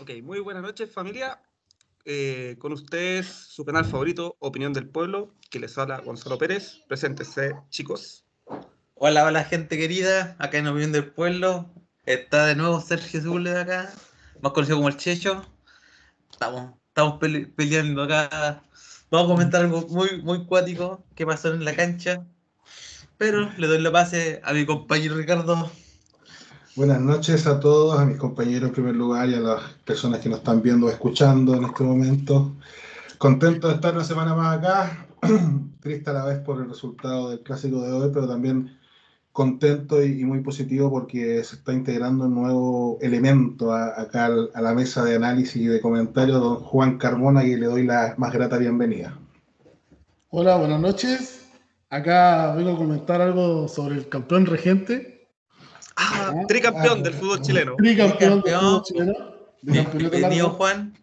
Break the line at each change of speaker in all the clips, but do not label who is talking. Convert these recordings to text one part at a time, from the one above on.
Ok, muy buenas noches familia. Eh, con ustedes su canal favorito, Opinión del Pueblo, que les habla Gonzalo Pérez. Preséntese, chicos.
Hola, hola gente querida, acá en Opinión del Pueblo. Está de nuevo Sergio de acá, más conocido como el Checho. Estamos, estamos peleando acá. Vamos a comentar algo muy, muy cuático que pasó en la cancha. Pero le doy la pase a mi compañero Ricardo.
Buenas noches a todos, a mis compañeros en primer lugar y a las personas que nos están viendo o escuchando en este momento. Contento de estar una semana más acá, triste a la vez por el resultado del clásico de hoy, pero también contento y, muy positivo porque se está integrando un nuevo elemento acá a la mesa de análisis y de comentarios, don Juan Carmona, y le doy la más grata bienvenida.
Hola, buenas noches. Acá vengo a comentar algo sobre el campeón regente,
Ah, tricampeón del fútbol chileno.
Tricampeón del fútbol chileno.
Bienvenido, Juan.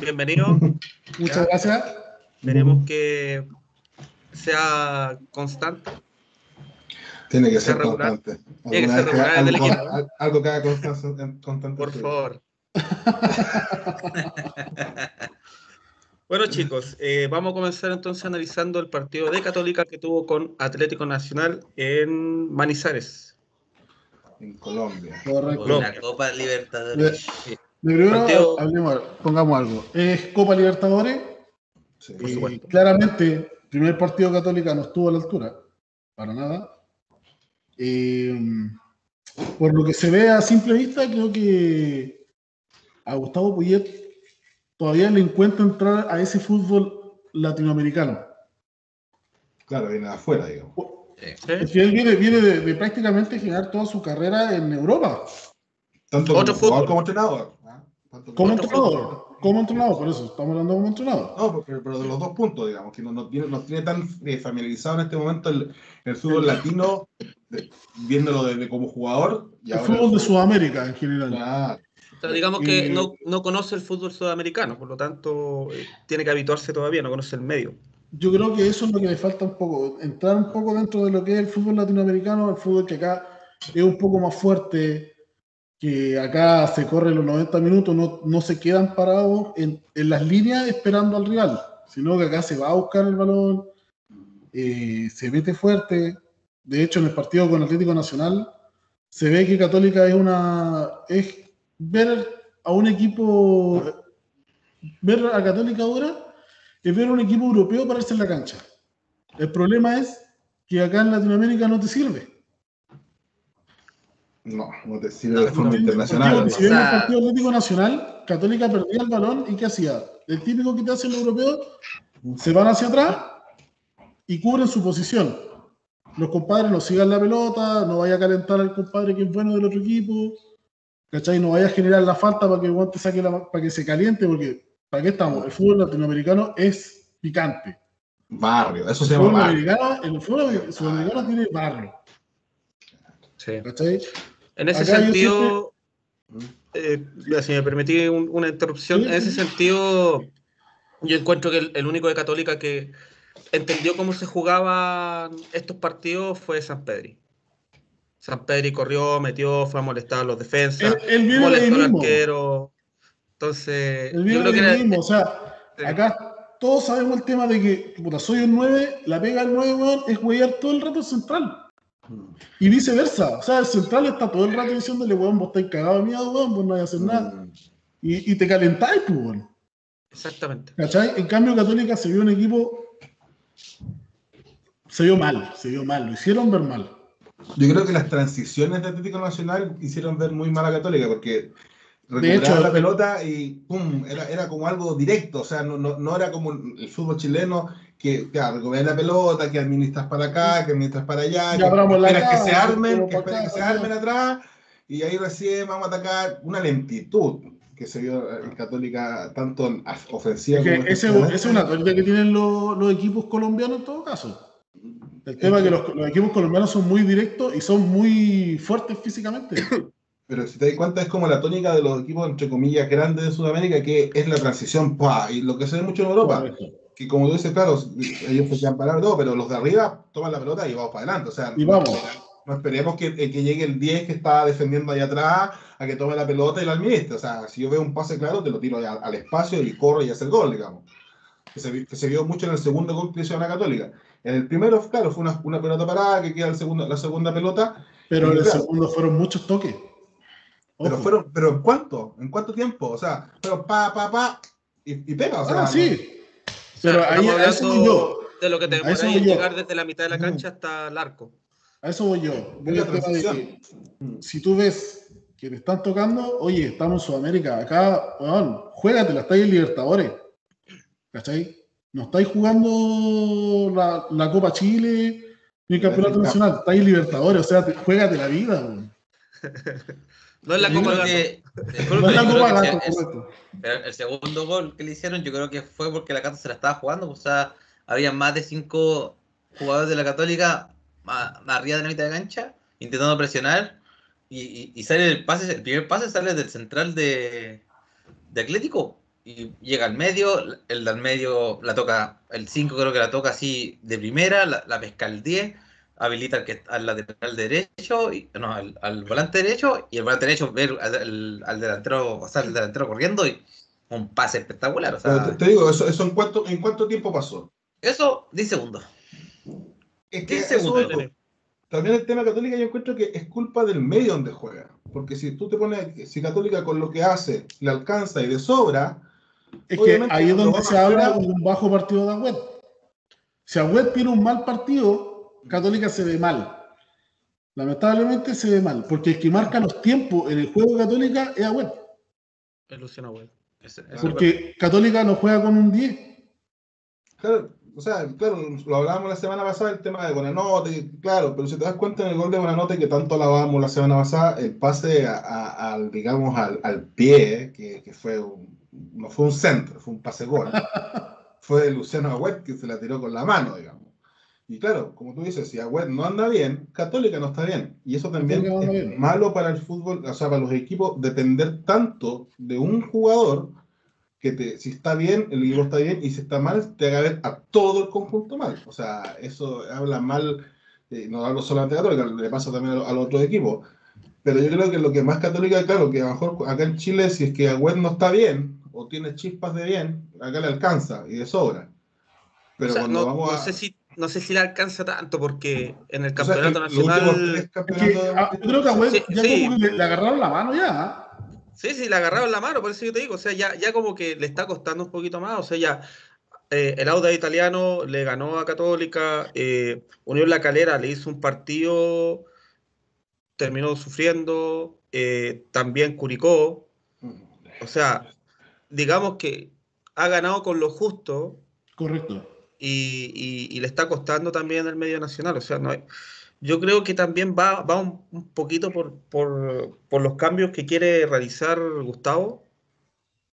Bienvenido.
Muchas gracias.
Esperemos que sea constante.
Tiene que ser constante.
Tiene que ser regular
del equipo. Algo que haga constante.
Por favor. Bueno chicos, eh, vamos a comenzar entonces analizando el partido de Católica que tuvo con Atlético Nacional en Manizales
en Colombia.
Correcto. La Copa Libertadores.
De, primero, pongamos algo. Es Copa Libertadores. Sí, y claramente, primer partido católica no estuvo a la altura. Para nada. Eh, por lo que se ve a simple vista, creo que a Gustavo Puyet todavía le encuentra entrar a ese fútbol latinoamericano.
Claro, viene de afuera, digamos.
Sí. él viene, viene de, prácticamente generar toda su carrera en Europa.
Tanto como jugador como entrenador. ¿ah?
Como entrenador, como entrenador, por eso estamos hablando como entrenador.
No, pero, de los dos puntos, digamos, que nos, tiene, tiene tan eh, familiarizado en este momento el, el fútbol latino, viéndolo desde como jugador.
Y el fútbol de Sudamérica en general.
digamos que no, no, conoce el fútbol sudamericano, por lo tanto eh, tiene que habituarse todavía, no conoce el medio
yo creo que eso es lo que le falta un poco, entrar un poco dentro de lo que es el fútbol latinoamericano, el fútbol que acá es un poco más fuerte, que acá se corre los 90 minutos, no, no se quedan parados en, en, las líneas esperando al rival, sino que acá se va a buscar el balón, eh, se mete fuerte. De hecho, en el partido con Atlético Nacional se ve que Católica es una. es ver a un equipo. ver a Católica ahora es ver un equipo europeo pararse en la cancha. El problema es que acá en Latinoamérica no te sirve.
No, no te sirve de forma internacional.
Si ven el partido Atlético Nacional, Católica perdía el balón y ¿qué hacía? El típico que te hacen los europeos, se van hacia atrás y cubren su posición. Los compadres no sigan la pelota, no vaya a calentar al compadre que es bueno del otro equipo, ¿cachai? No vaya a generar la falta para que el saque para que se caliente, porque ¿Para qué estamos? El fútbol latinoamericano es picante.
Barrio, eso se llama
barrio. El fútbol sudamericano tiene barrio.
Sí. En ese sentido, eh, si me permití una interrupción, en ese sentido, yo encuentro que el, único de Católica que entendió cómo se jugaban estos partidos fue San Pedri. San Pedri corrió, metió, fue a molestar a los defensas, molestó al arquero. Entonces,
el yo creo que mismo, o sea, acá todos sabemos el tema de que, puta, soy un 9, la pega del 9, weón, es huear todo el rato el central. Y viceversa, o sea, el central está todo el rato diciéndole, weón, vos estáis cagado de miedo, weón, vos no vais a hacer nada. Mm. Y, y te calentáis, pues, weón.
Exactamente.
¿Cachai? En cambio, Católica se vio un equipo. Se vio mal, se vio mal, lo hicieron ver mal.
Yo creo que las transiciones de Atlético Nacional hicieron ver muy mal a Católica, porque de hecho, la pelota y pum, era, era como algo directo, o sea, no, no, no era como el fútbol chileno que, claro, la pelota, que administras para acá, que administras para allá, que esperas que se armen, que esperas que se armen atrás, y ahí recién vamos a atacar una lentitud que se vio en Católica tanto en ofensiva
como esa es una tónica que tienen los, los, equipos colombianos en todo caso. El tema es que los, los equipos colombianos son muy directos y son muy fuertes físicamente.
Pero si te das cuenta, es como la tónica de los equipos, entre comillas, grandes de Sudamérica, que es la transición, y lo que se ve mucho en Europa. Que como tú dices, claro, ellos se quedan parados pero los de arriba toman la pelota y vamos para adelante. O sea,
y vamos.
no esperemos que, eh, que, llegue el 10 que está defendiendo ahí atrás a que tome la pelota y la administre. O sea, si yo veo un pase claro, te lo tiro al espacio y corro y hace el gol, digamos. Que se, que se, vio mucho en el segundo gol que hizo la Católica. En el primero, claro, fue una, una pelota parada que queda el segundo, la segunda pelota.
Pero en el segundo fueron muchos toques.
Pero fueron, pero ¿en cuánto? ¿En cuánto tiempo? O sea, pero pa, pa, pa, y, y pega. O sea,
ah, sí. Pero ahí, a eso voy yo.
De lo que te puede llegar desde la mitad de la cancha hasta el arco.
A eso voy yo. Voy a de que, si tú ves que te están tocando, oye, estamos en Sudamérica, acá, bueno, juégatela, estáis en Libertadores. ¿Cachai? No estáis jugando la, la Copa Chile ni el Campeonato Nacional, estáis en Libertadores, o sea, te, juégate la vida.
No es la Copa
que, no es la Copa el, el, segundo gol que le hicieron, yo creo que fue porque la Cata se la estaba jugando, o sea, había más de cinco jugadores de la Católica arriba de la mitad de cancha, intentando presionar, y, sale el pase, el primer pase sale del central de, de Atlético, y llega al medio, el del medio la toca, el 5 creo que la toca así de primera, la, pesca el 10, habilita al, que, al lateral derecho, y, no, al, volante derecho, y el volante derecho ver al, delantero, o sea, el delantero corriendo, y un pase espectacular. O sea,
te, digo, eso, eso en, cuánto, ¿en cuánto tiempo pasó?
Eso, 10 segundos.
Es que también el tema Católica yo encuentro que es culpa del medio donde juega. Porque si tú te pones, si Católica con lo que hace le alcanza y de sobra.
Es que ahí es donde se habla de un bajo partido de Agüed. Si Agüed tiene un mal partido, Católica se ve mal. Lamentablemente se ve mal. Porque el que marca los tiempos en el juego de Católica es Agüed.
Es Luciano Agüed.
Porque Católica no juega con un 10.
Claro, o sea, claro, lo hablábamos la semana pasada, el tema de Buenanote, claro, pero si te das cuenta en el gol de Buenanote que tanto hablábamos la semana pasada, el pase al, digamos, al, al pie, que, que, fue un, no fue un centro, fue un pase gol, fue de Luciano Agüet que se la tiró con la mano, digamos. Y claro, como tú dices, si Agüet no anda bien, Católica no está bien. Y eso también es malo para el fútbol, o sea, para los equipos, depender tanto de un jugador que te, si está bien, el equipo está bien, y si está mal, te haga ver a todo el conjunto mal. O sea, eso habla mal, eh, no hablo solamente de Católica, le pasa también a, los otros equipos. Pero yo creo que lo que más Católica, claro, que a lo mejor acá en Chile, si es que Agüed no está bien, o tiene chispas de bien, acá le alcanza y de sobra.
Pero cuando no, vamos a... no sé si no sé si le alcanza tanto porque en el campeonato nacional.
Ah, yo creo que a Agüed ya como le, le, agarraron la mano ya. ¿ah?
Sí, sí, le agarraron la mano, por eso yo te digo, o sea, ya, ya como que le está costando un poquito más, o sea, ya eh, el Auda italiano le ganó a Católica, eh, Unión La Calera le hizo un partido, terminó sufriendo, eh, también Curicó, o sea, digamos que ha ganado con lo justo.
Correcto.
Y, y le está costando también el medio nacional, o sea, no hay yo creo que también va, va un, poquito por, por, los cambios que quiere realizar Gustavo.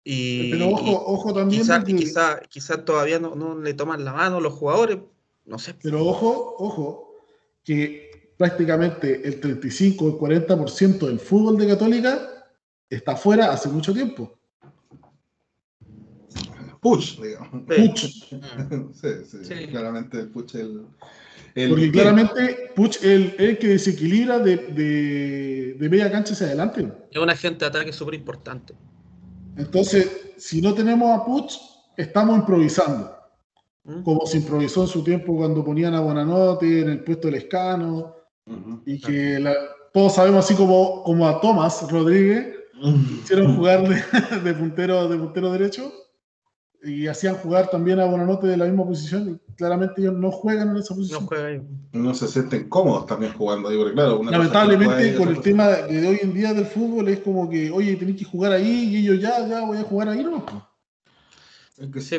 Y,
Pero ojo, ojo también.
Quizás quizá, todavía no, no, le toman la mano los jugadores, no sé.
Pero ojo, ojo, que prácticamente el 35 o el 40% del fútbol de Católica está fuera hace mucho tiempo.
Puch, digamos.
Puch.
sí, sí, claramente el Puch el
porque claramente Puch es el, que desequilibra de, de, media cancha hacia adelante.
Es un agente de ataque súper importante.
Entonces, si no tenemos a Puch, estamos improvisando. ¿Mm? Como se improvisó en su tiempo cuando ponían a Bonanote en el puesto del escano. Y que todos sabemos así como, como a Tomás Rodríguez hicieron jugar de, puntero, de puntero derecho y hacían jugar también a Bonanote de la misma posición y claramente ellos no juegan en esa posición.
No juegan
No se sienten cómodos también jugando ahí, porque claro,
lamentablemente con el tema de hoy en día del fútbol es como que, oye, tenéis que jugar ahí y ellos ya, ya voy a jugar ahí, ¿no?
Es que, sí.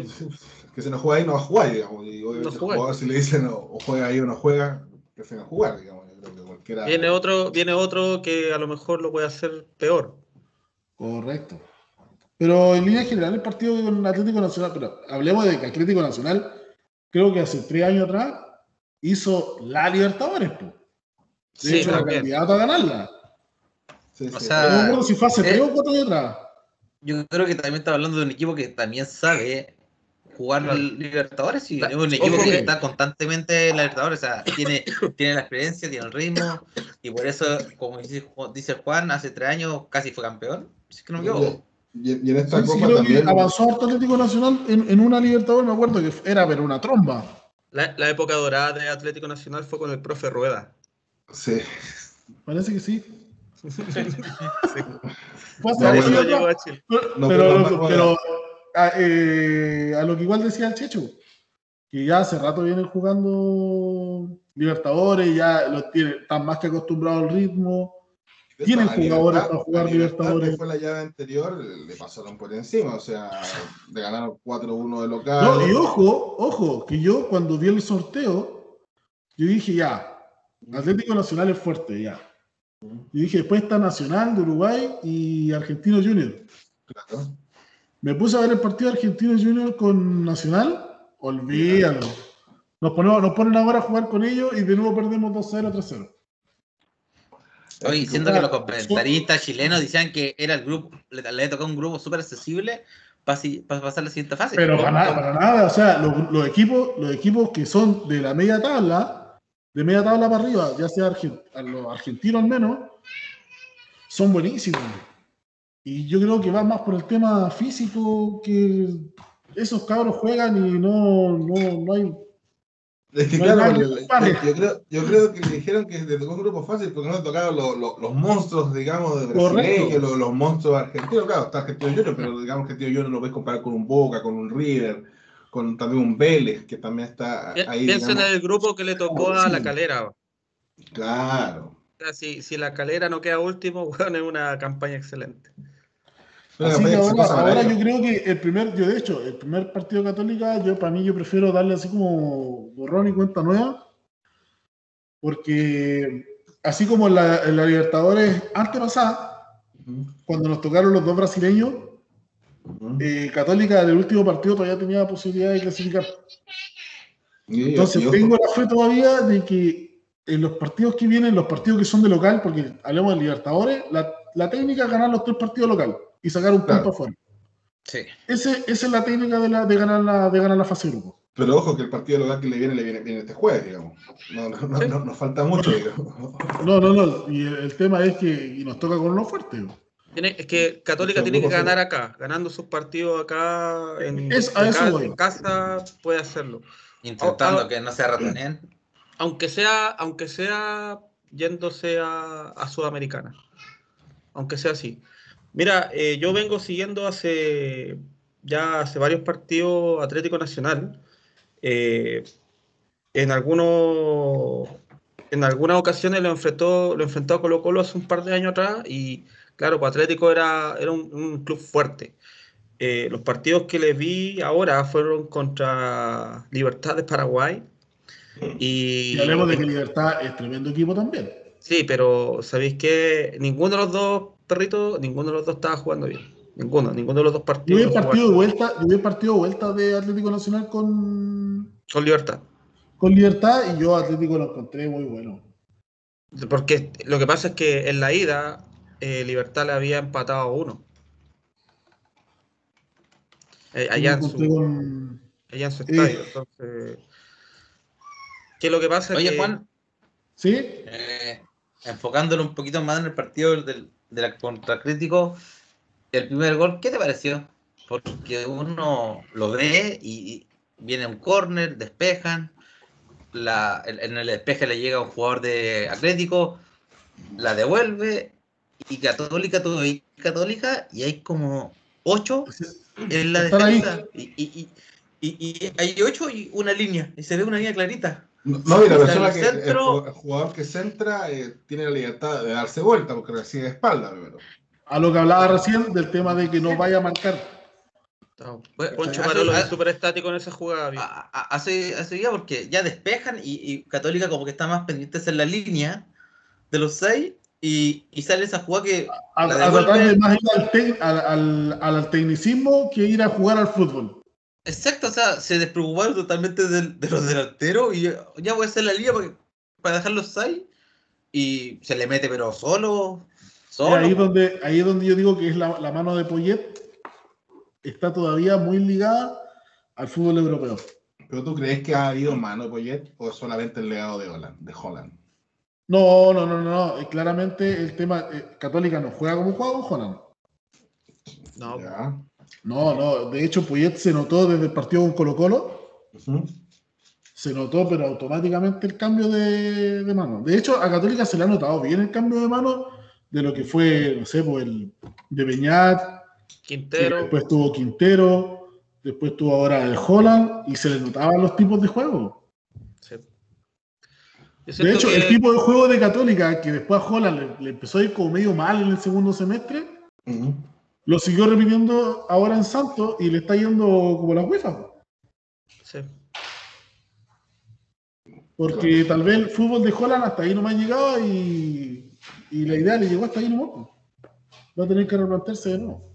que si no juega ahí no va a jugar, digamos. Y obviamente si le dicen o, juega ahí o no juega, que se va a jugar, digamos. creo que cualquiera...
Viene otro, viene otro que a lo mejor lo puede hacer peor.
Correcto. Pero en línea general, el partido con Atlético Nacional, pero hablemos de que Atlético Nacional, creo que hace tres años atrás, hizo la Libertadores. De sí, hecho, era candidato a ganarla. O sea, no recuerdo si fue hace tres o cuatro años atrás.
Yo creo que también está hablando de un equipo que también sabe jugar al Libertadores y es un equipo que está constantemente en la Libertadores, o sea, tiene, tiene la experiencia, tiene el ritmo, y por eso, como dice, dice Juan, hace tres años casi fue campeón. Así que no vio.
Y, en esta sí, Copa también. avanzó Atlético Nacional en, en, una Libertadores, me acuerdo que era ver una tromba.
La, la, época dorada de Atlético Nacional fue con el profe Rueda.
Sí. Parece que sí. sí. pero, a, eh, a, lo que igual decía el Checho, que ya hace rato vienen jugando Libertadores, ya los tiene, están más que acostumbrados al ritmo tienen jugadores para jugar Libertadores.
fue la llave anterior, le pasaron por encima, o sea, le ganaron 4-1 de local. No,
y ojo, ojo, que yo cuando vi el sorteo, yo dije ya, Atlético Nacional es fuerte, ya. Y dije, después está Nacional de Uruguay y Argentino Junior. Claro. Me puse a ver el partido de Argentino Junior con Nacional, olvídalo. Nos, ponemos, nos ponen ahora a jugar con ellos y de nuevo perdemos 2-0, 3-0.
Oye, siento que los comentaristas chilenos decían que era el grupo, le, le tocó un grupo súper accesible para, pasar la siguiente fase.
Pero para, nada, para nada, o sea, los, equipos, los equipos que son de la media tabla, de media tabla para arriba, ya sea los argentinos al menos, son buenísimos. Y yo creo que va más por el tema físico que esos cabros juegan y no, no, no hay
es que claro, yo, creo, yo creo que le dijeron que le tocó un grupo fácil porque no le tocaron los monstruos, digamos, de Brasil, los, los, monstruos argentinos. Claro, está Argentino Junior, pero digamos que Argentino Junior lo ves comparar con un Boca, con un River, con también un Vélez, que también está ahí.
Piensa en el grupo que le tocó a la calera.
Claro.
si, si la calera no queda último, bueno, es una campaña excelente.
Así que ahora, yo creo que el primer, yo de hecho, el primer partido católica, yo para mí yo prefiero darle así como borrón y cuenta nueva, porque así como en la, en la Libertadores antes pasada, cuando nos tocaron los dos brasileños, eh, Católica en el último partido todavía tenía la posibilidad de clasificar. Entonces tengo la fe todavía de que en los partidos que vienen, los partidos que son de local, porque hablemos de Libertadores, la, la técnica es ganar los tres partidos locales y sacar un punto afuera. Sí. Ese, esa es la técnica de, la, de, ganar la, de ganar la fase de grupo.
Pero ojo que el partido local que le viene, le viene, viene este jueves, digamos. No, no, no, nos falta mucho, digamos.
No, no, no. Y el, tema es que y nos toca con uno fuerte.
Tiene, es que Católica tiene que ganar acá, ganando sus partidos acá en, casa, puede hacerlo.
Intentando que no sea ratonén.
Aunque sea, aunque sea yéndose a, a Sudamericana. Aunque sea así. Mira, eh, yo vengo siguiendo hace ya hace varios partidos Atlético Nacional. Eh, en algunos en algunas ocasiones lo enfrentó lo enfrentó a Colo Colo hace un par de años atrás y claro, pues Atlético era, era un, club fuerte. Eh, los partidos que le vi ahora fueron contra Libertad de Paraguay.
Y, y hablemos de que Libertad es tremendo equipo también.
Sí, pero sabéis que ninguno de los dos perrito, ninguno de los dos estaba jugando bien. Ninguno, ninguno de los dos partidos.
Yo vi el partido de vuelta, yo vi el partido de vuelta de Atlético Nacional con.
Con Libertad.
Con Libertad y yo Atlético lo encontré muy bueno.
Porque lo que pasa es que en la ida eh, Libertad le había empatado a uno. Eh, allá, en su, allá en su estadio. Entonces. ¿Qué lo que pasa?
Oye,
que...
Juan.
¿Sí?
Eh, enfocándolo un poquito más en el partido del, de la contracrítico, el primer gol, ¿qué te pareció? Porque uno lo ve y viene un córner, despejan, la, en el despeje le llega un jugador de Atlético, la devuelve y Católica, todo y Católica, y hay como ocho en la defensa. Y, y, hay ocho y una línea, y se ve una línea clarita.
No, y la persona que el, jugador que centra eh, tiene la libertad de darse vuelta porque recibe espalda primero.
A lo que hablaba recién del tema de que no vaya a marcar.
Poncho Marolo es súper estático en esa jugada.
Hace, hace día porque ya despejan y, Católica como que está más pendiente en la línea de los seis y, y sale esa jugada que...
A, tratar de más ir al, al, al, tecnicismo que ir a jugar al fútbol.
Exacto, o sea, se despreocuparon totalmente de, los delanteros y ya voy a hacer la línea para, dejarlos ahí y se le mete pero solo. solo.
Ahí, donde, ahí es donde yo digo que es la, mano de Poyet está todavía muy ligada al fútbol europeo.
¿Pero tú crees que ha habido mano, Poyet, o solamente el legado de Holland? De Holland?
No, no, no, no. Eh, claramente el tema eh, Católica no juega como juega con Holland. No. No, no. De hecho, Poyet se notó desde el partido con Colo Colo. Se notó, pero automáticamente el cambio de, de, mano. De hecho, a Católica se le ha notado bien el cambio de mano de lo que fue, no sé, pues el de Beñat.
Quintero.
Después tuvo Quintero Después tuvo ahora el Holland y se le notaban los tipos de juego. De hecho, el tipo de juego de Católica, que después a Holland le, empezó a ir como medio mal en el segundo semestre, lo siguió repitiendo ahora en Santos y le está yendo como la UEFA. Sí. Porque tal vez el fútbol de Holland hasta ahí no me ha llegado y, y la idea le llegó hasta ahí no Va a tener que replantearse de nuevo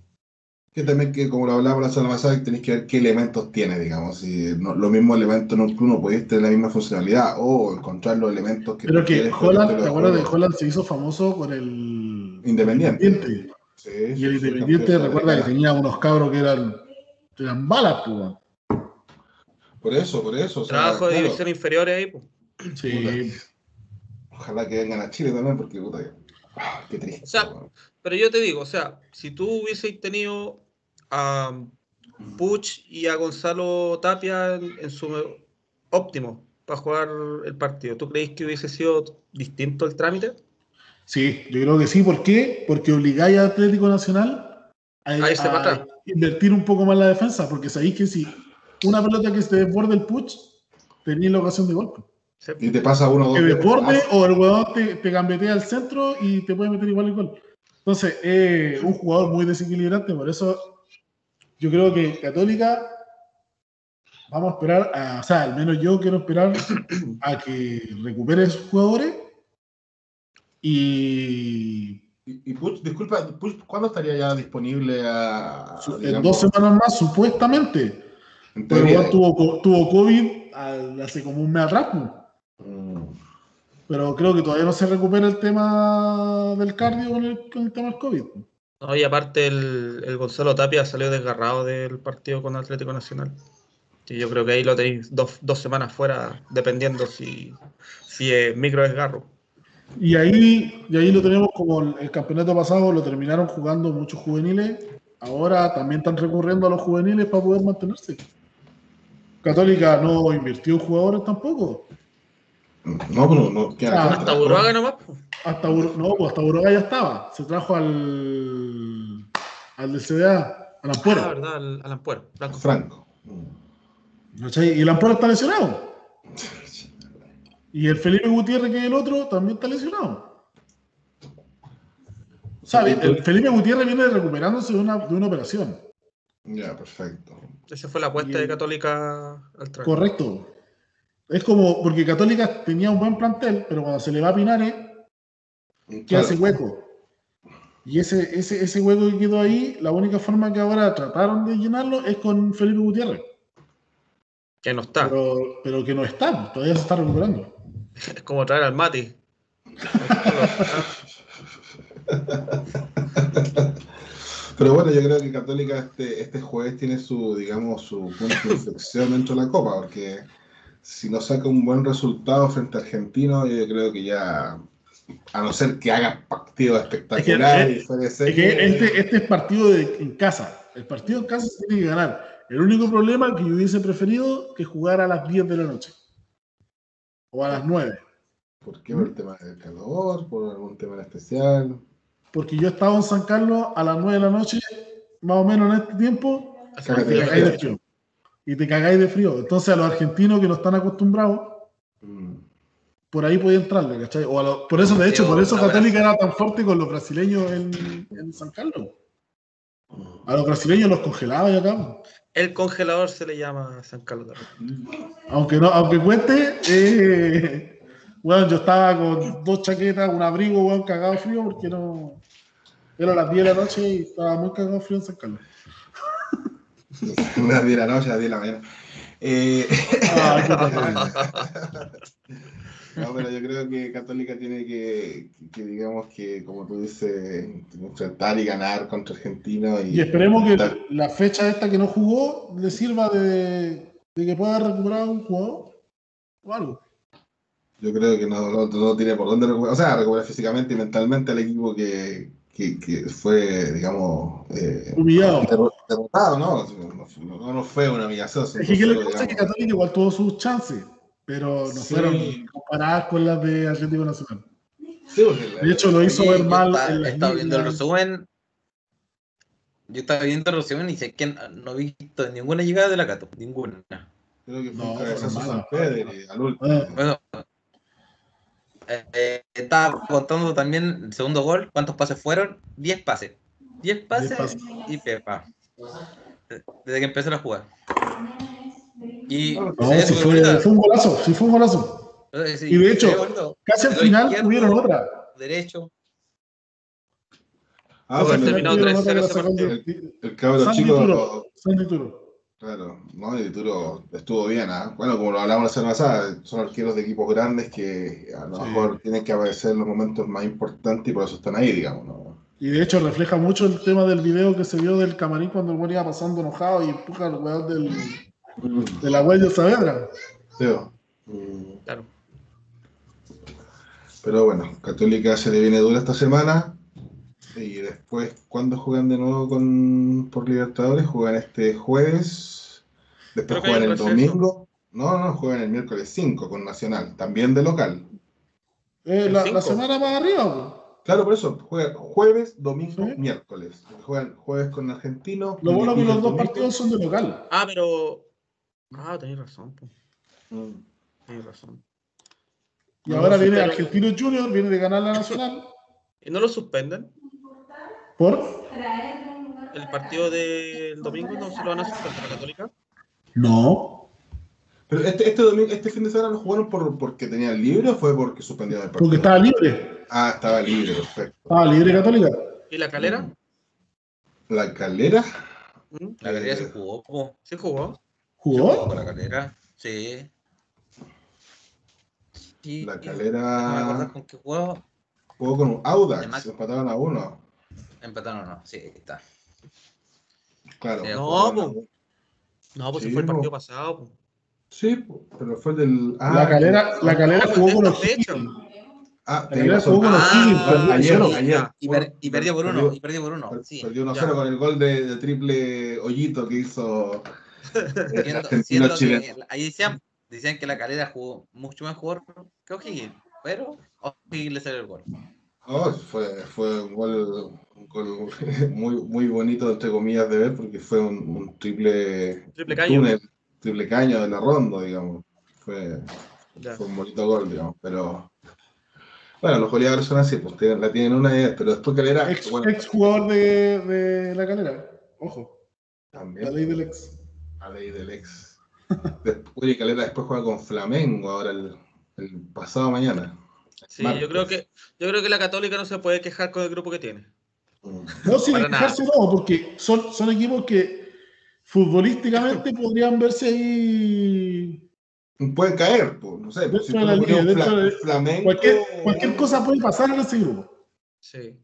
que también que como lo hablábamos la semana pasada, tenéis que ver qué elementos tiene, digamos, si no, los mismos elementos no uno puede tener la misma funcionalidad o encontrar los elementos
que... Pero que Holland, ¿te acuerdas de Holland se hizo famoso con el...
Independiente.
Sí, y el Independiente, recuerda que tenía unos cabros que eran, eran balas, pues.
Por eso, por eso.
Trabajo de división inferior ahí, pues.
Sí.
Ojalá que vengan a Chile también, porque puta, ah, qué triste.
O sea, pero yo te digo, o sea, si tú hubieses tenido a Puch y a Gonzalo Tapia en, su óptimo para jugar el partido. ¿Tú crees que hubiese sido distinto el trámite?
Sí, yo creo que sí. ¿Por qué? Porque obligáis a Atlético Nacional a, invertir un poco más la defensa, porque sabéis que si una pelota que se desborde el Puch, tenéis la ocasión de golpe.
Y te pasa uno o
dos. Que desborde o el huevón te, te gambetea al centro y te puede meter igual el gol. Entonces, es un jugador muy desequilibrante, por eso yo creo que Católica, vamos a esperar, a, o sea, al menos yo quiero esperar a que recupere sus jugadores y...
Y, Puch, disculpa, ¿cuándo estaría ya disponible a,
En dos semanas más, supuestamente. Pero tuvo, tuvo COVID hace como un mes atrás. Mm. Pero creo que todavía no se recupera el tema del cardio con el, con el tema del COVID.
No, y aparte el, Gonzalo Tapia salió desgarrado del partido con Atlético Nacional. Y yo creo que ahí lo tenéis dos, semanas fuera, dependiendo si, si es micro desgarro.
Y ahí, y ahí lo tenemos como el, campeonato pasado, lo terminaron jugando muchos juveniles. Ahora también están recurriendo a los juveniles para poder mantenerse. Católica no invirtió en jugadores tampoco.
No, pero no.
hasta Buruaga nomás.
Hasta, no, pues hasta Buruaga ya estaba. Se trajo al. al del CDA, al Ampuero.
Ah, verdad, al, Ampuero.
Franco. Franco.
Y el Ampuero está lesionado. Y el Felipe Gutiérrez, que es el otro, también está lesionado. ¿Sabes? El Felipe Gutiérrez viene recuperándose de una, de una operación.
Ya, perfecto.
Esa fue la apuesta de Católica al traje.
Correcto. Es como, porque Católica tenía un buen plantel, pero cuando se le va a Pinares, queda ese hueco. Y ese, ese, ese hueco que quedó ahí, la única forma que ahora trataron de llenarlo es con Felipe Gutiérrez.
Que no está.
Pero, pero que no está, todavía se está recuperando.
Es como traer al Mati.
Pero bueno, yo creo que Católica este, este jueves tiene su, digamos, su punto de inflexión dentro de la Copa, porque si no saca un buen resultado frente a Argentino, yo creo que ya, a no ser que haga partido espectacular
es que, este, este, es partido en casa. El partido en casa se tiene que ganar. El único problema que yo hubiese preferido que jugara a las 10 de la noche. O a las 9.
¿Por qué? ¿Por el tema del calor? ¿Por algún tema especial?
Porque yo estaba en San Carlos a las 9 de la noche, más o menos en este tiempo, y te cagáis de frío. Entonces a los argentinos que no están acostumbrados, mm. por ahí podía entrarle, ¿cachai? O por eso, de hecho, por eso Católica era tan fuerte con los brasileños en, San Carlos. A los brasileños los congelaba y acá.
El congelador se le llama San Carlos.
Aunque no, aunque cuente, eh, bueno, yo estaba con dos chaquetas, un abrigo, bueno, cagado frío, porque no. Era las 10 de la noche y estaba muy cagado frío en San Carlos.
Una 10 de la noche, a las 10 de la mañana. Eh, no, pero yo creo que Católica tiene que, digamos que, como tú dices, enfrentar y ganar contra Argentina.
Y, esperemos que la fecha esta que no jugó le sirva de, que pueda recuperar un jugador o algo.
Yo creo que no, no, tiene por dónde recuperar, o sea, recuperar físicamente y mentalmente al equipo que, que, que fue, digamos, eh,
humillado.
Derrotado, ¿no? No, no, fue una humillación.
Es que, le pasa que Católica igual tuvo sus chances, pero no fueron comparadas con las de Atlético Nacional. Sí, de hecho, lo hizo ver mal.
estaba viendo el resumen. Yo estaba viendo el resumen y sé que no he visto ninguna llegada de la Cato, ninguna.
Creo que fue un cabezazo San Pedro al último. Bueno,
eh, estaba contando también el segundo gol. ¿Cuántos pases fueron? 10 pases. 10 pases, y Pepa. Desde que empezó a jugar.
Y no, si fue, un golazo, sí fue un golazo. y de hecho, casi al final tuvieron otra.
Derecho.
Ah, bueno, terminó 3-0 El, el cabrón chico. Claro, no, y Dituro estuvo bien, ¿ah? Bueno, como lo hablamos la semana pasada, son arqueros de equipos grandes que a lo mejor tienen que aparecer en los momentos más importantes y por eso están ahí, digamos, ¿no?
Y de hecho refleja mucho el tema del video que se vio del camarín cuando el güey iba pasando enojado y empuja al weón del, de la huella de Saavedra.
Sí, mm. Claro. Pero bueno, Católica se le viene dura esta semana. Y después, ¿cuándo juegan de nuevo con por Libertadores? Juegan este jueves Después juegan el domingo. No, no, juegan el miércoles 5 con Nacional, también de local.
Eh, la, semana más arriba.
Claro, por eso, juegan jueves, domingo, miércoles. Juegan jueves con Argentino.
Lo bueno que los dos partidos son de local.
Ah, pero. Ah, tenéis razón. Mm. razón.
Y ahora viene Argentino Junior, viene de ganar la Nacional.
¿Y no lo suspenden?
¿Por?
¿El partido del domingo no se lo van a suspender a la Católica?
No.
Pero este, este, domingo, este fin de semana lo jugaron por, porque tenían libre o fue porque suspendieron el partido?
Porque estaba libre.
Ah, estaba libre, perfecto.
Estaba libre Católica.
¿Y la calera?
¿La calera?
¿Mm? La calera se jugó.
¿Se jugó?
¿Jugó?
con la calera, sí.
la calera. ¿No con qué jugó? Jugó con Audax, empataron a uno.
Empataron a uno, sí, está.
Claro.
No, no, pues sí, fue el partido pasado.
Sí, pero fue del.
Ah, la calera, la calera jugó con los
Ah, la calera jugó con los
ah, ayer, ayer. Y, perdió por uno. y perdió por uno. Sí,
perdió 1-0 con el gol de, triple hoyito que hizo.
siendo, que, ahí decían, decían que la calera jugó mucho mejor que O'Higgins, pero O'Higgins le salió el gol.
Oh, fue, fue un gol, un gol muy, muy bonito, entre comillas, de ver, porque fue un, triple,
triple caño. Túnel,
triple caño de la ronda, digamos. Fue, fue, un bonito gol, digamos, pero... Bueno, los goleadores son así, pues la tienen una idea, pero después Calera...
Ex, ex jugador de, de, la Calera, ojo. También. La ley del ex.
La ley del ex. después, Calera después juega con Flamengo ahora el, el pasado mañana.
Sí, yo creo que yo creo que la Católica no se puede quejar con el grupo que tiene.
No, sí, quejarse no, porque son, son equipos que futbolísticamente podrían verse ahí.
Pueden caer, pues, no sé.
si de la línea, cualquier, cualquier cosa puede pasar en ese grupo.
Sí.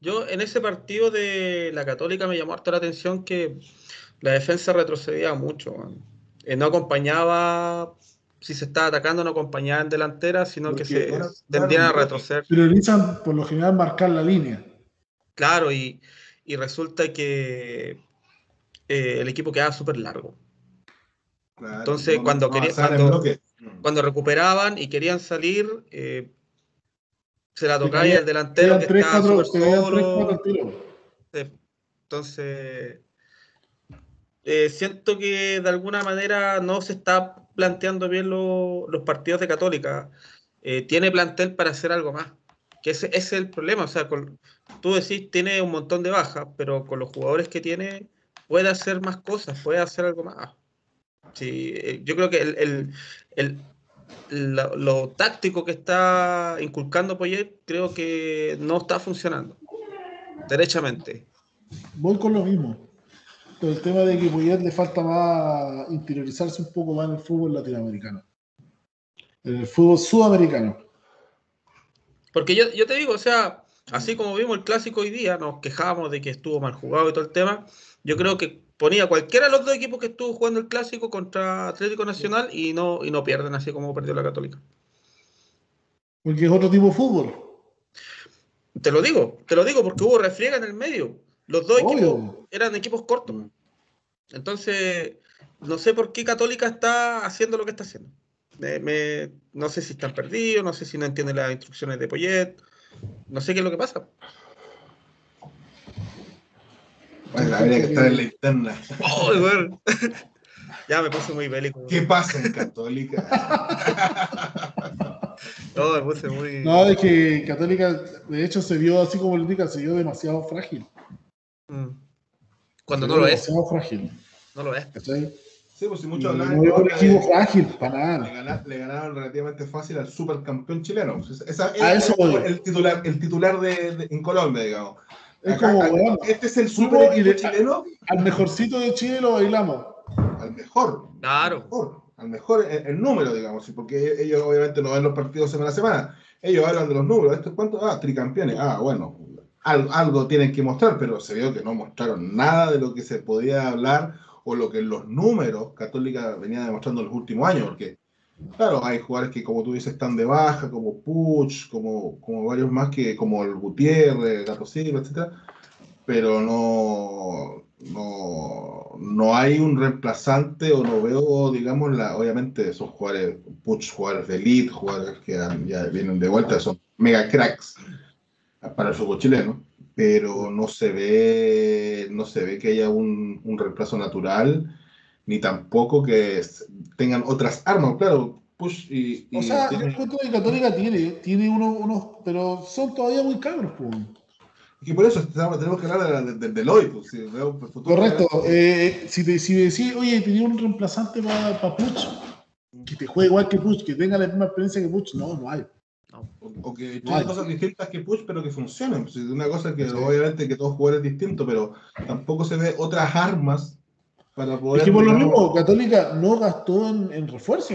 Yo en ese partido de la Católica me llamó harto la atención que la defensa retrocedía mucho. Eh, no acompañaba si se está atacando no acompañaban delantera, sino que se tendían a retroceder.
Priorizan por lo general marcar la línea.
Claro, y, resulta que eh, el equipo quedaba súper largo. Entonces, cuando, cuando, recuperaban y querían salir, eh, se la tocaba y el delantero que estaba solo. Entonces, eh, siento que de alguna manera no se está planteando bien los partidos de Católica. Eh, tiene plantel para hacer algo más. Que ese, es el problema. O sea, tú decís, tiene un montón de bajas, pero con los jugadores que tiene, puede hacer más cosas, puede hacer algo más. Sí, eh, yo creo que el, lo, táctico que está inculcando Poyet, creo que no está funcionando. Derechamente.
Voy con lo mismo. Todo el tema de que Puyet le falta más interiorizarse un poco más en el fútbol latinoamericano. En el fútbol sudamericano.
Porque yo, yo te digo, o sea, así como vimos el clásico hoy día, nos quejamos de que estuvo mal jugado y todo el tema. Yo creo que ponía cualquiera de los dos equipos que estuvo jugando el clásico contra Atlético Nacional y no, y no pierden así como perdió la Católica.
Porque es otro tipo de fútbol.
Te lo digo, te lo digo porque hubo refriega en el medio. Los dos equipos eran equipos cortos. Entonces, no sé por qué Católica está haciendo lo que está haciendo. no sé si están perdidos, no sé si no entienden las instrucciones de Poyet, no sé qué es lo que pasa.
Bueno, habría que estar en la interna.
Oh, ya me puse muy bélico.
¿Qué pasa en Católica?
no, me puse muy.
No, es que Católica, de hecho, se vio así como lo indica, se vio demasiado frágil.
Mm. Cuando no lo es.
Demasiado frágil.
No lo es.
Sí, pues si muchos
hablan. No un equipo frágil, para
nada. Le, ganaron, relativamente fácil al supercampeón chileno. Esa, A eso el, titular, el titular de, en Colombia, digamos.
Es como,
este es el super equipo chileno.
Al mejorcito de Chile lo bailamos.
Al mejor.
Claro.
Al mejor, al mejor el, número, digamos, porque ellos obviamente no ven los partidos semana a semana. Ellos hablan de los números. ¿Esto cuánto? Ah, tricampeones. Ah, bueno. Algo tienen que mostrar, pero se vio que no mostraron nada de lo que se podía hablar o lo que los números Católica venía demostrando en los últimos años, porque Claro, hay jugadores que, como tú dices, están de baja, como Puch, como, como varios más, que como el Gutiérrez, Gato Silva, etc. Pero no, no, no hay un reemplazante o no veo, digamos, la, obviamente son jugadores, Puch, jugadores de elite, jugadores que ya vienen de vuelta, son mega cracks para el fútbol chileno, pero no se ve, no se ve que haya un, un reemplazo natural ni tampoco que tengan otras armas, claro. Push y,
o sea, creo que Católica tiene, tiene unos, unos, pero son todavía muy cabros, pues.
Y por eso tenemos que hablar de, de, hoy. Pues,
Correcto. Eh, si, te, si decís, oye, tenía un reemplazante para pa Puch, que te juegue igual que Puch, que tenga la misma experiencia que Puch, no, no hay.
O, que no cosas distintas que Puch, pero que funcionen. Pues, una cosa que obviamente que todos jugadores es distinto, pero tampoco se ve otras armas
es que por lo mismo, Católica no gastó en, refuerzo.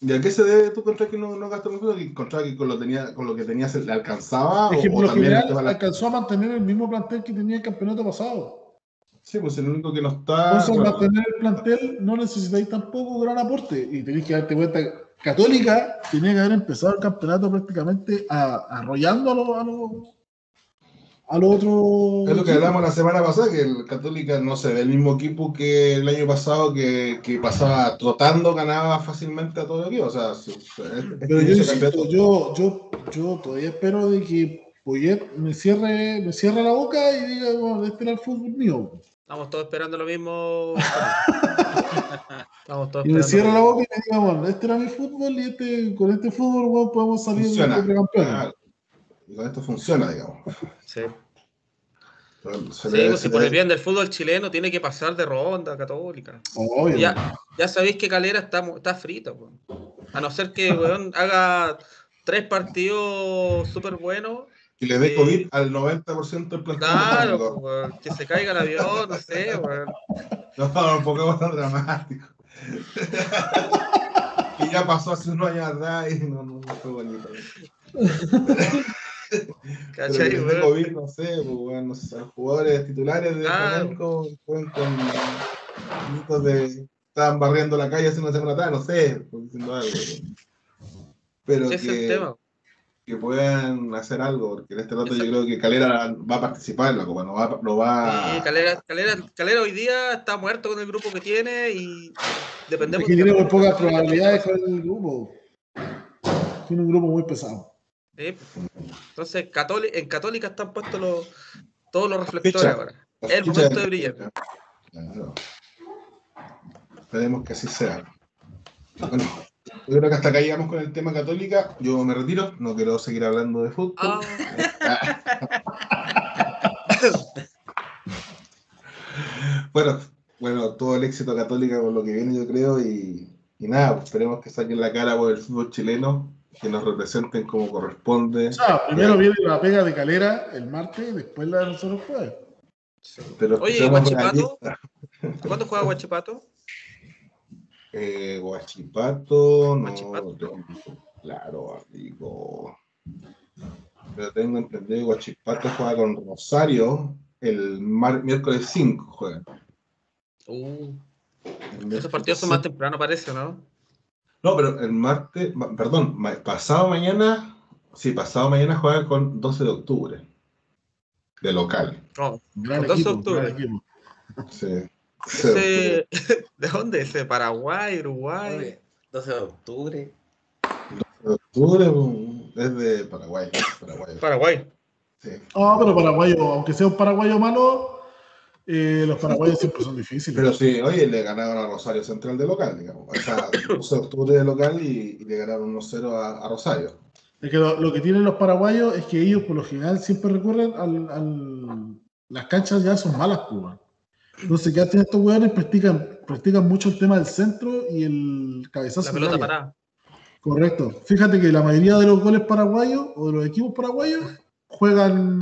¿Y a qué se debe tú contra que no, no gastó en refuerzo? ¿Encontrar que con lo, tenía, con lo que tenía se le alcanzaba?
Es que por lo general alcanzó a mantener el mismo plantel que tenía el campeonato pasado.
Sí, pues el único que no está.
Entonces, mantener el plantel no necesitáis tampoco gran aporte. Y tenéis que darte cuenta, Católica tenía que haber empezado el campeonato prácticamente arrollando a los, al otro.
Es lo que hablamos la semana pasada, que el Católica no se ve el mismo equipo que el año pasado, que, que pasaba trotando, ganaba fácilmente a todo el equipo. O sea,
Pero yo, yo, yo, yo, todavía espero de que Poyet me cierre, me cierre la boca y diga, bueno, este era el fútbol mío.
Estamos todos esperando lo mismo.
Estamos todos y me cierra la boca y me diga, bueno, este era mi fútbol y este, con este fútbol bueno, podemos salir de campeón.
Y con esto funciona, digamos.
Sí. sí, pues si por el bien del fútbol chileno tiene que pasar de ronda católica. Ya, ya sabéis que Calera está, está frito. Pues. A no ser que haga tres partidos súper buenos.
Y le dé COVID al 90% del
plantel. Claro, pues, que se caiga el avión, no sé, weón.
No, un poco más dramático. y ya pasó hace unos años atrás y no, no, no fue bonito. ¿Cachai? Pero COVID, no sé, pues, bueno, no sé, jugadores titulares de. Flamenco fueron con mitos de estaban barriendo la calle hace una semana atrás, no sé, diciendo algo. Pero que, que puedan hacer algo, porque en este rato yo creo que Calera va a participar en la Copa, no va, lo va
sí, Calera, Calera, Calera hoy día está muerto con el grupo que tiene y dependemos.
Es que tiene muy pocas probabilidades con el grupo. Tiene un grupo muy pesado.
Entonces, en Católica están puestos los, todos los reflectores ahora. Es el momento de brillar.
Esperemos que así sea. Bueno, yo creo que hasta acá llegamos con el tema Católica. Yo me retiro, no quiero seguir hablando de fútbol. Ah. bueno, bueno, todo el éxito Católica con lo que viene, yo creo, y, y nada, pues esperemos que saquen la cara por el fútbol chileno que nos representen como corresponde.
primero viene la pega de Calera el martes, después la de nosotros jueves.
Oye, Guachipato? ¿Cuándo juega Guachipato?
Eh, Guachipato, no. Claro, digo. Pero tengo entendido que Guachipato juega con Rosario el miércoles 5 juega.
Uh, esos partidos son más temprano, parece, ¿no?
No, pero el martes, perdón, pasado mañana, sí, pasado mañana juega con 12 de octubre, de local.
Oh, 12 de octubre.
Sí.
¿De dónde? ¿Ese? ¿Paraguay? ¿Uruguay?
12 de octubre.
12 de octubre es de Paraguay.
Paraguay. Paraguay.
Sí. Ah, pero paraguayo, aunque sea un paraguayo malo, eh, los paraguayos siempre son difíciles.
Pero sí, oye, le ganaron a Rosario Central de local, digamos. O sea, 12 de octubre de local y, le ganaron 1-0 a, Rosario.
Es que lo, que tienen los paraguayos es que ellos, por lo general, siempre recurren al. las canchas ya son malas, Cuba. Entonces, ¿qué hacen estos hueones? Practican, practican mucho el tema del centro y el cabezazo.
La pelota parada.
Correcto. Fíjate que la mayoría de los goles paraguayos o de los equipos paraguayos juegan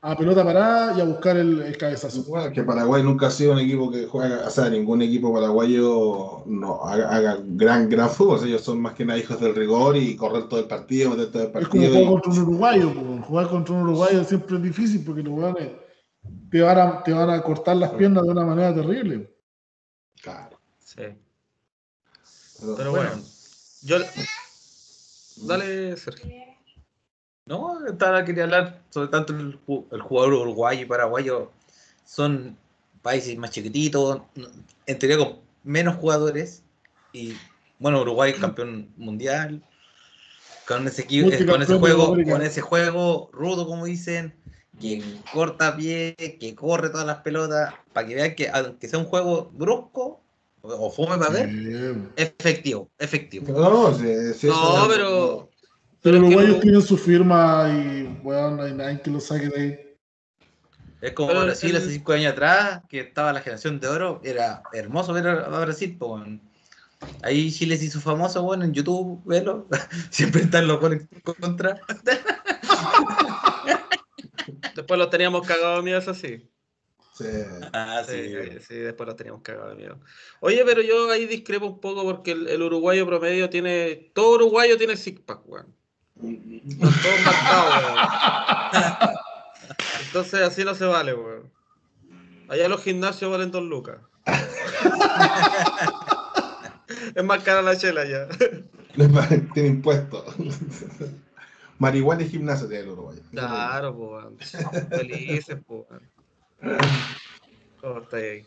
a pelota parada y a buscar el, cabezazo.
Bueno, que Paraguay nunca ha sido un equipo que juega, o sea, ningún equipo paraguayo no haga, gran, gran fútbol. Ellos son más que nada hijos del rigor y correr todo el partido, meter todo el partido.
Es como jugar contra un uruguayo. Jugar contra un uruguayo siempre es difícil porque los jugadores te van a, te van a cortar las piernas de una manera terrible.
Claro. Sí.
Pero, bueno, yo. Dale, Sergio.
No, estaba, quería hablar sobre tanto el, jugador uruguayo y paraguayo. Son países más chiquititos, en teoría con menos jugadores. Y bueno, Uruguay campeón mundial. Con ese, con ese juego, con ese juego rudo, como dicen, que corta pie, que corre todas las pelotas, para que vean que aunque sea un juego brusco o fome para ver, efectivo, efectivo.
No,
no pero.
Pero los uruguayos tienen su firma y bueno, no hay nadie que lo saque de ahí.
Es como Brasil hace cinco años atrás, que estaba la generación de oro, era hermoso ver a Brasil, pues, Ahí Chile se hizo famoso, bueno, en YouTube, velo. Siempre están los goles contra.
Después los teníamos cagados de miedo, eso
sí.
Sí. Ah, sí. Sí, después los teníamos cagados de miedo. Oye, pero yo ahí discrepo un poco porque el, uruguayo promedio tiene. Todo uruguayo tiene six pack, weón. Están todos marcados, Entonces así no se vale, weón. Allá los gimnasios valen dos lucas. es más cara la chela ya.
Tiene impuestos. Marihuana y gimnasio de el Uruguay.
Claro, pues. Felices, pues. ¿Cómo está ahí?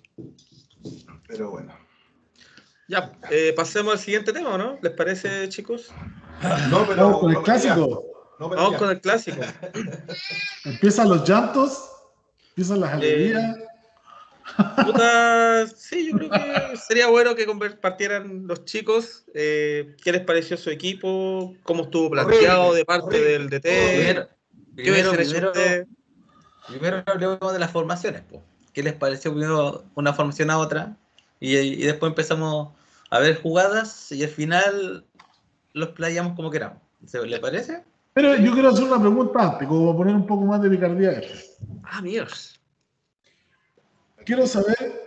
Pero bueno.
Ya, eh, pasemos al siguiente tema, ¿no? ¿Les parece, chicos?
No, pero. Vamos con el clásico.
Vamos con el clásico.
Empiezan los llantos, empiezan las alegrías.
Puta, sí, yo creo que sería bueno que compartieran los chicos eh, qué les pareció su equipo, cómo estuvo planteado de parte del DT.
Primero, primero, primero, primero, hablemos de las formaciones. ¿Qué les pareció primero una formación a otra? Y, después empezamos a ver jugadas y al final los playamos como queramos. ¿Le parece?
Pero yo quiero hacer una pregunta antes, como poner un poco más de picardía.
Ah, míos
quiero saber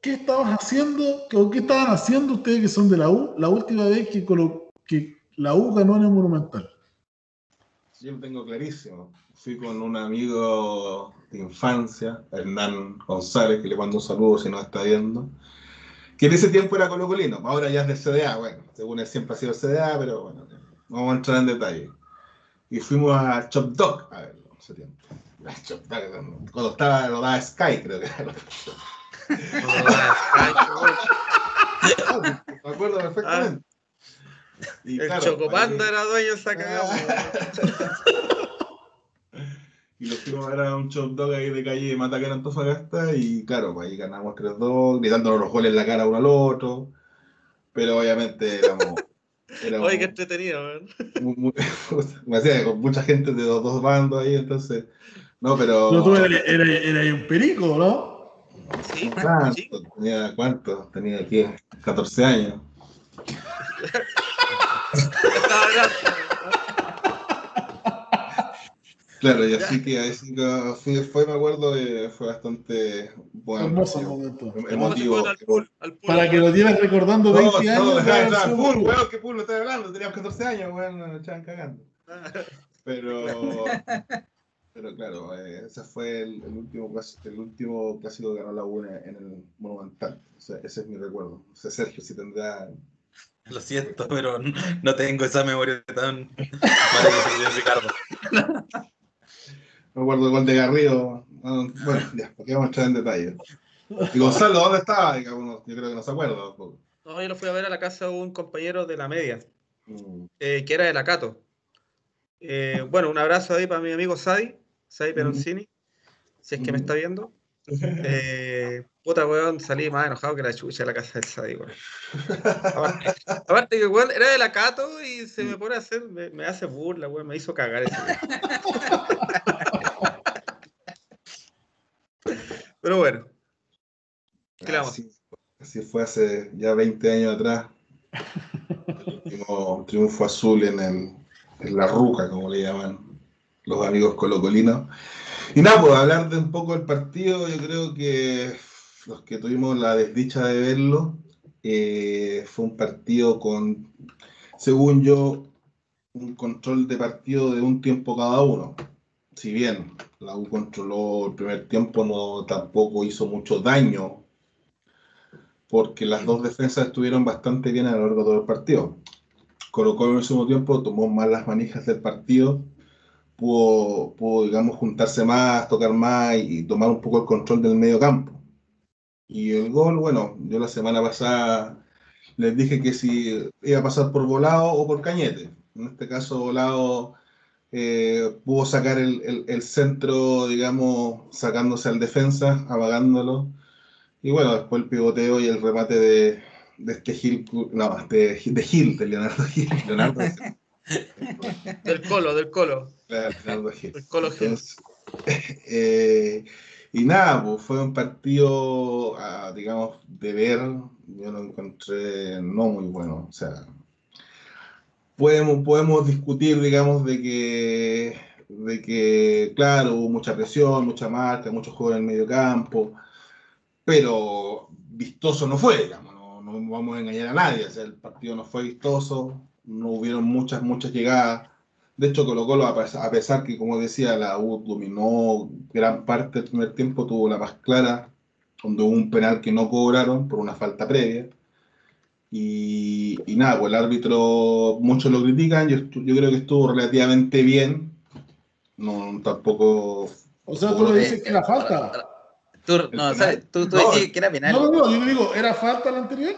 qué estabas haciendo, o qué estaban haciendo ustedes que son de la U la última vez que, la U ganó en el Monumental.
Yo lo tengo clarísimo. Fui con un amigo de infancia, Hernán González, que le mando un saludo si no está viendo, que en ese tiempo era colocolino, ahora ya es de CDA, bueno, según él siempre ha sido CDA, pero bueno, vamos a entrar en detalle. Y fuimos a Chop Dog a verlo ese tiempo. Cuando estaba, lo daba Sky, creo que era. Me acuerdo perfectamente.
Y, el claro, Chocopanda era dueño de esa cagada.
y lo fuimos a ver a un chop dog ahí de calle de Matacara Antofagasta y claro, pues ahí ganamos 3-2, gritándonos los goles en la cara uno al otro. Pero obviamente éramos.
éramos Oye, qué entretenido,
me hacía con mucha gente de los dos bandos ahí, entonces no, pero.
No, tú eras, era, un perico,
¿no? Sí,
¿Cuánto? Sí. Tenía, ¿Cuánto? Tenía aquí 14 años. Claro, y así que así que fue, me acuerdo, fue bastante bueno.
Hermoso momento. Emotivo. Para que lo tienes recordando 20 no, años. No,
no, no, pool, weón, que pool lo estás hablando, teníamos 14 años, weón, nos echaban cagando. Pero, pero claro, eh, ese fue el, el, último, el último clásico que ganó la UNE en el Monumental. O sea, ese es mi recuerdo. O sea, Sergio, si tendrá
lo siento, pero no tengo esa memoria tan maravillosa de Ricardo.
Me acuerdo gol de Garrido. Bueno, ya, porque vamos a entrar en detalle. Y Gonzalo, ¿dónde estaba? Yo creo que no se acuerda.
No, yo lo fui a ver a la casa de un compañero de la media, mm. eh, que era de la Cato. Eh, bueno, un abrazo ahí para mi amigo Sadi, Sadi Peroncini, si es que me está viendo. Eh, puta, weón, salí más enojado que la chucha de la casa del Sadi, weón. Aparte, que, weón, era de la Cato y se me pone a hacer, me, hace burla, weón, me hizo cagar ese Pero bueno.
¿Qué así, así fue hace ya 20 años atrás. El último triunfo azul en, el, en la ruca, como le llaman los amigos colocolinos. Y nada, pues hablar de un poco del partido, yo creo que los que tuvimos la desdicha de verlo, eh, fue un partido con, según yo, un control de partido de un tiempo cada uno. Si bien la U controló el primer tiempo, no tampoco hizo mucho daño, porque las dos defensas estuvieron bastante bien a lo largo de todo el partido. Colocó en el segundo tiempo, tomó más las manijas del partido pudo, digamos, juntarse más, tocar más y, tomar un poco el control del medio campo. Y el gol, bueno, yo la semana pasada les dije que si iba a pasar por volado o por cañete. En este caso, volado eh, pudo sacar el, centro, digamos, sacándose al defensa, apagándolo. Y bueno, después el pivoteo y el remate de, de este Gil, no, de, de Gil, de Leonardo Gil. Leonardo,
del colo, del colo.
Claro, colo eh, y nada, pues fue un partido, ah, digamos, de ver, yo lo encontré no muy bueno. O sea, podemos, podemos discutir, digamos, de que, de que, claro, hubo mucha presión, mucha marca, muchos juegos en el medio campo, pero vistoso no fue, digamos, no, no vamos a engañar a nadie, o sea, el partido no fue vistoso, no hubieron muchas, muchas llegadas. De hecho, Colo Colo, a pesar que, como decía, la U dominó gran parte del primer tiempo, tuvo la más clara, donde hubo un penal que no cobraron por una falta previa. Y, nada, pues el árbitro, muchos lo critican, yo, yo creo que estuvo relativamente bien. No, tampoco.
O sea, tú le dices que era falta.
Tú, no, tú, tú decís que era penal.
No, no, yo le digo, ¿era falta la anterior?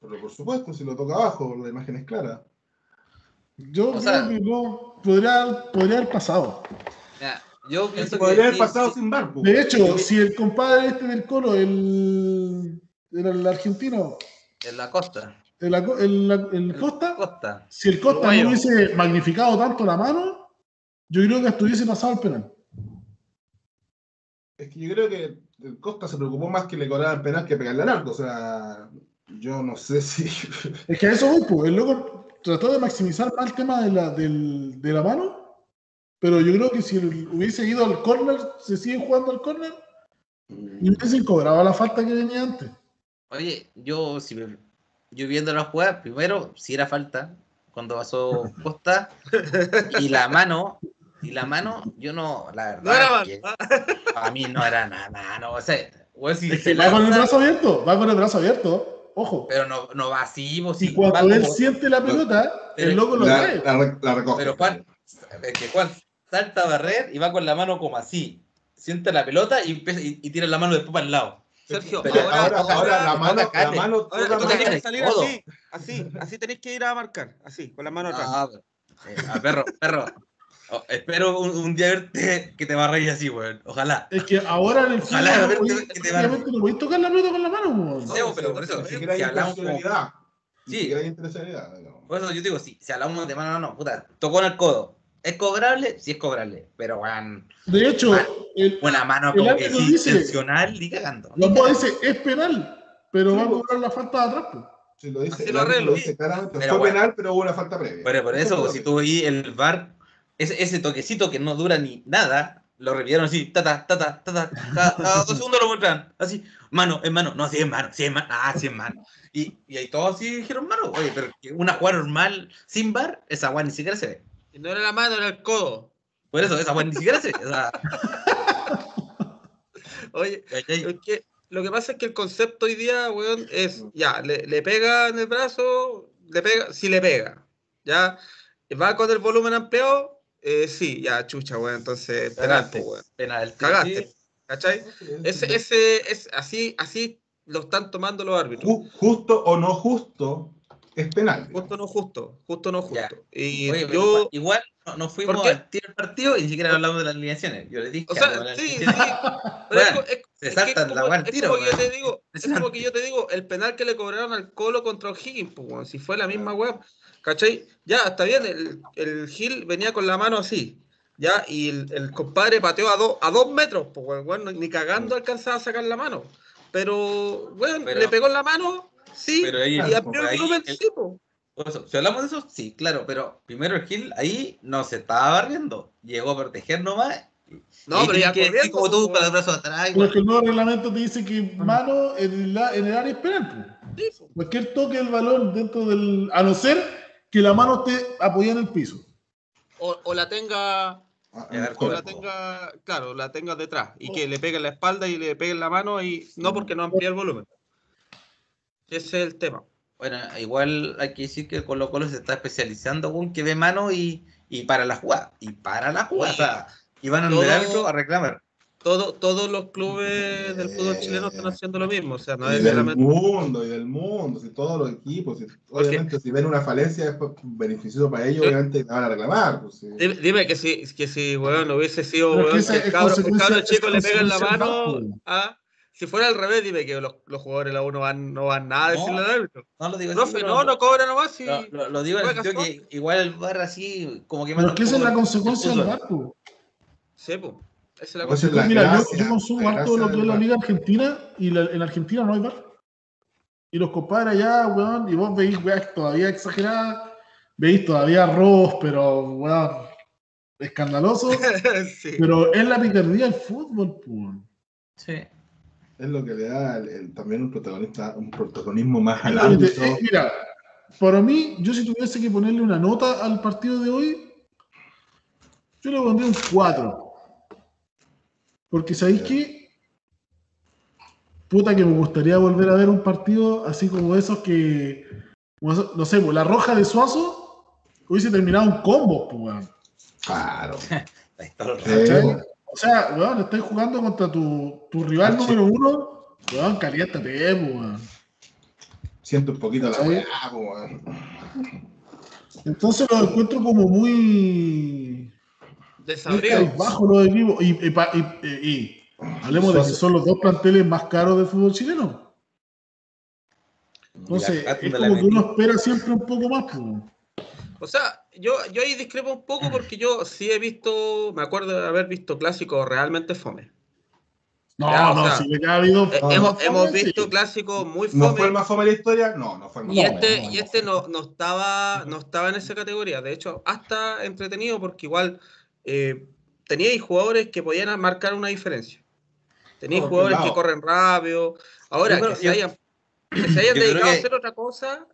Pero por supuesto, si lo toca abajo, la imagen es clara.
Yo creo que no podría, podría haber pasado.
yo pienso
podría haber pasado sin barco.
De hecho, si el compadre este del coro, el, el, argentino.
En la costa.
El, el, costa, costa, Si el Costa no hubiese magnificado tanto la mano, yo creo que estuviese pasado el penal.
Es que yo creo que el Costa se preocupó más que le cobrara el penal que pegarle al arco. O sea, yo no sé si.
Es que a eso pues. El loco trató de maximizar más el tema de la, del, de la mano, pero yo creo que si hubiese ido al córner, se sigue jugando al córner, y hubiese cobraba la falta que venía antes.
Oye, yo, si yo viendo la jugada, primero, si era falta, cuando pasó Costa, y la mano, y la mano, yo no, la verdad, a mí no era nada, no, o sea,
va con el brazo abierto, va con el brazo abierto ojo.
Pero no, no va así, vos
Y cuando él siente la pelota, el loco lo trae.
La, recoge.
Pero Juan, que Juan salta a barrer y va con la mano como así. Siente la pelota y, y, tira la mano después para el lado.
Sergio, ahora, ahora, la mano, la mano, ahora, tú tenés que salir así, así, así tenés que ir a marcar, así, con la mano atrás. Ah,
eh, perro, perro, Oh, espero un, día verte que te va a reír así, weón. Ojalá.
Es que ahora en el Ojalá no, que te va a No voy a tocar la pelota con la mano, weón.
No, pero por eso. Si, si hablamos como... Sí. Por eso yo digo, si, si hablamos de mano, no, no, puta, tocó en el codo. ¿Es cobrable? Sí es cobrable, pero weón.
De hecho,
una mano como que sí, intencional y cagando.
Los dice, es penal, pero va a cobrar la falta de atrás, pues.
Sí, lo dice, lo, lo dice claramente. Fue penal, pero hubo una falta previa.
Pero por eso, si tú veis el VAR ese, ese toquecito que no dura ni nada, lo revivieron así, tata, tata, tata, cada, cada dos segundos lo muestran, así, mano, en mano, no, sí es mano, sí es mano, ah, sí es mano. Y, y ahí todos así dijeron mano, oye, pero una jugada normal sin bar, esa weá ni siquiera se ve.
Y no era la mano, era el codo.
Por eso, esa weá ni siquiera se ve.
Oye, es que lo que pasa es que el concepto hoy día, weón, es, ya, le, le pega en el brazo, le pega, sí le pega, ya, va con el volumen ampliado, eh, sí, ya, chucha, weón, entonces, penal,
Penalti,
weón.
penalti,
Cagaste,
sí.
¿cachai? Ese, ese, es así, así lo están tomando los árbitros.
Ju- Justo o no justo es penal.
Justo no justo, justo no
Ya.
justo. Y
Oye,
yo,
igual no, no fuimos al tiro del partido y ni siquiera hablamos de las alineaciones. Yo les dije
o sea, sí, sí, es
se
es que
saltan
es
la tiro,
como que yo te digo, es como que yo te digo, el penal que le cobraron al Colo contra O'Higgins, pues, weón, si fue la misma web, ¿cachai? Ya, está bien, el, el Gil venía con la mano así, ya, y el, el compadre pateó a, dos a dos metros, pues, weón, ni cagando alcanzaba a sacar la mano. Pero, weón,
Pero-
le pegó en la mano, sí,
Pero ahí,
y amplió el volumen,
el-
sí, pues.
eso, si hablamos de eso, sí, claro, pero primero el Gil ahí no se estaba barriendo, llegó a proteger nomás.
No,
y
pero ya
que,
corriendo,
como tú
pues,
con los brazos atrás.
Pero
igual.
es que el nuevo reglamento te dice que mano en el, a- en el área es penal.
pues.
Cualquier toque del balón dentro del. A no ser que la mano esté apoyada en el piso.
O, o la tenga
Ah,
o la tenga, claro, la tenga detrás y que le pegue en la espalda y le pegue en la mano y no porque no amplía el volumen. Ese es el tema.
Bueno, igual hay que decir que el Colo Colo se está especializando con que ve mano y, y para la jugada. Y para la jugada.
Oye,
o sea, y van a
todo-
a reclamar.
Todo, todos los clubes del fútbol chileno están haciendo lo mismo. O sea, no
y
es
del
solamente.
mundo, y del mundo, si todos los equipos, si- obviamente si ven una falencia es beneficioso para ellos,
Sí.
obviamente la van a reclamar. Pues, sí.
Dime, dime que si, que si weón, hubiese sido weón,
esa
que el cabro, el cabro chico le pega en la mano.
fútbol.
ah, si fuera al revés, dime que los, los jugadores de la U no van, no van nada a
No.
decirle al árbitro.
No lo digo así,
Profe,
pero
no, no cobra nomás. Si...
Lo, lo- lo digo en el sentido que igual el bar así, como que
Pero es que esa es la consecuencia
el
del barco.
Sí, pues. Esa es la cosa.
Mira, yo-
gracia-
yo, consumo
la
harto lo que es la. Liga Argentina y la- en Argentina no hay bar. Y los compadres allá, weón, y vos veis weas todavía exageradas, veis todavía robos, pero weón, escandalosos.
sí.
pero es la picardía del fútbol, pues.
Sí.
Es lo que le da el- el- también un protagonista, un protagonismo más al ámbito.
Eh, mira, para mí, yo si tuviese que ponerle una nota al partido de hoy, yo le pondría un 4. Porque sabéis que, puta que me gustaría volver a ver un partido así como esos que, como esos- no sé, pues, la roja de Suazo hubiese terminado un combo, pues, weón.
Claro.
O sea, weón, estás jugando contra tu, tu rival
sí.
número uno, weón, caliéntate, pues, weón.
Siento un poquito la weá, po, weón.
Entonces lo encuentro como muy,
Desabrido.
bajo los equipos. Y, y, pa- y- y- y hablemos de que son los dos planteles más caros del fútbol chileno. Entonces, es como que uno espera siempre un poco más. pues.
O sea, yo, yo ahí discrepo un poco porque yo sí he visto, me acuerdo de haber visto clásicos realmente fome.
No,
Ya,
no,
sea,
si le ha habido.
Eh,
No,
hemos, hemos
fome, sí.
visto clásicos muy
¿No
fome.
fue el más fome de la historia? No, no fue el más
Y
fome.
este,
no,
y
no.
este no, no estaba, no estaba en esa categoría. De hecho, hasta entretenido porque igual eh, teníais jugadores que podían marcar una diferencia. Teníais
Por
jugadores que corren rápido. Ahora,
creo-
que se
yo-
hayan, que se hayan dedicado a
que-
hacer otra cosa.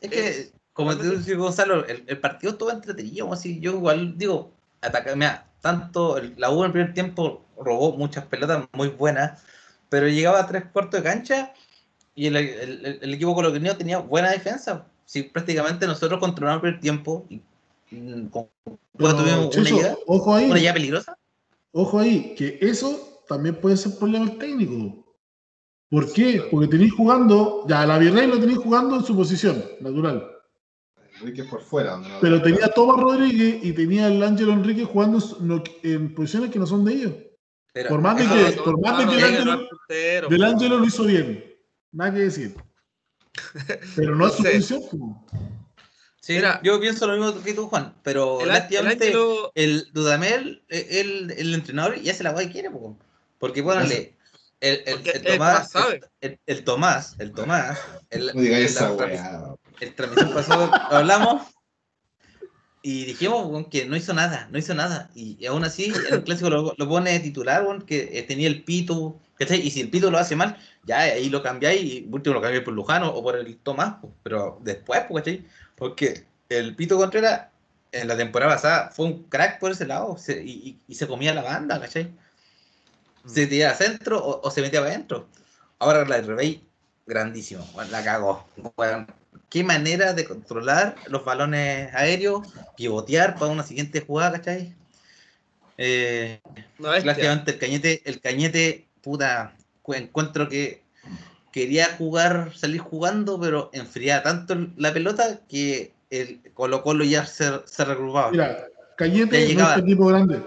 Es que, como te dice Gonzalo, el, el partido estuvo entretenido. Así, yo igual digo, ataca, mira, tanto el- la U en el primer tiempo robó muchas pelotas muy buenas, pero llegaba a tres cuartos de cancha y el, el- el- el equipo coloquial tenía buena defensa. Sí, prácticamente nosotros controlamos el primer tiempo y con-
Pero,
tuvimos una llegada,
ojo ahí,
una llegada peligrosa.
ojo ahí, que eso también puede ser problema del técnico. ¿Por qué? Porque tenéis jugando, ya la Virrey lo tenéis jugando en su posición natural.
Enrique por fuera. no-
Pero tenía a Tomás Rodríguez y tenía al Ángelo Enrique jugando en posiciones que no son de ellos.
Pero
Por más de que- por más de que el Ángelo- Del. Ángelo lo hizo bien. Nada que decir. Pero no es su
sé.
posición. po.
Sí,
Mira.
yo pienso lo mismo que tú, Juan, pero
El, el
el Dudamel, eh, el, el entrenador, y hace la guay que quiere, po. porque ponle, el, el, Tomás, el, el Tomás, el Tomás, el,
No
el-
esa
la-
weá.
el transmisión pasado lo hablamos, y dijimos que no hizo nada, no hizo nada. Y, aún así, el clásico lo, pone titular, que eh, tenía el pito, Y si el pito lo hace mal, ya ahí lo cambiáis y último lo cambiáis por Lujano o por el Tomás, pero después, ¿cachai? Porque el pito Contreras en la temporada pasada fue un crack por ese lado y, se comía la banda, ¿cachai? Mm. Se metía a centro o, se metía adentro. Ahora la Rey, grandísimo, la cagó. qué manera de controlar los balones aéreos, pivotear para una siguiente jugada, ¿cachai? Eh, el cañete, el cañete, puta, encuentro que quería jugar, salir jugando, pero enfriaba tanto la pelota que el Colo Colo ya se, se regrupaba.
Mira, Cañete no es equipo grande.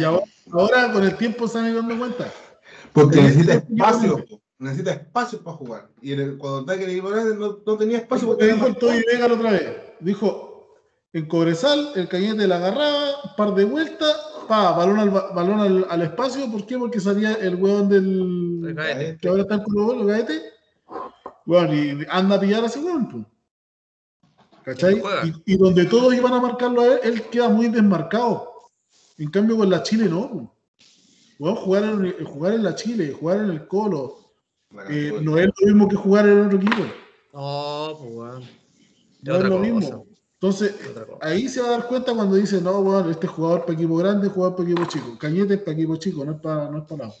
Y ahora, con el tiempo se han ido dando cuenta.
Porque necesita espacio, necesita espacio para jugar. Y cuando está que el equipo grande no, no tenía espacio.
Porque dijo el Toy Vega la otra vez. Dijo, en Cobresal, el Cañete la agarraba, un par de vueltas, pa, balón al, balón al, espacio. ¿Por qué? Porque salía el hueón del. Que ahora está en Colo Cañete bueno, y anda a pillar a ese weón, ¿Cachai? Y, donde todos iban a marcarlo a él, él queda muy desmarcado. En cambio, con la Chile no. Bueno, jugar, en, jugar en la Chile, jugar en el Colo, eh, no es lo mismo que jugar en otro equipo.
No, pues bueno.
No es lo mismo. Entonces, ahí se va a dar cuenta cuando dice, no, bueno, este jugador para equipo grande, jugador para equipo chico. Cañete es para equipo chico, no es para, no es para nada.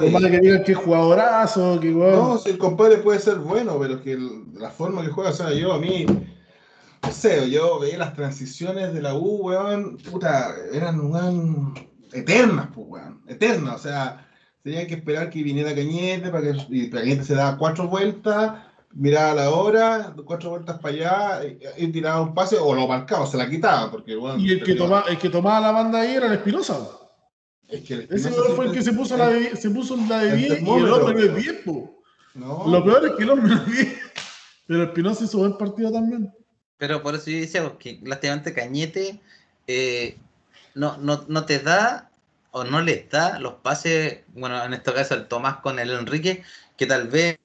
No, y... que digan que jugadorazo, que
No, si el compadre puede ser bueno, pero que la forma que juega, o sea, yo a mí, no sé, yo veía las transiciones de la U, weón, puta, eran, weón, eternas, pues, weón, eternas, o sea, tenía que esperar que viniera Cañete para que y Cañete se daba cuatro vueltas, miraba la hora, cuatro vueltas para allá, y, tiraba un pase, o lo marcaba, se la quitaba, porque,
weón, Y el que, toma, el que tomaba la banda ahí era el Espinosa, ese fue el que se puso, la de, se puso la de 10 y el otro de 10, no. Lo peor es que el hombre no 10. Pero Espinosa hizo buen partido también.
Pero por eso yo decía que lástimamente Cañete eh, no, no, no te da o no le da los pases, bueno, en este caso el Tomás con el Enrique, que tal vez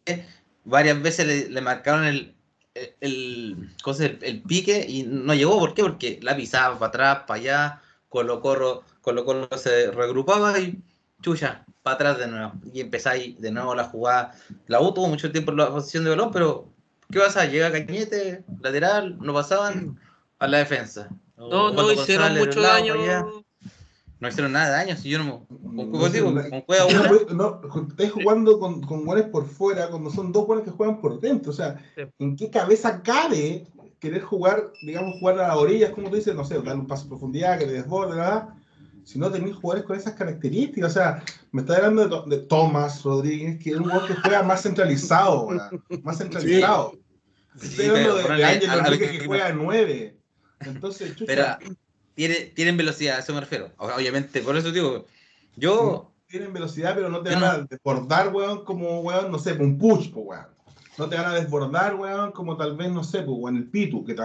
varias veces le, marcaron el, el, el, el, pique y no llegó. ¿Por qué? Porque la pisaba para atrás, para allá, Colo Colo Colo Colo se regrupaba y chucha, para atrás de nuevo. Y empezáis de nuevo la jugada. La U tuvo mucho tiempo en la posición de balón, pero ¿qué pasa? Llega Cañete, lateral, no pasaban a la defensa.
No, no hicieron mucho daño.
No hicieron nada de daño, si yo no. Con,
no, digo, con no, estáis jugando con, con goles por fuera, cuando son dos goles que juegan por dentro. O sea, ¿en qué cabeza cabe querer jugar, digamos, jugar a las orillas, como tú dices, no sé, darle un paso de profundidad, que le desborde, ¿verdad? si no tenéis jugadores con esas características. O sea, me está hablando de, de Tomás Rodríguez, que es un jugador que juega más centralizado, más centralizado. Sí. Estoy hablando de, de Ángel Rodríguez que, juega nueve. Entonces,
chucha. Pero tiene, tienen velocidad, a eso me refiero. Obviamente, por eso digo, yo.
Tienen velocidad, pero no te van a desbordar, weón, como, weón, no sé, un push, weón no te van a desbordar, weón, como tal vez, no sé, pues, weón, el Pitu, que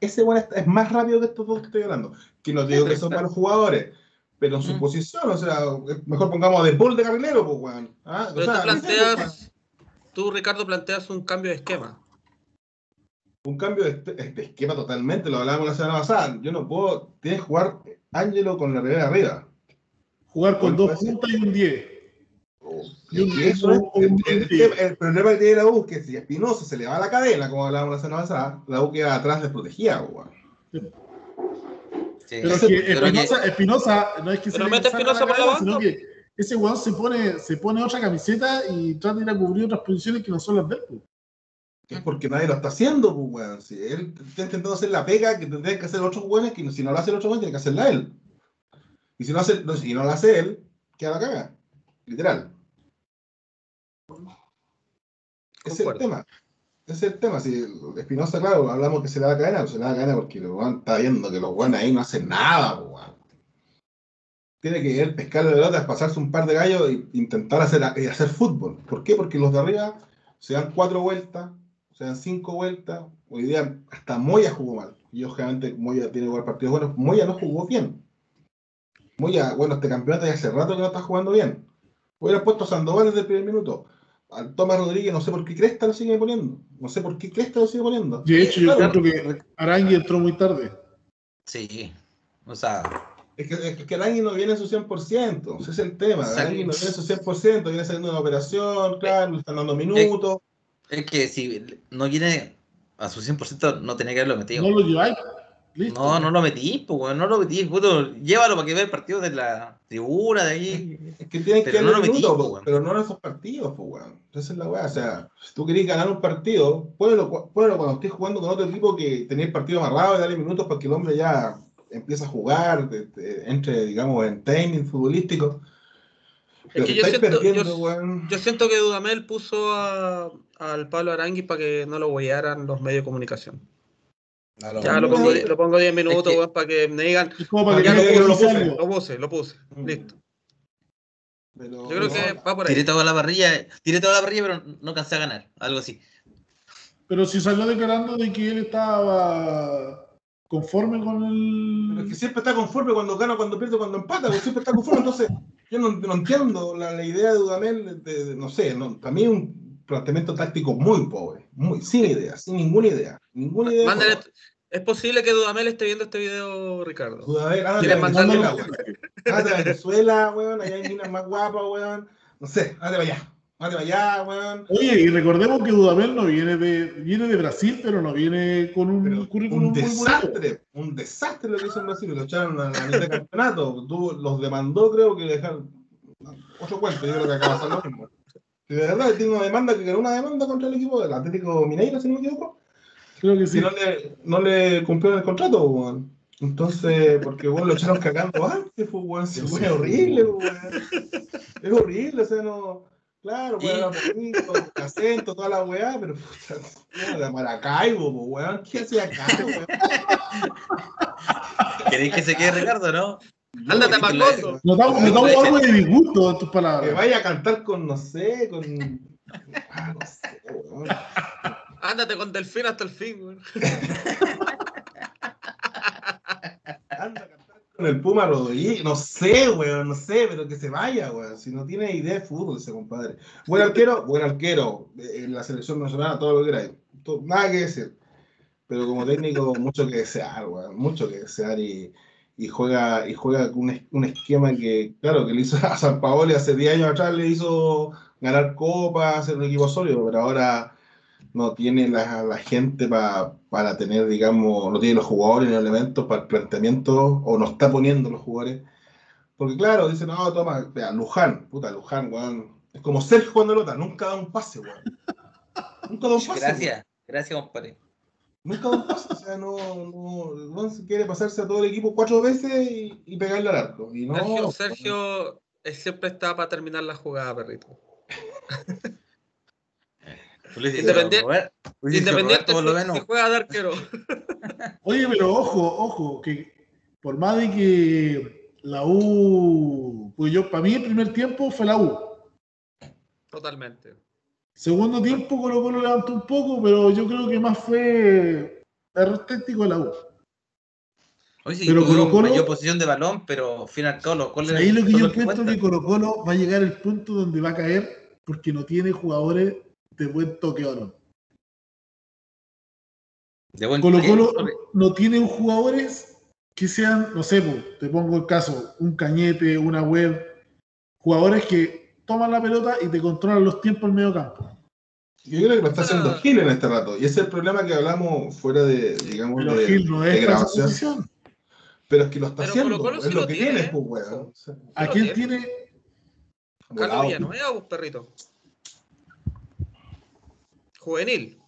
ese weón es, más rápido que estos dos que estoy hablando. Que no digo que son para los jugadores, pero en su posición, o sea, mejor pongamos a De Paul de carrilero, pues, weón. ¿Ah?
Pero tú planteas, tú, Ricardo, planteas un cambio de esquema.
Un cambio de, esquema totalmente, lo hablábamos la semana pasada. Yo no puedo, tienes que jugar Ángelo con la revera arriba.
Jugar con dos puntas y un 10
el, problema que tiene la U es que si Espinosa se le va la cadena, como hablábamos la semana pasada, la U queda atrás desprotegida.
Sí. Pero es que Espinosa, no es que se le mete Espinosa por la banda, sino que ese weón se pone, se pone otra camiseta y trata de ir a cubrir otras posiciones que no son las de él.
Es porque nadie lo está haciendo, pues, weón. Si él está intentando hacer la pega que tendría que hacer otros weones, que si no lo hace el otro weón, tiene que hacerla él. Y si no, hace, si no lo hace él, queda la caga. Literal. Ese es el tema. Ese es el tema. Si Espinosa, claro, hablamos que se le da cadena, se le da cadena porque lo está viendo que los guanes ahí no hacen nada, Tiene que ir pescar de pelotas, pasarse un par de gallos e intentar hacer, hacer fútbol. ¿Por qué? Porque los de arriba se dan cuatro vueltas, se dan cinco vueltas. Hoy día hasta Moya jugó mal. Y obviamente Moya tiene igual partidos buenos. Moya no jugó bien. Moya, bueno, este campeonato ya hace rato que no está jugando bien. Hubiera puesto Sandoval desde el primer minuto. al Tomás Rodríguez, no sé por qué Cresta lo sigue poniendo. No sé por qué Cresta lo sigue poniendo.
De hecho, yo creo que Arangui entró muy tarde.
Sí. O sea.
Es que, es que Arangui no viene en su 100%, ese es el tema. Arangui no viene en su 100%, viene saliendo una operación, claro, le están dando minutos.
Es, que si no viene a su 100%, no tenía que haberlo metido.
No lo lleváis.
No, no lo metí, pues, no lo metí, puto. Llévalo para que vea el partido de la tribuna de ahí.
Es que tienen que no lo metí, pues, pero no en esos partidos, pues, weón. Esa es la weá. O sea, si tú querés ganar un partido, ponelo, cuando estés jugando con otro equipo que tenés el partido amarrado y darle minutos para que el hombre ya empiece a jugar, entre, digamos, en timing futbolístico.
Es que yo siento, yo, siento, que Dudamel puso al Pablo Arangui para que no lo guiaran los medios de comunicación ya lo pongo, lo pongo 10 minutos, es para que me digan. Para que lo, puse, lo puse, lo puse. Mm. Listo. Yo creo que va por ahí.
Tiré toda la parrilla, tiré toda la parrilla, pero no cansé a ganar. Algo así.
Pero si salió declarando de que él estaba conforme con el.
Pero es que siempre está conforme cuando gana, cuando pierde, cuando empata, porque siempre está conforme. Entonces, yo no, no entiendo la, la, idea de Dudamel, de, no sé, no, para mí un planteamiento táctico muy pobre, muy, sin idea, sin ninguna idea. Ninguna idea.
Es posible que Dudamel esté viendo este video, Ricardo.
Dudamel, ándate a Venezuela, weón. Allá hay minas más guapas, weón. No sé, ándate para allá. Ándate para allá, weón.
Oye, y recordemos que Dudamel no viene de, viene de Brasil, pero no viene con un currículum
Un desastre, un desastre lo que hizo en Brasil. Lo echaron a la mitad del campeonato. los demandó, creo que dejaron. Otro cuento, yo creo que acaba de pasar lo mismo. De verdad, tiene una demanda que ganó una demanda contra el equipo del Atlético Mineiro, si no me equivoco Creo que sí. no le, no le cumplieron el contrato, weón. Entonces, porque vos lo echaron cagando antes, pues, weón. Se fue horrible, weón. Es horrible, o sea, no. Claro, weón, era bonito, acento, toda la weá, pero puta, de Maracaibo, pues, weón. ¿Qué hacía acá, weón?
¿Queréis que se quede Ricardo, no?
Ándate a Macondo.
Notamos, notamos algo de disgusto en tus palabras.
Que vaya a cantar con, no sé, con. Ah, no sé, weón.
Ándate con Delfín hasta el fin, güey.
Anda a cantar con el Puma Rodríguez. No sé, weón, no sé, pero que se vaya, weón. Si no tiene idea de fútbol ese compadre. Buen arquero, buen arquero. En la selección nacional, todo lo que queráis. Nada que decir. Pero como técnico, mucho que desear, weón. Mucho que desear y y juega y juega un, un esquema que, claro, que le hizo a San Paolo hace 10 años atrás, le hizo ganar copas, hacer un equipo sólido, pero ahora no tiene la, la gente para tener, digamos, no tiene los jugadores ni los elementos para el planteamiento, o no está poniendo los jugadores. Porque claro, dicen, no, toma, vea, Luján, puta, Luján, weón. Es como Sergio cuando nunca da un pase, weón. Nunca da un pase.
Gracias, gracias, compadre.
Nunca un pase, o sea, no, no, no quiere pasarse a todo el equipo cuatro veces y, y pegarle al arco. Y no,
Sergio, Sergio siempre está para terminar la jugada, perrito. Independiente, independiente si, juega de arquero.
Oye, pero ojo, ojo, que por más de que la U, pues yo, para mí el primer tiempo fue la U.
Totalmente.
Segundo tiempo Colo Colo levantó un poco, pero yo creo que más fue el técnico de la U.
Hoy sí, pero Colo Colo mayor posición de balón, pero final Colo
Colo. Ahí lo que yo encuentro que Colo Colo va a llegar al punto donde va a caer porque no tiene jugadores de buen toque balón. De buen Colo Colo no tiene jugadores que sean, no sé, te pongo el caso, un cañete, una web, jugadores que toman la pelota y te controlan los tiempos en medio campo.
Yo creo que lo está haciendo Gil en este rato. Y ese es el problema que hablamos fuera de, digamos, de, Gil no es grabación. Pero es que lo está haciendo. es lo, que tiene, pues, weón.
¿A quién tiene?
Carlos Villanueva, vos, perrito. Juvenil.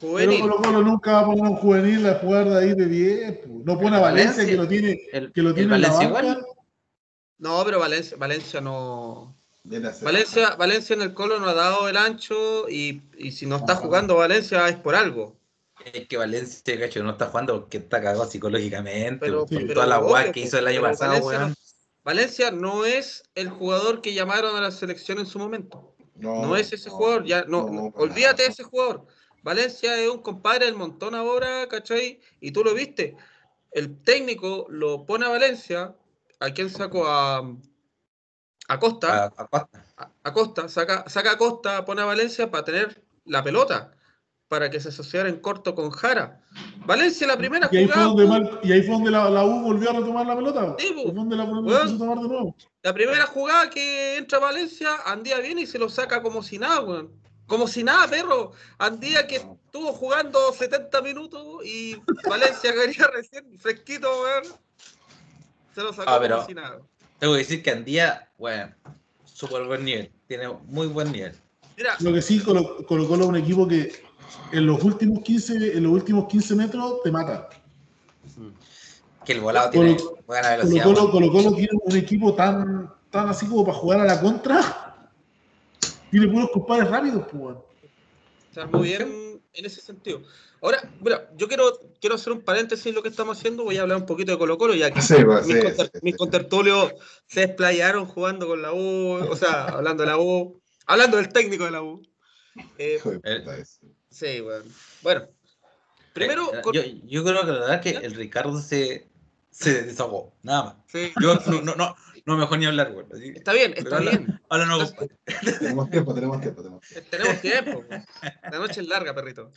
Juvenil. Pero Colo Colo nunca va a poner un juvenil a jugar de ahí de 10. No pone a Valencia, que lo tiene, que lo tiene en la banca.
No, pero Valencia, Valencia no. Valencia, Valencia en el Colo no ha dado el ancho y, y si no está jugando Valencia es por algo.
Es que Valencia, cacho, no está jugando porque está cagado psicológicamente. Pero, por toda la guay que hizo el año pasado,
Valencia, Valencia no es el jugador que llamaron a la selección en su momento. No, es ese jugador, ya no, olvídate de ese jugador. Valencia es un compadre del montón ahora, ¿cachai? Y tú lo viste. El técnico lo pone a Valencia. ¿A quién sacó? A, Acosta, a, Acosta, saca, saca a Costa, pone a Valencia para tener la pelota, para que se asociara en corto con Jara. Valencia la primera
y jugada. y ahí fue donde la, U volvió a retomar la pelota. Sí,
la, la primera jugada que entra Valencia, Andía viene y se lo saca como si nada, weón. Como si nada, perro. Andía que estuvo jugando 70 minutos y Valencia quería recién fresquito, weón. Se lo sacó ah, como si nada.
Tengo que decir que Andía, bueno, súper buen nivel. Tiene muy buen nivel.
Mira, lo que sí colocó Colo un equipo que en los últimos 15, en los últimos 15 metros te mata.
Que el volado tiene buena velocidad.
Colo Colo, tiene un equipo tan, tan así como para jugar a la contra. Tiene puros compadres rápidos, pues.
Está muy bien en ese sentido. Ahora, bueno, yo quiero, quiero hacer un paréntesis en lo que estamos haciendo. Voy a hablar un poquito de Colo Colo, ya que pues, mis, contertulios se desplayaron jugando con la U, o sea, hablando de la U, hablando del técnico de la U. Eh, sí, bueno. Bueno, primero.
Eh, yo, creo que la verdad es que el Ricardo se, se desahogó, nada más. Sí. Yo no, no, no, mejor ni hablar, güey.
Está bien, está bien.
Ahora no. tenemos tiempo, tenemos tiempo. Tenemos,
tenemos tiempo. La noche es larga, perrito.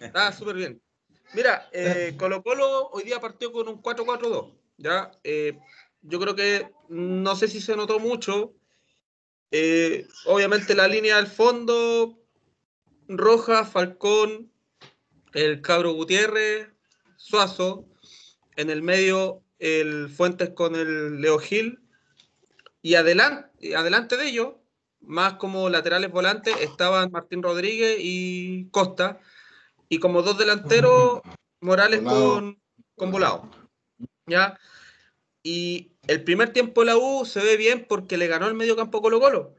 Está súper bien. Mira, eh, Colo Colo hoy día partió con un 4-4-2. ¿ya? Eh, yo creo que no sé si se notó mucho. Eh, obviamente la línea al fondo, Roja, Falcón, el Cabro Gutiérrez, Suazo. En el medio, el Fuentes con el Leo Gil. Y adelante, adelante de ellos, más como laterales volantes, estaban Martín Rodríguez y Costa. Y como dos delanteros, Morales con, con Volado. ¿Ya? Y el primer tiempo de la U se ve bien porque le ganó el medio campo Colo Colo,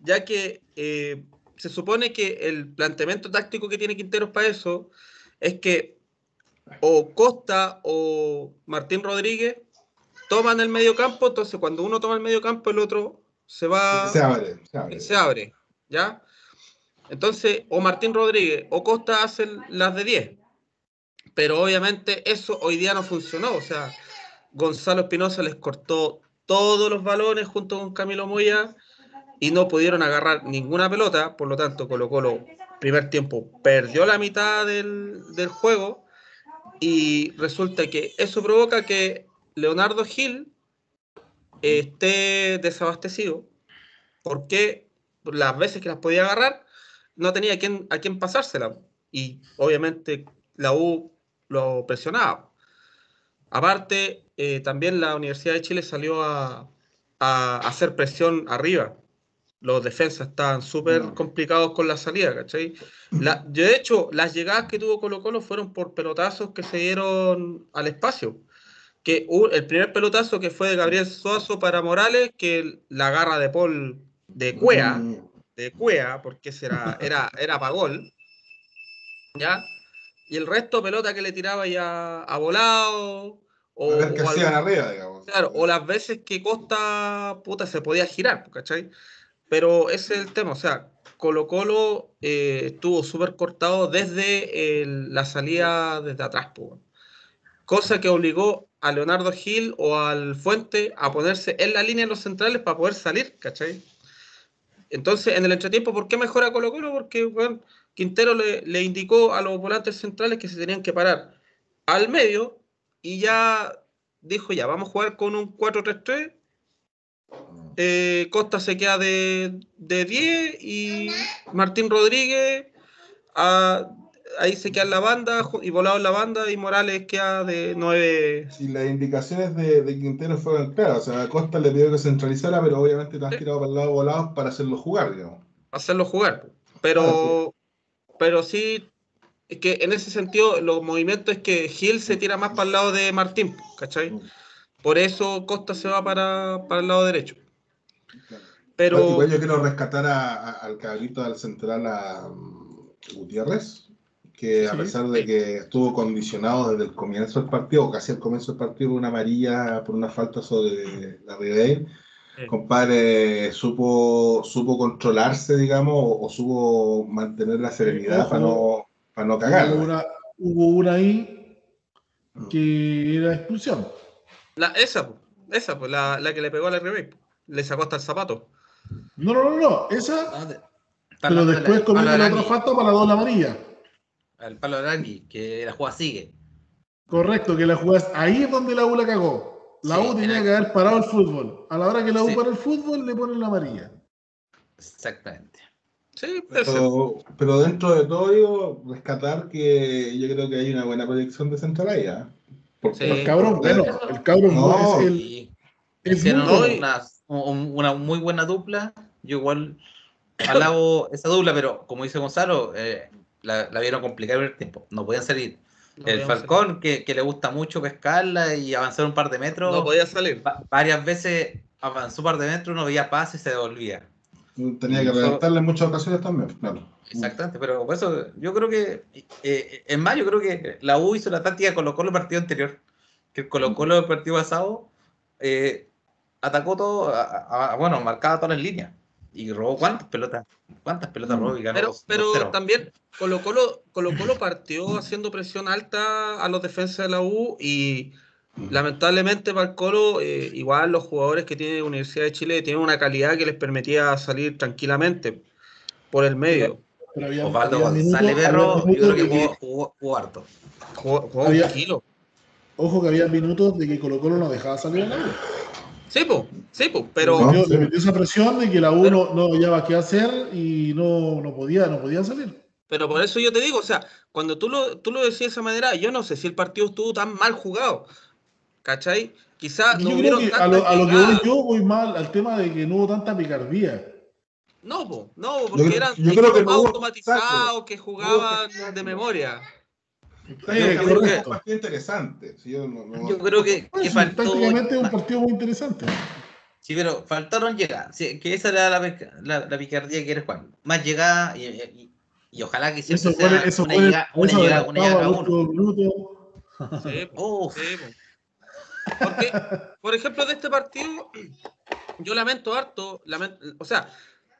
ya que eh, se supone que el planteamiento táctico que tiene Quinteros para eso es que o Costa o Martín Rodríguez toman el medio campo, entonces cuando uno toma el medio campo, el otro se va.
Se abre.
Se abre, ¿ya? Entonces, o Martín Rodríguez o Costa hacen las de 10. Pero obviamente eso hoy día no funcionó. O sea, Gonzalo Espinosa les cortó todos los balones junto con Camilo Moya y no pudieron agarrar ninguna pelota. Por lo tanto, Colo Colo, primer tiempo, perdió la mitad del, del juego. Y resulta que eso provoca que Leonardo Gil esté desabastecido porque las veces que las podía agarrar no tenía a quién, a quién pasársela y obviamente la U lo presionaba. Aparte, eh, también la Universidad de Chile salió a, hacer presión arriba. Los defensas estaban súper complicados con la salida, ¿cachai? de hecho, las llegadas que tuvo Colo Colo fueron por pelotazos que se dieron al espacio que el primer pelotazo que fue de Gabriel Suazo para Morales, que la garra de Paul de Cuea, mm. de Cuea, porque era, era, era para gol, ¿ya? Y el resto pelota que le tiraba ya a volado, o, o las veces que Costa puta se podía girar, ¿cachai? Pero ese es el tema, o sea, Colo Colo eh, estuvo súper cortado desde la salida desde atrás, cosa que obligó a Leonardo Gil o al Fuente a ponerse en la línea de los centrales para poder salir, ¿cachai? Entonces, en el entretiempo, ¿por qué mejora Colo Colo? Porque bueno, Quintero le, indicó a los volantes centrales que se tenían que parar al medio y ya dijo, ya, vamos a jugar con un 4-3-3. Eh, Costa se queda de, de 10 y Martín Rodríguez a, ahí se queda en la banda y volado en la banda y Morales queda de 9.
Y las indicaciones de, Quintero fueron claras. O sea, Costa le pidió que centralizara, pero obviamente te has tirado para el lado volado para hacerlo jugar, digamos.
Hacerlo jugar. Pero, pero sí, es que en ese sentido, los movimientos es que Gil se tira más para el lado de Martín, ¿cachai? Mm. Por eso Costa se va para, el lado derecho. Pero...
Igual yo quiero rescatar al cabrito del central a mm, Gutiérrez que a pesar de que estuvo condicionado desde el comienzo del partido, o casi al comienzo del partido, una amarilla por una falta sobre la Ribeir, compadre supo, supo controlarse, digamos, o, supo mantener la serenidad para, no, para no cagar.
Hubo una, ahí mm. que era expulsión.
La, esa, esa, pues, la, la que le pegó a la Ribeir. le sacó hasta el zapato.
No, no, no, no. Esa. pero después comete la otra falta para la doble amarilla.
El palo de Arani, que la jugada sigue.
Correcto, que la jugada. Ahí es donde la U la cagó. La U tenía que haber parado el fútbol. A la hora que la U para el fútbol, le ponen la amarilla.
Exactamente.
Sí,
pero, pero, dentro de todo, digo, rescatar que yo creo que hay una buena proyección de central ahí. ¿eh?
el cabrón, bueno, el cabrón no, es el.
Hicieron una, muy buena dupla. Yo igual alabo esa dupla, pero como dice Gonzalo, eh, la, vieron complicada el tiempo. No podían salir. el Falcón, que, que, le gusta mucho pescarla y avanzar un par de metros.
No podía salir.
varias veces avanzó un par de metros, no veía paz y se devolvía.
Tenía que redactarle en muchas ocasiones también, claro.
Exactamente, pero por eso yo creo que, eh, en mayo creo que la U hizo la táctica Colo Colo el partido anterior, que Colo Colo el partido pasado eh, atacó todo, bueno, marcaba todas las líneas y robó cuántas pelotas, cuántas pelotas robó y ganó.
Pero, pero también Colo Colo, Colo Colo partió haciendo presión alta a los defensas de la U y Lamentablemente para el Colo, eh, igual los jugadores que tiene Universidad de Chile tienen una calidad que les permitía salir tranquilamente por el medio.
Osvaldo González Berro, yo creo que jugó, harto.
Jugó, un kilo.
Ojo que había minutos de que Colo Colo no dejaba salir a nadie.
Sí, pues, sí, pues, pero...
No, le metió esa presión de que la U no, no hallaba qué hacer y no, no, podía, no podía salir.
Pero por eso yo te digo, o sea, cuando tú lo, tú lo decías de esa manera, yo no sé si el partido estuvo tan mal jugado. ¿Cachai? Quizás
no hubieron que a, lo, a lo, que voy yo voy mal al tema de que no hubo tanta picardía.
No, no, porque eran yo creo que más automatizados que jugaban de memoria.
Yo creo que es un partido interesante.
yo, creo que, que faltó.
Prácticamente un partido muy interesante.
Sí, pero faltaron llegar. Sí, que esa era la, la, la, picardía que eres Juan. Más llegada y, y, ojalá que siempre eso sea eso una, llegada, una, llegada, una llegada uno.
Sí, sí, porque, por ejemplo, de este partido, yo lamento harto, o sea,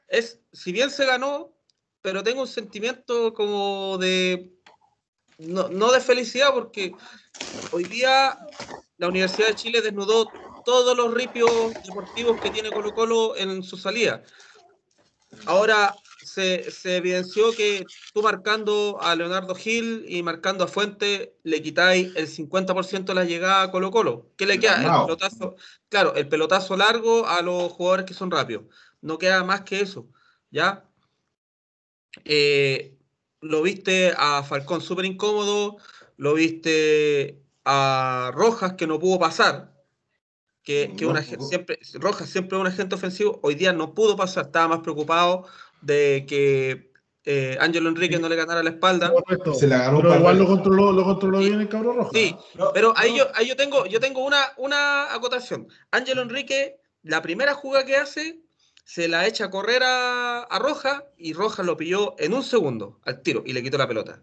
es, si bien se ganó, pero tengo un sentimiento como de, no, no de felicidad, porque hoy día la Universidad de Chile desnudó todos los ripios deportivos que tiene Colo Colo en su salida. Ahora, se, evidenció que tú marcando a Leonardo Gil y marcando a Fuente le quitáis el 50% de la llegada a Colo Colo. ¿Qué le queda? El pelotazo, claro, el pelotazo largo a los jugadores que son rápidos. No queda más que eso, ¿ya? Eh, lo viste a Falcón súper incómodo, lo viste a Rojas que no pudo pasar, que, que una, siempre, Rojas siempre un agente ofensivo, hoy día no pudo pasar, estaba más preocupado de que eh, Ángelo Enrique no le ganara la espalda.
Se la ganó pero igual lo controló, lo controló bien el cabrón rojo.
Sí, pero ahí, yo, ahí yo tengo, yo tengo una, una acotación. Ángelo Enrique, la primera jugada que hace, se la echa a correr a, a Roja y Roja lo pilló en un segundo al tiro y le quitó la pelota.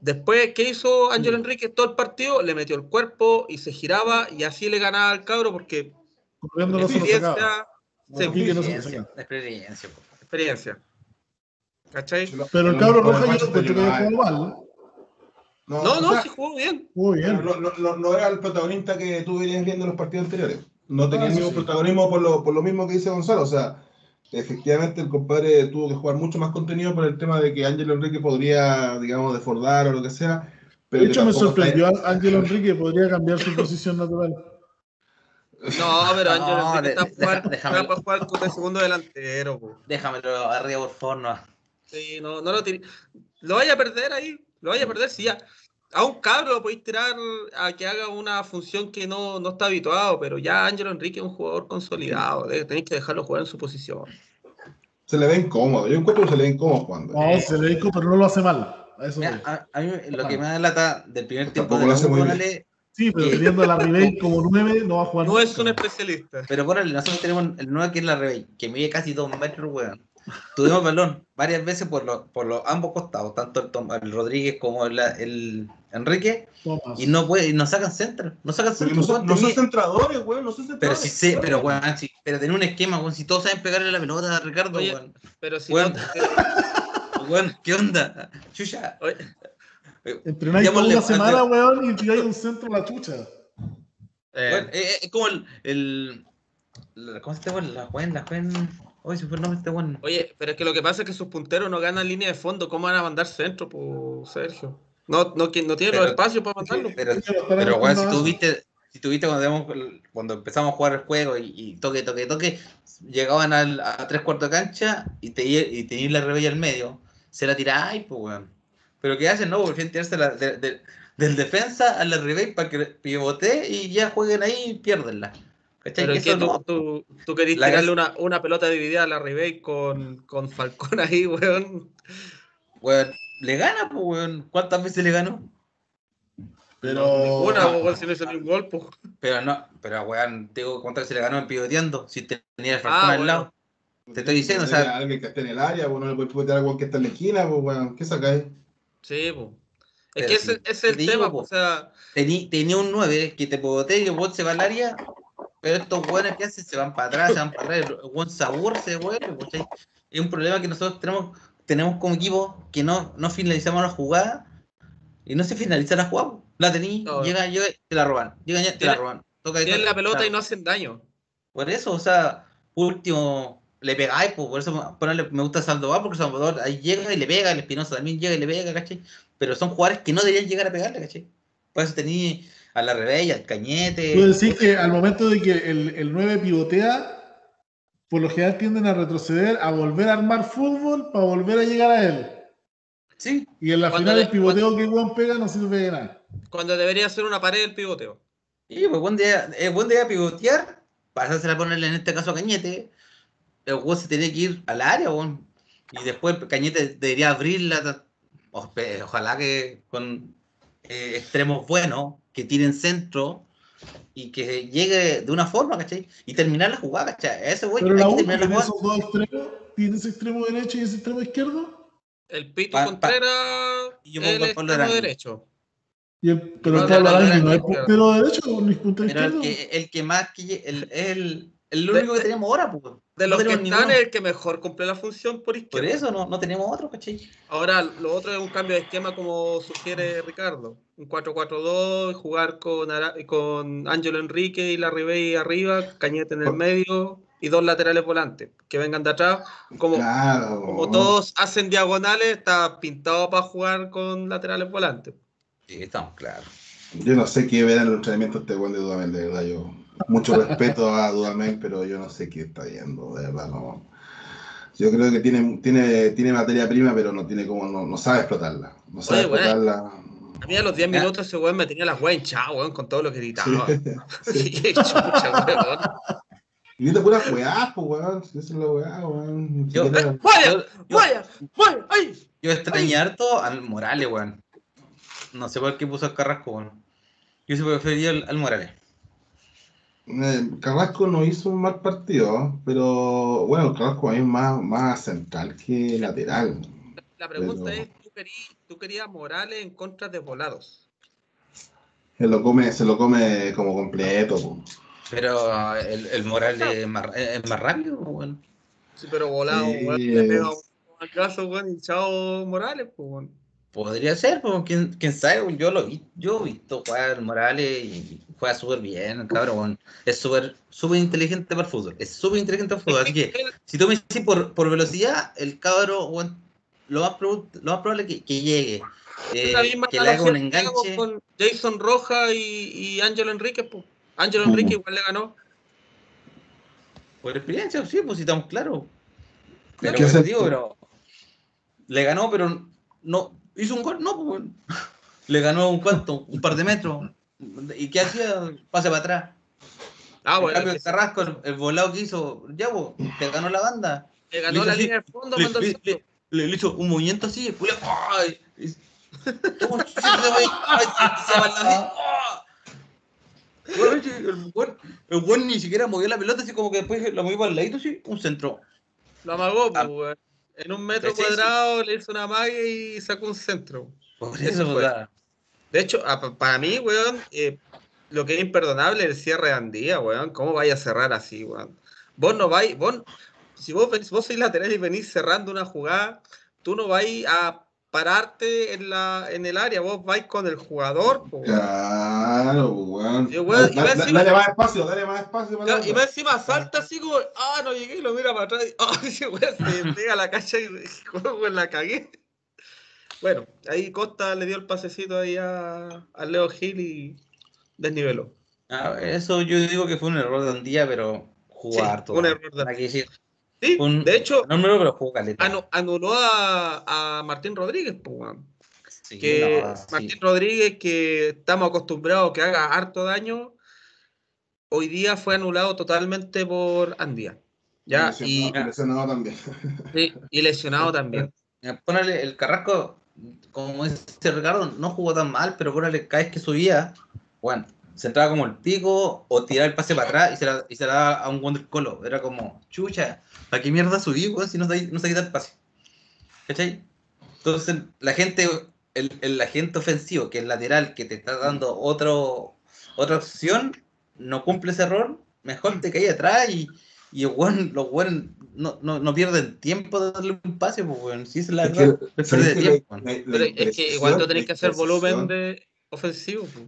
Después, ¿qué hizo Ángelo Enrique? Todo el partido le metió el cuerpo y se giraba y así le ganaba al cabro porque
experiencia, experiencia,
experiencia. ¿Cachai?
Pero el cabro roja yo que jugó mal.
No, no, no sí jugó bien.
Jugó bien.
No, no, no, era el protagonista que tú venías viendo en los partidos anteriores. No tenía el mismo protagonismo por lo, por lo mismo que dice Gonzalo. O sea, efectivamente el compadre tuvo que jugar mucho más contenido por el tema de que Ángelo Enrique podría, digamos, desfordar o lo que sea.
Pero de hecho, me sorprendió a Ángelo Enrique podría cambiar su posición natural.
No, pero Ángelo Enrique está para jugar como segundo delantero.
Déjamelo arriba, por favor, no.
Sí, no, no lo tiré. Lo vaya a perder ahí, lo vaya a perder si ya. A un cabro lo podéis tirar a que haga una función que no, no está habituado, pero ya Ángelo Enrique es un jugador consolidado, tenéis que dejarlo jugar en su posición.
Se le ve incómodo, yo encuentro que se le ve incómodo jugando.
No, se le ve incómodo, pero no lo hace mal.
A, a, mí lo que me da lata del primer tiempo de
lo
hace
muy
Sí, pero teniendo a la Ribey como 9 no va a jugar.
No es un especialista.
Pero bueno, nosotros tenemos el 9 que es la Ribey, que mide casi 2 metros, weón. Tuvimos balón varias veces por, los por los ambos costados, tanto el, Rodríguez como el, el Enrique, y no puede, no sacan centro, no sacan centro.
No, son, no son centradores, weón, no son
centradores. Pero sí, sí pero weón, sí, pero tener un esquema, weón, si todos saben pegarle la pelota a Ricardo, weón.
Pero si
weón, weón, ¿qué onda? Chucha. Oye.
Entrenáis toda una semana, weón, y tiráis un centro a la chucha.
Eh. Bueno, es como el, el ¿Cómo se llama? La Juan, la Juan. Oye, si fue el nombre este bueno.
Oye, pero es que lo que pasa es que sus punteros no ganan línea de fondo. ¿Cómo van a mandar centro, pues, Sergio? No, no, no tiene los espacios para mandarlo.
Pero, pero, bueno, si tú viste, si tuviste cuando, cuando empezamos a jugar el juego y, toque, toque, toque, llegaban al, a tres cuartos de cancha y, te, y tenías la rebella al medio, se la tiráis, pues, weón. Pero ¿qué hacen? No, prefieren tirarse la, de, del defensa a la rebella para que pivote y ya jueguen ahí y pierdenla.
Pero es que tú, tú, tú querías tirarle una, una, pelota dividida a la Ribey con, con Falcón ahí, weón.
Weón, le gana, pues, weón. ¿Cuántas veces le ganó?
Pero. Una, weón, si no hizo un gol, pues.
Pero no, pero weón, tengo cuántas veces le ganó en pivoteando, si tenía el Falcón ah, al lado. Te estoy diciendo, o sea.
Alguien que esté en el área, pues no le puedes pivotear a alguien que está en la esquina, pues, weón. ¿Qué sacáis?
Sí, pues. Es que ese, es el tema, o sea.
Tenía, un 9 que te pivotea y el bot se va al área pero estos buenos que hacen se van para atrás, se van para atrás, el se vuelve, Es un problema que nosotros tenemos, tenemos como equipo que no, no finalizamos la jugada y no se finaliza la jugada. La tení, llega, llega, te la roban. Llega, te la roban.
Toca, Tienen la pelota y no hacen daño.
Por eso, o sea, último, le pegáis, pues, por eso ponerle, me gusta Salvador, porque Salvador ahí llega y le pega, el Espinosa también llega y le pega, ¿cachai? Pero son jugadores que no deberían llegar a pegarle, ¿cachai? Por eso tení a la rebella, al cañete.
Tú decís que al momento de que el, el 9 pivotea, por lo general tienden a retroceder, a volver a armar fútbol para volver a llegar a él.
Sí.
Y en la final el pivoteo que Juan pega no sirve de nada.
Cuando debería ser una pared el pivoteo.
Sí, pues buen día, es buen día pivotear, pasársela a ponerle en este caso a Cañete. El juego se tiene que ir al área, y después Cañete debería abrirla. Ojalá que con eh, extremos buenos, que tiren centro y que llegue de una forma, ¿cachai? Y terminar la jugada, ¿cachai? Ese güey
Pero la U tiene esos dos extremos, tiene ese extremo derecho y ese extremo izquierdo.
El Pito Contreras y yo el extremo derecho.
Y el, pero el Pablo Arangui no es puntero derecho ni puntero
izquierdo. El que, el que más que el, el, el único que tenemos ahora, pues.
De los que están es el que mejor cumple la función por izquierda.
Por eso no, no tenemos otro, ¿cachai?
Ahora, lo otro es un cambio de esquema como sugiere Ricardo. Un 4-4-2, jugar con, con Ángelo Enrique y la Ribey arriba, Cañete en el medio y dos laterales volantes que vengan de atrás. Como, como todos hacen diagonales, está pintado para jugar con laterales volantes.
Sí, estamos claros.
Yo no sé qué ver en el entrenamiento este buen de Dudamel, de verdad. Yo mucho respeto a Dudamel, pero yo no sé qué está viendo, de verdad, no. Yo creo que tiene, tiene, tiene materia prima, pero no tiene como, no, no sabe explotarla. No sabe explotarla.
A mí a los 10 minutos ese weón me tenía las weas hinchadas, weón, con todo lo que gritaba. Sí, sí chucha,
weón. Y viste pura weá, pues, weón. Esa es la weá, weón.
Yo, ¡Vaya! ¡Vaya! ¡Vaya! ¡Ay!
Yo extrañé harto al Morales, weón. No sé por qué puso el Carrasco, weón. Yo se prefería al, al Morales.
Eh, Carrasco no hizo un mal partido, pero bueno, Carrasco es más, más central que lateral.
La pregunta es, ¿tú querías, Morales en contra de Volados?
Se lo come, se lo come como completo.
Pero el, el Morales es más, es más rápido, bueno.
Sí, pero Volado, le pega un caso, bueno, y chao Morales, pues, bueno.
Podría ser, pues, ¿quién, quién sabe, yo lo vi, yo he visto jugar Morales y juega súper bien, cabrón. Es súper súper inteligente para el fútbol. Es súper inteligente para el fútbol. Así que, si tú me dices por, por velocidad, el cabro, lo, más lo más probable que, que llegue. Eh, que le haga un enganche. Con
Jason Roja y, y Ángelo Enrique, pues. Ángelo Enrique igual le ganó.
Por experiencia, sí, pues si estamos claros. Pero, pues, digo, pero le ganó, pero no hizo un gol, no, pues, le ganó un cuanto, un par de metros. ¿Y qué hacía? Pase para atrás. Ah, bueno. En cambio, el Carrasco, el, volado que hizo, ya, vos, te ganó la banda.
Te ganó la línea de fondo le, cuando le,
le, le, le, hizo un movimiento así, y ¡ay! El buen ni siquiera movió la pelota, así como que después la movió para el ladito, así, un centro.
Lo amagó, ah. pues, En un metro cuadrado le hizo una magia y sacó un centro.
Por eso, eso
de hecho, para mí, weón, eh, lo que es imperdonable es el cierre de Andía, weón. ¿Cómo vaya a cerrar así, weón? Vos no vais, vos, si vos, vos sois lateral y venís cerrando una jugada, tú no vais a, pararte en, la, en el área, vos vais con el jugador.
claro, weón. dale, más espacio, dale más espacio.
Para y más encima salta así como, ah, no llegué y lo mira para atrás. Y, ah, ese weón se pega a la cacha y weón, la cagué. Bueno, ahí Costa le dio el pasecito ahí a, a Leo Gil y desniveló.
Ah, eso yo digo que fue un error de un día, pero jugar todo. Un error de
Sí, de hecho, no, pero jugó anuló a, a, Martín Rodríguez, pues, que Martín Rodríguez, que estamos acostumbrados a que haga harto daño, hoy día fue anulado totalmente por Andía. ¿ya?
Y lesionado, también.
Sí, y lesionado también.
Pónale el Carrasco, como dice Ricardo, no jugó tan mal, pero ponele cada vez que subía, bueno, se entraba como el pico o tiraba el pase para atrás y se la, y se la daba a un Wonder Colo. Era como, chucha, ¿para qué mierda subí, weón, si no se, no el pase? ¿Cachai? Entonces, la gente, el, el agente ofensivo, que es lateral, que te está dando otro, otra opción, no cumple ese error, mejor te cae atrás y, y bueno, los buenos no, no, no, pierden tiempo de darle un pase, pues, bueno, si es la verdad, es,
tiempo. Pero es que igual tú tenés que hacer volumen de ofensivo. Pues.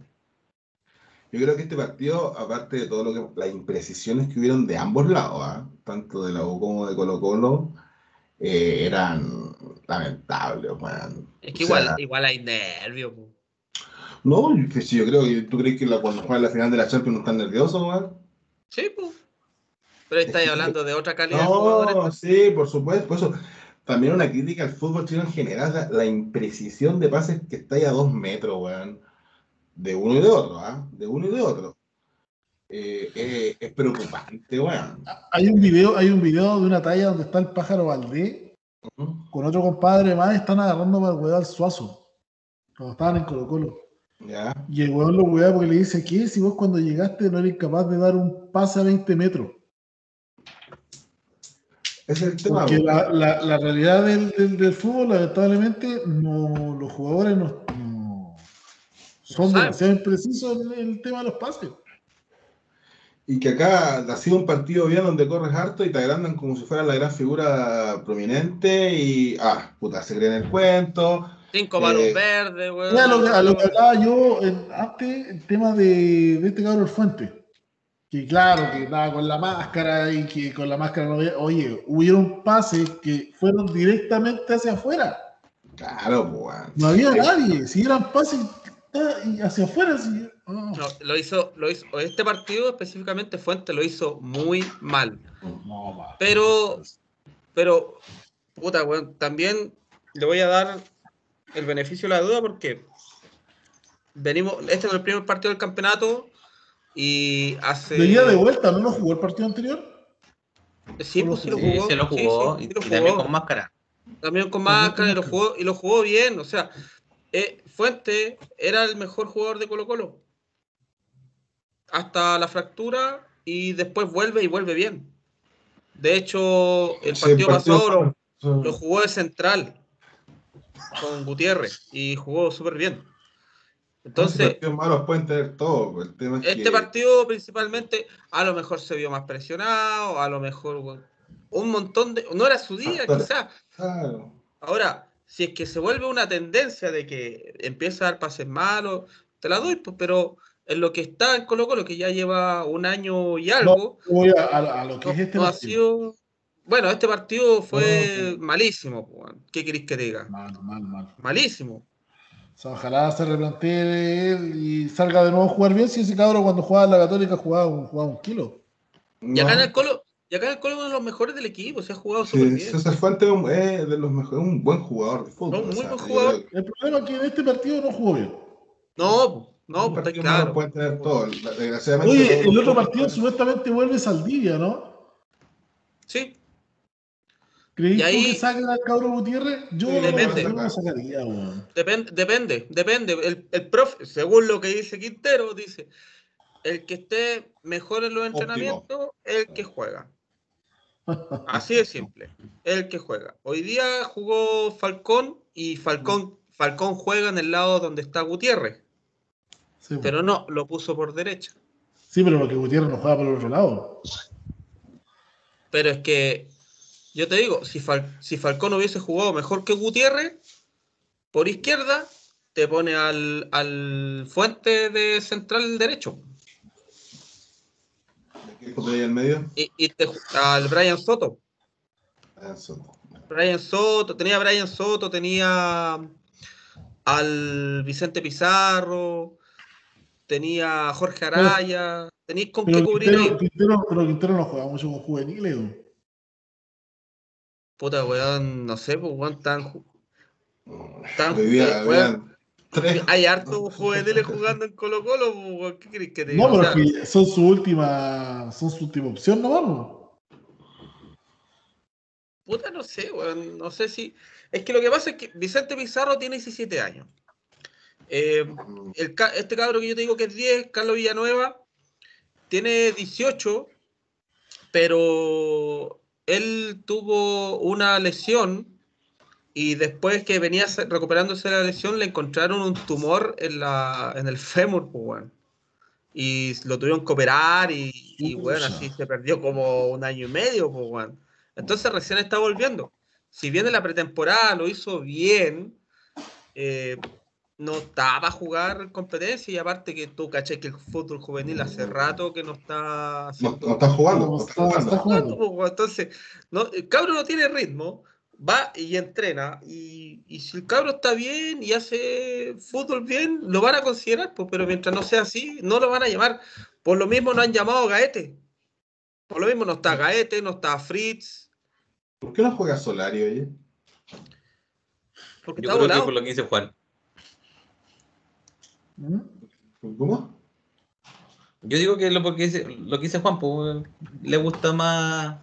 Yo creo que este partido, aparte de todo lo que las imprecisiones que hubieron de ambos lados, ¿ah? tanto de la U como de Colo Colo, eh, eran lamentables, man.
Es que igual, igual hay nervios.
No, yo, yo creo que tú crees que la, cuando juegan la final de la Champions no están nerviosos, man.
Sí, pues. Pero estáis hablando de otra calidad.
No, sí, por supuesto. Por eso, también una crítica al fútbol chino en general, la, imprecisión de pases que está ahí a dos metros, weón de uno y de otro, ¿ah? De uno y de otro. Eh, eh, es preocupante, weón.
Hay un video, hay un video de una talla donde está el pájaro Valdés con otro compadre más, están agarrando para el al suazo. Cuando estaban en Colo Colo. Y el weón lo weá porque le dice, ¿qué? Si vos cuando llegaste no eres capaz de dar un pase a 20 metros.
Es el tema.
Porque la, la, realidad del, del, del, fútbol, lamentablemente, no, los jugadores no, son demasiado imprecisos en el tema de los pases.
Y que acá ha sido un partido bien donde corres harto y te agrandan como si fuera la gran figura prominente y, ah, puta, se creen el cuento.
Cinco balos eh, verdes, güey.
A lo, a lo que hablaba yo antes, el tema de, de este cabrón Fuente. Que claro, que estaba con la máscara y que con la máscara no había. Oye, hubieron pases que fueron directamente hacia afuera.
Claro, pues.
No había nadie. Si eran pases y hacia afuera.
Oh. No, lo hizo, lo hizo, este partido específicamente Fuente lo hizo muy mal. pero, pero, puta, también le voy a dar el beneficio de la duda porque venimos, este es el primer partido del campeonato y hace...
Venía de vuelta, ¿no lo jugó el partido anterior?
Sí, pues sí
lo jugó. se lo jugó, y, también con máscara.
También con máscara y lo jugó, y lo jugó bien, o sea, eh, Fuente era el mejor jugador de Colo Colo. Hasta la fractura y después vuelve y vuelve bien. De hecho, el partido, pasado lo, jugó de central con Gutiérrez y jugó súper bien. Entonces,
malos pueden tener todo.
este partido principalmente a lo mejor se vio más presionado, a lo mejor un montón de... No era su día, quizás. Ahora, si es que se vuelve una tendencia de que empieza a dar pases malos, te la doy, pues, pero en lo que está en Colo Colo, que ya lleva un año y algo,
a, lo que es este
partido. bueno, este partido fue malísimo, pues, ¿qué queréis que diga?
Mal, mal, mal.
Malísimo.
ojalá se replantee y salga de nuevo a jugar bien si ese cabrón cuando jugaba en la Católica jugaba un, jugaba un kilo.
Y acá en el Colo, y acá el Colo es uno de los mejores del equipo, se ha jugado súper bien.
César Fuente es de los mejores, un buen jugador de fútbol.
No, muy buen jugador.
El problema es que en este partido no jugó bien.
No, no, está claro.
No pueden tener todo.
Oye, el otro partido supuestamente vuelve Saldivia, ¿no?
Sí.
¿Creí ahí... que sacan al cabro Gutiérrez? Yo
depende.
no
sacaría, depende, depende, depende. El, el profe, según lo que dice Quintero, dice, el que esté mejor en los entrenamientos es el que juega. Así de simple, el que juega. Hoy día jugó Falcón y Falcón, Falcón juega en el lado donde está Gutiérrez. pero no, lo puso por derecha.
Sí, pero lo que Gutiérrez no juega por el otro lado.
Pero es que, yo te digo, si, si Falcón hubiese jugado mejor que Gutiérrez, Por izquierda, te pone al, al fuente de central derecho.
¿Qué ahí en medio?
Y, y te, al Brian Soto. Brian Soto. Brian Soto, tenía Brian Soto, tenía al Vicente Pizarro, tenía a Jorge Araya, tenéis con qué cubrir
ahí. Quintero, pero Quintero no juega mucho con juveniles.
Puta, weón, no sé, pues weón, tan.
tan weón,
Hay hartos juveniles jugando en Colo Colo, pues, ¿qué crees que te
diga? No, pero que son su última, son su última opción, no vamos.
Puta, no sé, weón, no sé si. Es que lo que pasa es que Vicente Pizarro tiene 17 años. Eh, este cabro que yo te digo que es 10, Carlos Villanueva, tiene 18, pero él tuvo una lesión y después que venía recuperándose de la lesión le encontraron un tumor en, la, en el fémur, pues, Y lo tuvieron que operar y, bueno, así se perdió como un año y medio, pues, Entonces recién está volviendo. Si bien en la pretemporada lo hizo bien, eh, no estaba a jugar competencia y aparte que tú caché que el fútbol juvenil hace rato que no está
no, está jugando, no está,
jugando. Pues, entonces no, el cabro no tiene ritmo va y entrena y, y, si el cabro está bien y hace fútbol bien lo van a considerar pues, pero mientras no sea así no lo van a llamar. Por lo mismo no han llamado a Gaete. Por lo mismo no está Gaete no está Fritz.
¿por qué no juega Solari oye?
porque Yo está creo que por lo que dice Juan.
¿Cómo?
Yo digo que lo, porque dice, lo que dice Juan, pues, le gusta más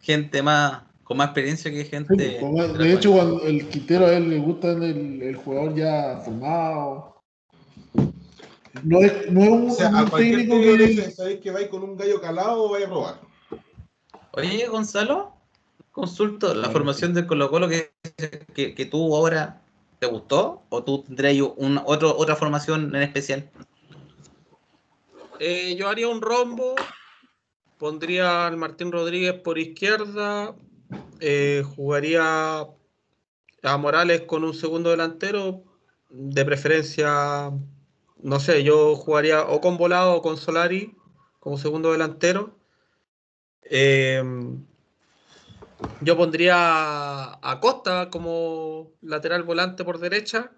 gente más con más experiencia que gente.
De, hecho, cuando el Quintero a él le gusta el, el jugador ya formado. No es, no es un,
o sea, un técnico que. ¿Sabéis que vais con un gallo calado o vais a probar?
Oye, Gonzalo, consulto la formación del Colo Colo que, que, que tú ahora ¿Te gustó? ¿O tú tendrías una otra formación en especial?
Eh, yo haría un rombo, pondría al Martín Rodríguez por izquierda, eh, jugaría a Morales con un segundo delantero, de preferencia, no sé, yo jugaría o con Volado o con Solari como segundo delantero. Eh, yo pondría a Costa como lateral volante por derecha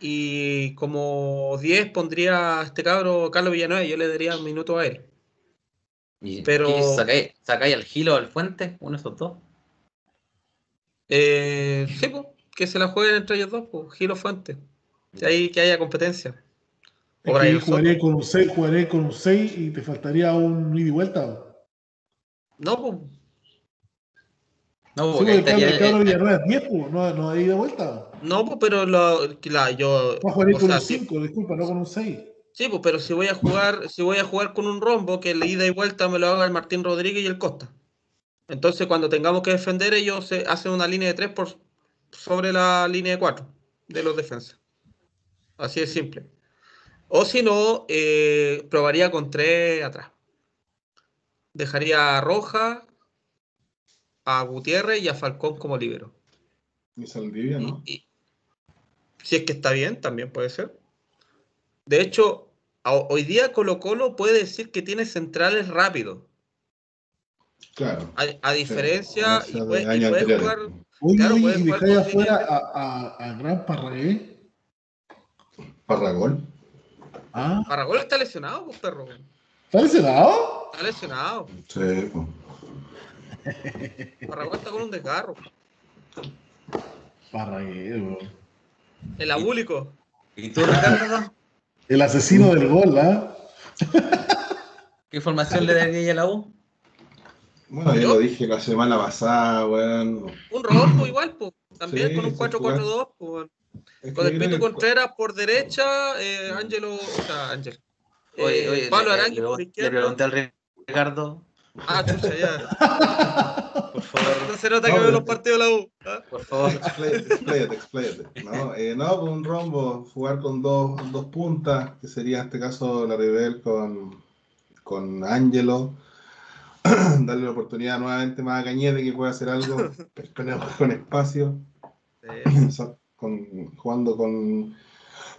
y como 10 pondría a este cabro Carlos Villanueva. Yo le daría un minuto a él.
¿Y Pero... ¿sacáis, al Gilo al Fuente? ¿Uno de esos dos?
Eh, sí, pues, que se la jueguen entre ellos dos, pues, Gilo Fuente. Que, hay, que haya competencia.
jugaré, con un 6, jugaré con un 6 y te faltaría un ida y vuelta.
No, pues
no, porque sí, el cabro Villarreal es 10, no, no hay de vuelta.
No, pues, pero lo, la, yo.
Va a jugar con un 5, disculpa, no con un 6.
Sí, pues, pero si voy a jugar, si voy a jugar con un rombo, que el ida y vuelta me lo haga el Martín Rodríguez y el Costa. Entonces, cuando tengamos que defender, ellos se hacen una línea de 3 por sobre la línea de 4 de los defensas. Así de simple. O si no, eh, probaría con 3 atrás. Dejaría a Roja, a Gutiérrez y a Falcón como libero.
Y Saldivia, ¿no?
si es que está bien, también puede ser. De hecho, hoy día Colo Colo puede decir que tiene centrales rápidos.
Claro.
A, diferencia, y, puede, jugar.
Uy, claro, y dejar afuera a, a, a, Gran Parragué.
Parragol.
Ah. Parragol está lesionado, pues, perro.
¿Está lesionado?
Está lesionado.
Sí, pues.
Parraguay está con un desgarro.
Parraguero.
El abúlico.
¿Y tú, Ricardo?
El asesino del gol, ¿ah?
¿Qué formación le daría a la U?
Bueno, yo lo dije la semana pasada, weón.
Un rojo igual, pues. También con un 4-4-2, pues. Con el Pito Contreras por derecha, eh, Ángelo, o sea, Ángel.
Eh, oye, Pablo Aranqui por izquierda. Le pregunté al Ricardo
Ah, chucha, ya. Por favor. No se nota que veo los partidos de la U.
¿ah? Por favor.
Expláyate, expláyate. No, eh, no, con un rombo, jugar con dos, dos puntas, que sería en este caso la Rivel con, con Angelo. Darle la oportunidad nuevamente más a Cañete que pueda hacer algo. Esperemos con espacio. con, jugando con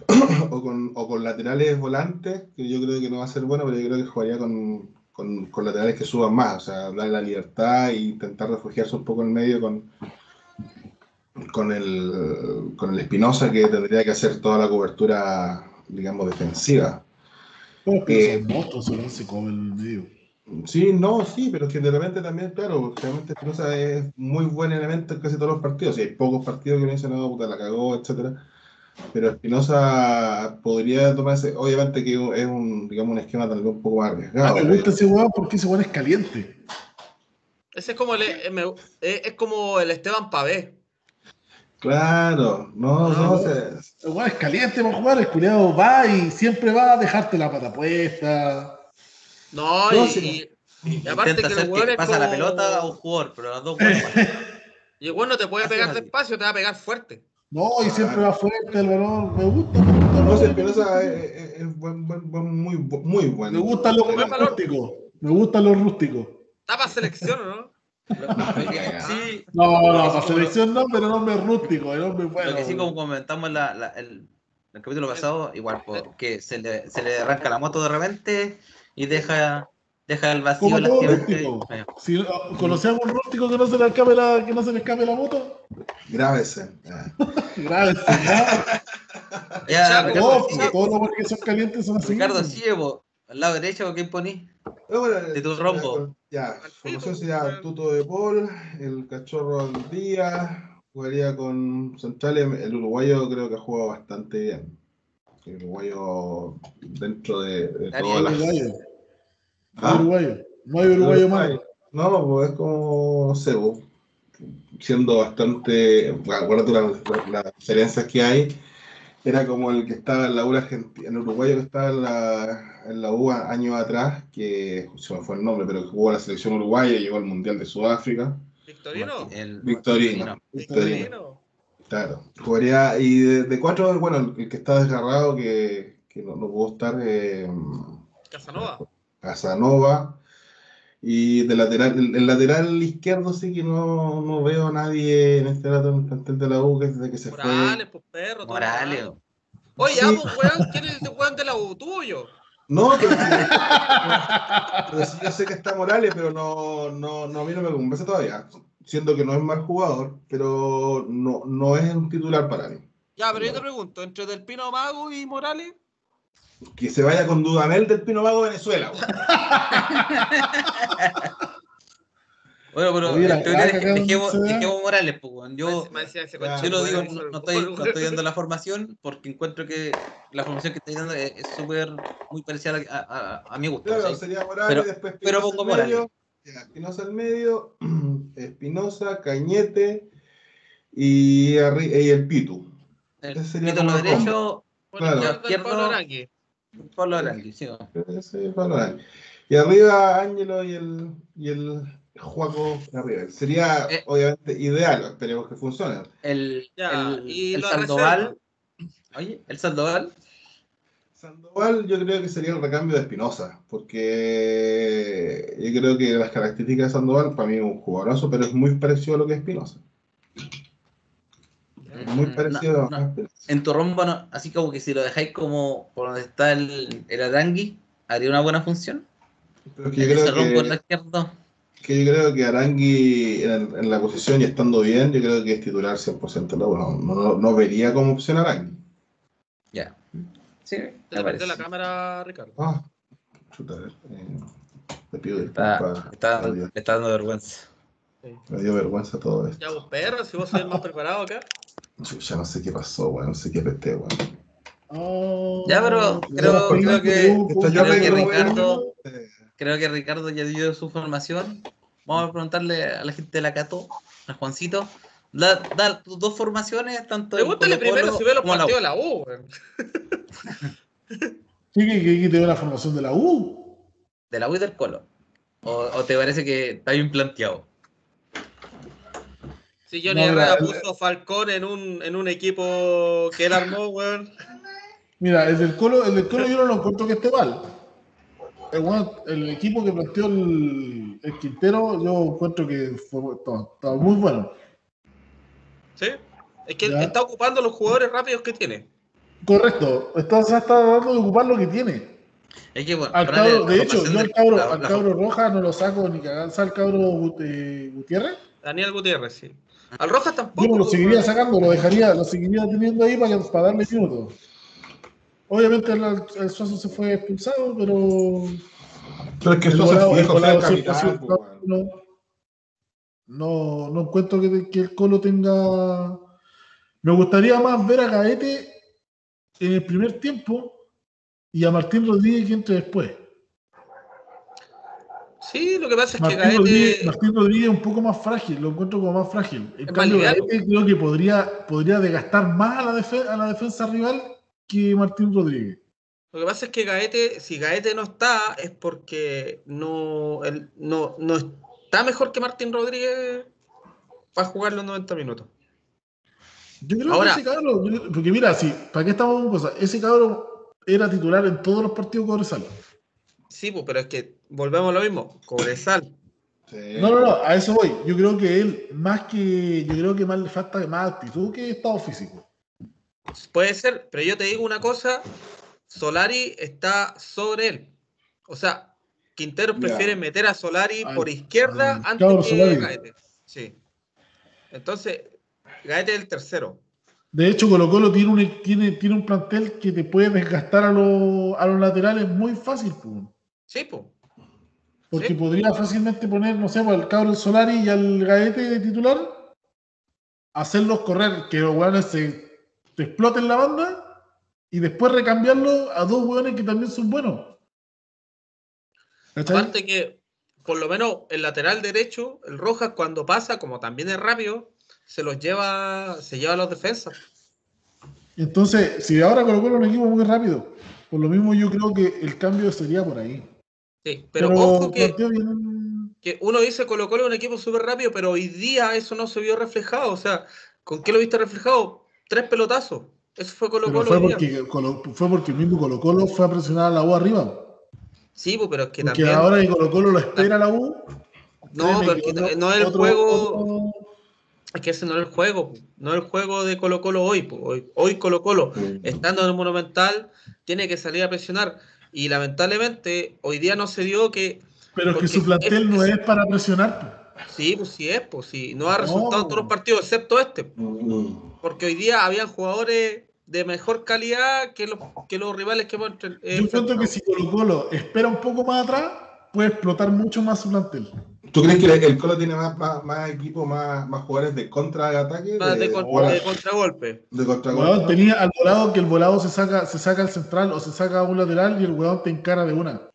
o, con, o con laterales volantes, que yo creo que no va a ser bueno, pero yo creo que jugaría con, con, con laterales que suban más, o sea, darle la libertad e intentar refugiarse un poco en medio con, con el, con el Espinosa, que tendría que hacer toda la cobertura, digamos, defensiva.
Monstruos, ¿no? Se come el medio.
Sí, no, sí, pero es que de repente también, claro, realmente Espinosa es muy buen elemento en casi todos los partidos. Si hay pocos partidos que no dicen, no, puta, la cagó, etcétera. Pero Espinosa podría tomarse, obviamente que es un, digamos, un esquema tal vez un poco más arriesgado.
Ah, me gusta ese weón porque ese weón es caliente.
Ese es como el, es como el Esteban Pavé.
Claro, no, no, no
El weón es caliente para jugar, el culiado va y siempre va a dejarte la pata puesta.
No, y, y, aparte que el weón
pasa la pelota a un jugador, pero las dos
Y el no te puede pegar despacio, te va a pegar fuerte.
No, y siempre va fuerte el balón. Me gusta, me gusta.
No sé, Espinosa es, es, buen, buen, buen, muy, muy bueno.
Me gustan los rústicos. Me gustan los rústicos.
Está para selección, ¿no?
sí. No, no, para selección no, pero nombre rústico, el hombre bueno.
Lo que sí, como comentamos la, la, el, el capítulo pasado, igual, porque se le, se le arranca la moto de repente y deja Deja el vacío
la Si conocemos un rústico que no se le escape la, que no se le escape la moto.
Grábese.
Grábese, ya. todos los que son calientes son así.
Ricardo Ciego, al lado derecho, ¿quién poní? de tu rombo.
Ya, como sería el tuto de Paul, el cachorro al día, jugaría con centrales. El uruguayo creo que ha jugado bastante bien. El uruguayo dentro de, de todas las.
¿Ah? Uruguayo. No hay uruguayo más.
No, pues es como, no sé, siendo bastante, acuérdate las, las diferencias que hay, era como el que estaba en la U Argentina, el uruguayo que estaba en la, en la U años atrás, que se me fue el nombre, pero que jugó a la selección uruguaya y llegó al Mundial de Sudáfrica.
¿Victorino?
El, Victorino. Victorino. Claro. Jugaría, y de, cuatro, bueno, el, que está desgarrado, que, que no, no pudo estar. Eh,
Casanova.
Casanova. Y de lateral, el, lateral izquierdo sí que no, no, veo a nadie en este rato en el plantel de la U que desde que se
fue. Morales, pues perro. Morales. Oye, sí. pues weón, ¿quién es el weón de la U? ¿Tuyo?
No, pero, pero sí, yo sé que está Morales, pero no, no, no a mí no me convence todavía. Siendo que no es mal jugador, pero no, no es un titular para mí.
Ya, pero yo te pregunto, entre Del Pino Mago y Morales,
que se vaya con Dudamel del Pino Vago Venezuela.
Bueno, pero Mira, dejemos, dejemos, Morales, pues, yo, yo lo digo, no, estoy, no, estoy, dando la formación porque encuentro que la formación que estoy dando es súper muy parecida a, a, a, mi gusto.
Claro, sería Morales,
pero,
después
pero pongo Morales.
Espinosa al medio, Espinosa, Cañete y, y el Pitu.
El Pitu a lo derecho, claro. izquierdo, Pablo Arangui, sí.
Pablo Arangui. Y arriba Ángelo y el, y el Juaco arriba. Sería eh, obviamente ideal, esperemos que funcione.
El, ya, el, y el Sandoval. Oye, el Sandoval.
Sandoval yo creo que sería el recambio de Espinosa, porque yo creo que las características de Sandoval para mí es un jugadorazo, pero es muy parecido a lo que es Espinosa. Muy mm, parecido.
En tu rombo, así como que si lo dejáis como por donde está el, el Arangui, haría una buena función.
Pero que yo creo que, que yo creo que Arangui en, la posición y estando bien, yo creo que es titular 100%. No, no, no, no vería como opción Arangui.
Ya.
Sí, te la cámara, Ricardo.
Ah, chuta, eh, te pido
disculpas. Está, está, está dando vergüenza.
Me dio vergüenza todo esto.
Ya vos, perro, si vos sos el más preparado acá.
Ya no sé qué pasó, weón, no sé qué peste, weón.
Oh, ya, pero creo, creo que, creo que Ricardo, creo que Ricardo ya dio su formación. Vamos a preguntarle a la gente de la Cato, a Juancito, da, da tus dos formaciones, tanto
Pregúntale primero si ve los partidos de la U, weón.
¿Qué, qué, qué te dio la formación de la U?
De la U y del Colo. ¿O, o te parece que está bien planteado?
Si Johnny no, Herrera puso Falcón en un, en un equipo que él armó, weón.
Mira, el del Colo, el del Colo yo no lo encuentro que esté mal. El, equipo que planteó el, el, Quintero, yo encuentro que fue, estaba muy bueno.
¿Sí? Es que está ocupando los jugadores rápidos que tiene.
Correcto, está, está tratando de ocupar lo que tiene.
Es que, bueno,
al cabro, de hecho, yo al cabro, al cabro Roja no lo saco ni cagar. ¿Al cabro Gutiérrez?
Daniel Gutiérrez, sí. Al Rojas tampoco.
Yo lo seguiría sacando, lo dejaría, lo seguiría teniendo ahí para, para darle minutos. Obviamente el, el Suazo se fue expulsado, pero.
Pero es que el Suazo es
no, no encuentro que, que, el Colo tenga. Me gustaría más ver a Gaete en el primer tiempo y a Martín Rodríguez que entre después.
Sí, lo que pasa es
que Gaete. Martín Rodríguez es un poco más frágil, lo encuentro como más frágil. En cambio, Gaete creo que podría, podría desgastar más a la, a la defensa rival que Martín Rodríguez.
Lo que pasa es que Gaete, si Gaete no está, es porque no, no, no está mejor que Martín Rodríguez para jugar los 90 minutos.
Yo creo que ese cabrón, porque mira, sí, ¿para qué estamos con cosa? Ese cabrón era titular en todos los partidos Cobresal.
Sí, pues, pero es que volvemos a lo mismo, Cobresal.
No, no, no, a eso voy. Yo creo que él, más que, yo creo que más le falta más actitud que estado físico.
Puede ser, pero yo te digo una cosa, Solari está sobre él. O sea, Quintero prefiere meter a Solari por izquierda antes que Gaete. Sí. Entonces, Gaete es el tercero.
De hecho, Colo Colo tiene un, tiene, tiene un plantel que te puede desgastar a, los, a los laterales muy fácil.
Sí, pues.
Porque podría fácilmente poner, no sé, pues, al cabro Solari y al Gaete de titular, hacerlos correr, que los weones se te exploten la banda y después recambiarlo a dos hueones que también son buenos.
Aparte que, por lo menos el lateral derecho, el Rojas cuando pasa, como también es rápido, se los lleva, se lleva a los defensas.
Entonces, si ahora Colo Colo un equipo muy rápido, por lo mismo yo creo que el cambio sería por ahí.
Sí, pero, ojo que, que, uno dice Colo Colo es un equipo súper rápido, pero hoy día eso no se vio reflejado. O sea, ¿con qué lo viste reflejado? Tres pelotazos. Eso fue Colo Colo.
Fue porque, fue porque el mismo Colo Colo fue a presionar a la U arriba.
Sí, pues, pero es que
porque también. ahora que Colo Colo lo espera la U.
No, pero que no, es el juego. Es que ese no es el juego, no es el juego de Colo Colo hoy. Hoy, hoy Colo Colo, estando en el Monumental, tiene que salir a presionar. Y lamentablemente, hoy día no se dio que.
Pero es que su plantel no es para presionar.
Sí, pues sí es, pues sí. No ha resultado en todos los partidos, excepto este. Porque hoy día habían jugadores de mejor calidad que los, que los rivales que hemos
eh, Yo siento que si Colo Colo espera un poco más atrás, puede explotar mucho más su plantel.
¿Tú crees que el Colo tiene más, más, más equipo, más, más jugadores de contra-ataque?
de, de, contragolpe.
De contragolpe. tenía al volado que el volado se saca, se saca al central o se saca a un lateral y el weón te encara de una.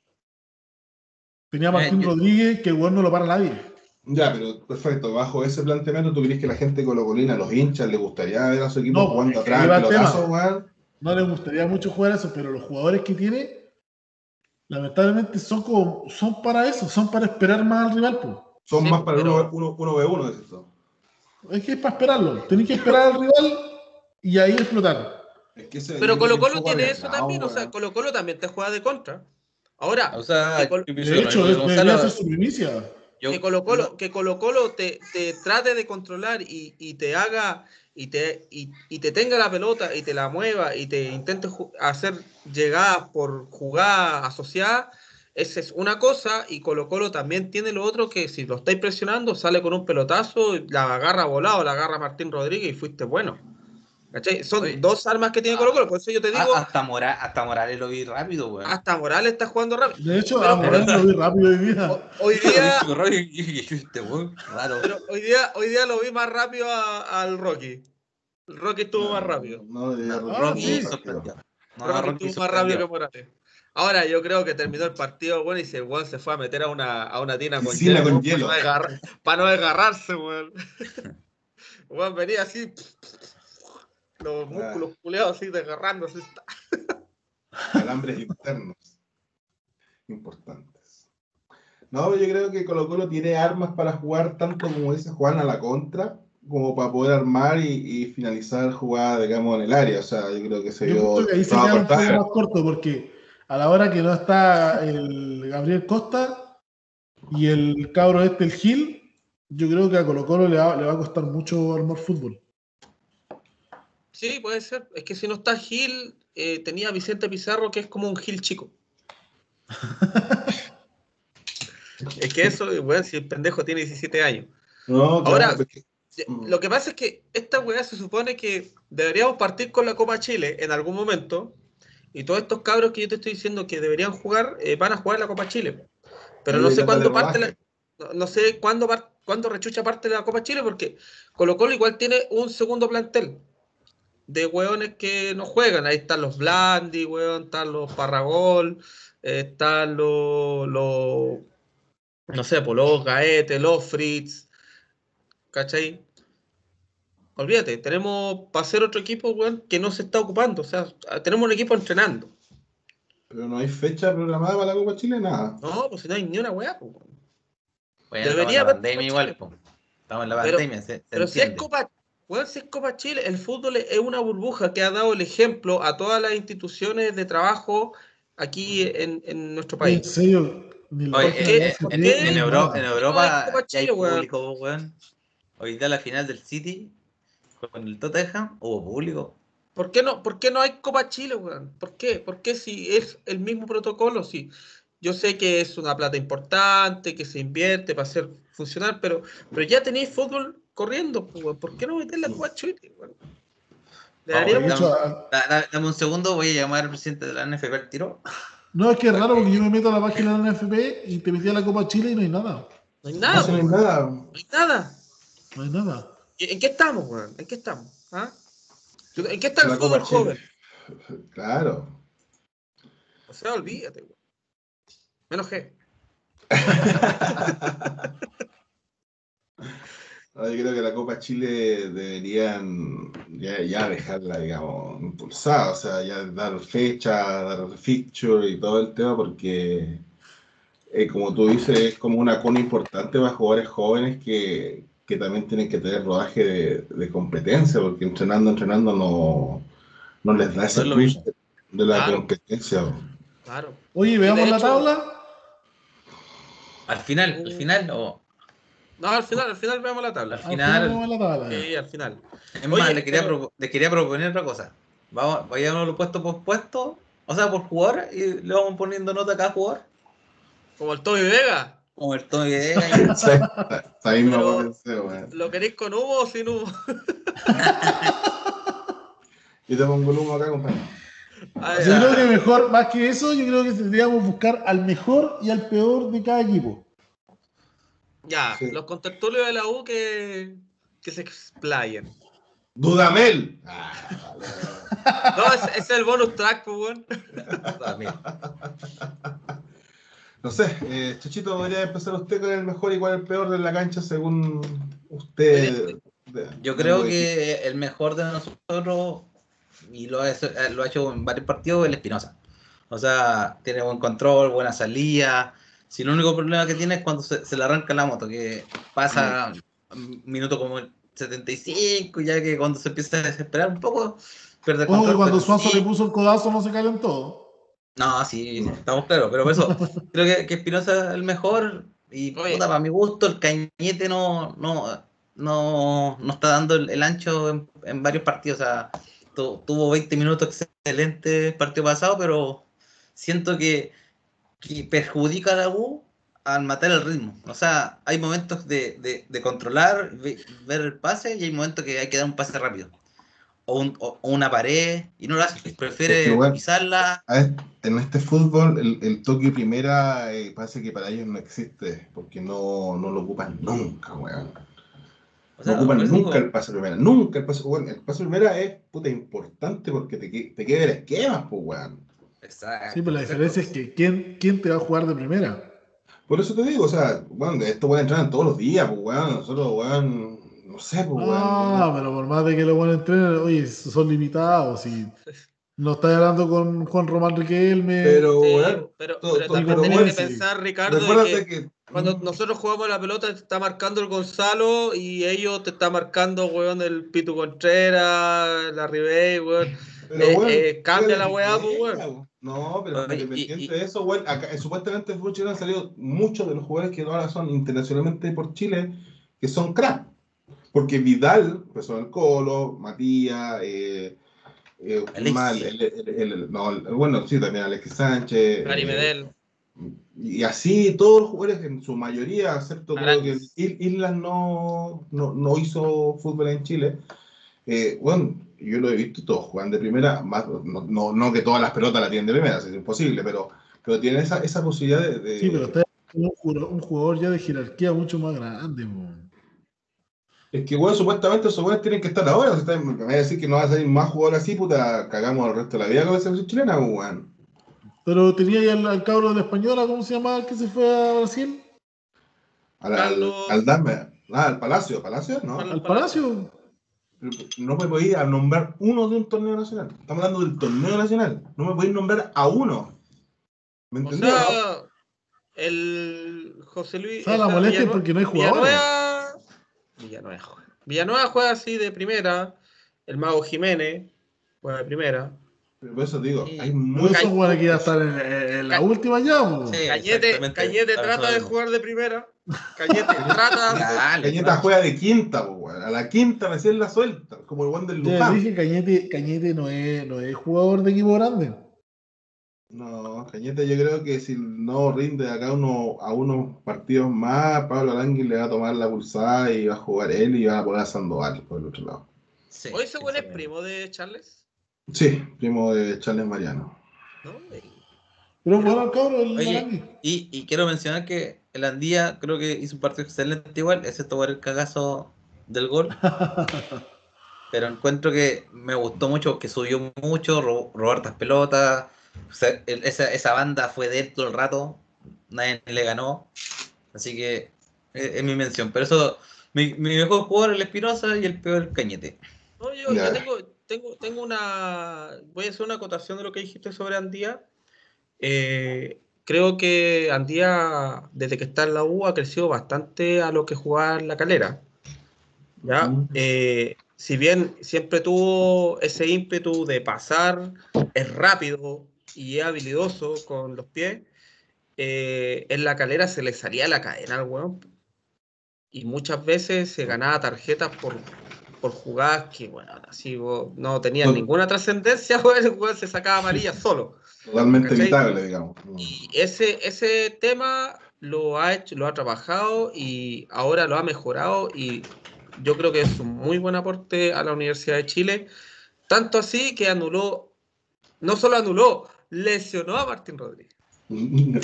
Tenía Martín eh, Rodríguez que el weón no lo para nadie.
Ya, pero perfecto. Bajo ese planteamiento, ¿tú crees que la gente colocolina, los hinchas, le gustaría ver a su equipo jugando atrás,
No le gustaría mucho jugar eso, pero los jugadores que tiene, lamentablemente son como, son para eso, son para esperar más al rival. Pues.
Son más para uno, uno, uno v uno, es eso.
Es que es para esperarlo. Tenés que esperar al rival y ahí explotar.
pero Colo Colo tiene eso también, o sea, Colo Colo también te juega de contra. Ahora,
o sea,
de hecho, es, debería ser su primicia
que Colo Colo, que Colo, -Colo te, te, trate de controlar y, y te haga y te, y, y, te tenga la pelota y te la mueva y te intente hacer llegadas por jugada asociada, esa es una cosa y Colo Colo también tiene lo otro que si lo estáis presionando sale con un pelotazo, la agarra volado, la agarra Martín Rodríguez y fuiste bueno. Son dos armas que tiene Colo Colo, por eso yo te digo.
Hasta, hasta Morales lo vi rápido, güey.
Hasta Morales está jugando rápido.
De hecho, a Morales lo vi rápido hoy día.
Hoy día. pero hoy día, hoy día lo vi más rápido al Rocky. El Rocky estuvo más rápido.
No,
Rocky, no, Rocky estuvo más rápido que Morales. Ahora yo creo que terminó el partido, bueno, y se, bueno, se fue a meter a una, a una tina con
hielo. Con hielo.
Para, no desgarrarse, weón. Bueno, venía así los músculos culeados así desgarrándose.
Alambres internos. Importantes. No, yo creo que Colo Colo tiene armas para jugar tanto como dice Juan a la contra, como para poder armar y, finalizar jugada, digamos, en el área. O sea, yo creo que se
yo
creo
que ahí se queda un poco más corto porque a la hora que no está el Gabriel Costa y el cabro este, el Gil, yo creo que a Colo Colo le va, le va a costar mucho armar fútbol.
Sí, puede ser. Es que si no está Gil, eh, tenía Vicente Pizarro, que es como un Gil chico. es que eso, weón, si el pendejo tiene 17 años. Ahora, mm. lo que pasa es que esta weá se supone que deberíamos partir con la Copa Chile en algún momento. Y todos estos cabros que yo te estoy diciendo que deberían jugar, eh, van a jugar la Copa Chile. Pero no sé cuándo parte la, no, sé cuándo, cuándo rechucha parte de la Copa Chile, porque Colo Colo igual tiene un segundo plantel de hueones que no juegan. Ahí están los Blandi, weón, están los Parragol, eh, están los, los, no sé, pues los Gaete, los Fritz, ¿cachai? Olvídate, tenemos para hacer otro equipo, weón, que no se está ocupando. O sea, tenemos un equipo entrenando.
Pero no hay fecha programada para la Copa Chile, nada.
No, pues no hay ni una weá, pues.
Bueno, Debería haber. pandemia igual. Estamos en la pandemia,
pero, pero si es Copa bueno, si es Copa Chile, el fútbol es una burbuja que ha dado el ejemplo a todas las instituciones de trabajo aquí en, en nuestro país. ¿En serio?
Oye, en, en, Europa, en Europa ya hay público, weón. Hoy día la final del City con el Tottenham hubo público.
¿Por qué no, por qué no hay Copa Chile, weón? ¿Por qué? ¿Por qué si es el mismo protocolo? Si yo sé que es una plata importante, que se invierte para hacer funcionar, pero, pero ya tenéis fútbol corriendo, pues, ¿por qué no meter la Copa Chile?
dame, un segundo, voy a llamar al presidente de la NFP al tiro.
No, es que es raro porque yo me meto a la página de la NFP y te metí a la Copa Chile y no hay nada.
No hay nada. No, hay nada. No hay nada.
No hay nada.
¿En qué estamos, weón? ¿En qué estamos? ¿Ah? ¿En qué está el fútbol joven?
Claro.
O sea, olvídate, weón. Me enojé.
yo creo que la Copa Chile deberían ya, dejarla, digamos, impulsada, o sea, ya dar fecha, dar fixture y todo el tema, porque, eh, como tú dices, es como una cona importante para jugadores jóvenes que, también tienen que tener rodaje de, competencia, porque entrenando, entrenando no, no les da ese twist de la competencia.
Claro. Oye, veamos la tabla.
Al final, al final, o.
No, al final, al final veamos la tabla.
Al final.
Al final Sí, al final.
Es más, le quería, le quería proponer otra cosa. Vamos, vayamos lo puesto por puesto, o sea, por jugador, y le vamos poniendo nota a cada jugador.
Como el Toby Vega.
Como el Toby Vega.
ahí
¿Lo queréis con humo o sin humo?
yo te pongo el humo acá, compañero.
yo creo que mejor, más que eso, yo creo que tendríamos buscar al mejor y al peor de cada equipo.
Ya, los contactorios de la U que, que se explayen.
Dudamel.
no, ese es, el bonus track, pues,
No sé, eh, Chuchito, podría empezar usted con el mejor y cuál el peor de la cancha según usted.
Yo creo que el mejor de nosotros, y lo ha, lo ha hecho en varios partidos, es el Espinosa. O sea, tiene buen control, buena salida, si el único problema que tiene es cuando se, le arranca la moto, que pasa un minuto como 75, ya que cuando se empieza a desesperar un poco,
pierde control. cuando Suazo le puso el codazo no se calentó.
No, sí, estamos claros, pero por eso creo que, que Espinosa es el mejor y puta, para mi gusto el Cañete no, no, no, no está dando el, ancho en, en, varios partidos. O sea, tuvo 20 minutos excelentes el partido pasado, pero siento que que perjudica a la U al matar el ritmo. O sea, hay momentos de, controlar, ver el pase y hay momentos que hay que dar un pase rápido. O, una pared y no lo hace, prefiere pisarla.
En este fútbol, el, toque primera eh, parece que para ellos no existe, porque no, lo ocupan nunca, weón. no ocupan nunca el pase primera, nunca el pase, weón. El pase primera es puta importante porque te, te queda el esquema, pues, weón.
Exacto. Sí, pero la diferencia es que ¿quién, ¿quién te va a jugar de primera?
Por eso te digo, o sea, bueno, esto puede entrar todos los días, pues, weón. Nosotros, weón, no sé, pues, weón.
Ah, pero por más de que lo van a entrenar, oye, son limitados y no está hablando con Juan Román Riquelme.
Pero, weón. Pero, también tienes que pensar, Ricardo, que, cuando nosotros jugamos la pelota te está marcando el Gonzalo y ellos te está marcando, weón, el Pitu Contreras, la Ribey, weón. Pero, eh, eh, cambia la weá, pues, weón.
No, pero independiente de eso, weón, acá, supuestamente en fútbol chileno han salido muchos de los jugadores que ahora son internacionalmente por Chile, que son crack. porque Vidal, empezó en el Colo, Matías, eh, eh, mal, el, no, bueno, sí, también Alexis Sánchez.
Gary
eh,
Medel.
y así todos los jugadores, en su mayoría, excepto creo que Islas no, no, no, hizo fútbol en Chile. Eh, bueno, yo lo he visto todos juegan de primera, más, no, no, no, que todas las pelotas la tienen de primera, es imposible, pero, pero tienen esa, esa posibilidad de, de...
Sí, pero usted un jugador, un jugador ya de jerarquía mucho más grande. Man.
Es que, bueno, supuestamente esos buenos tienen que estar ahora. O sea, me voy a decir que no va a salir más jugadores así, puta, cagamos el resto de la vida con la selección chilena, pues, weón.
Pero tenía ya al, al cabro de la española, ¿cómo se llama el que se fue a Brasil?
Al, al, al Dame, ah, al Palacio, Palacio, ¿no?
Al Palacio.
No me podía nombrar uno de un torneo nacional. Estamos hablando del torneo nacional. No me podéis nombrar a uno.
¿Me entendés? O sea, el José Luis.
O sea, la molestia es porque no hay jugadores.
Villanueva juega. Villanueva juega así de primera. El Mago Jiménez juega de primera.
Pero por eso digo, hay
muchos jugadores que ya están en, en, la última ya.
Sí, Cañete, Cañete trata de jugar de primera. Cañete trata.
Cañete juega de quinta, pues, a la quinta recién la suelta, como el Juan del
Luján. dije Cañete, Cañete no, es, no es jugador de equipo grande.
No, Cañete yo creo que si no rinde acá uno, a unos partidos más, Pablo Arangui le va a tomar la pulsada y va a jugar él y va a poner a Sandoval por el otro lado.
Sí, ¿Hoy ese es primo de Charles?
Sí, primo de Charles Mariano. No,
Pero bueno, cabrón, el
Oye, y, y, quiero mencionar que el Andía creo que hizo un partido excelente igual, excepto por el cagazo del gol. Pero encuentro que me gustó mucho, que subió mucho, robó hartas pelotas o sea, esa, esa, banda fue de él todo el rato, nadie le ganó. Así que es, es mi mención. Pero eso, mi, mi, mejor jugador es el Espinosa y el peor el Cañete.
No, yo, yo tengo, tengo, tengo, una. Voy a hacer una acotación de lo que dijiste sobre Andía. Eh, creo que Andía, desde que está en la U, ha crecido bastante a lo que jugaba en la calera. ¿ya? Eh, si bien siempre tuvo ese ímpetu de pasar, es rápido, y es habilidoso con los pies, eh, en la calera se le salía la cadena al weón. Y muchas veces se ganaba tarjetas por, por jugadas que, bueno, así no tenían ninguna trascendencia, el weón se sacaba amarilla solo.
Totalmente evitable, digamos.
Y ese, ese tema lo ha hecho, lo ha trabajado y ahora lo ha mejorado y yo creo que es un muy buen aporte a la Universidad de Chile. Tanto así que anuló, no solo anuló, lesionó a Martín Rodríguez. le,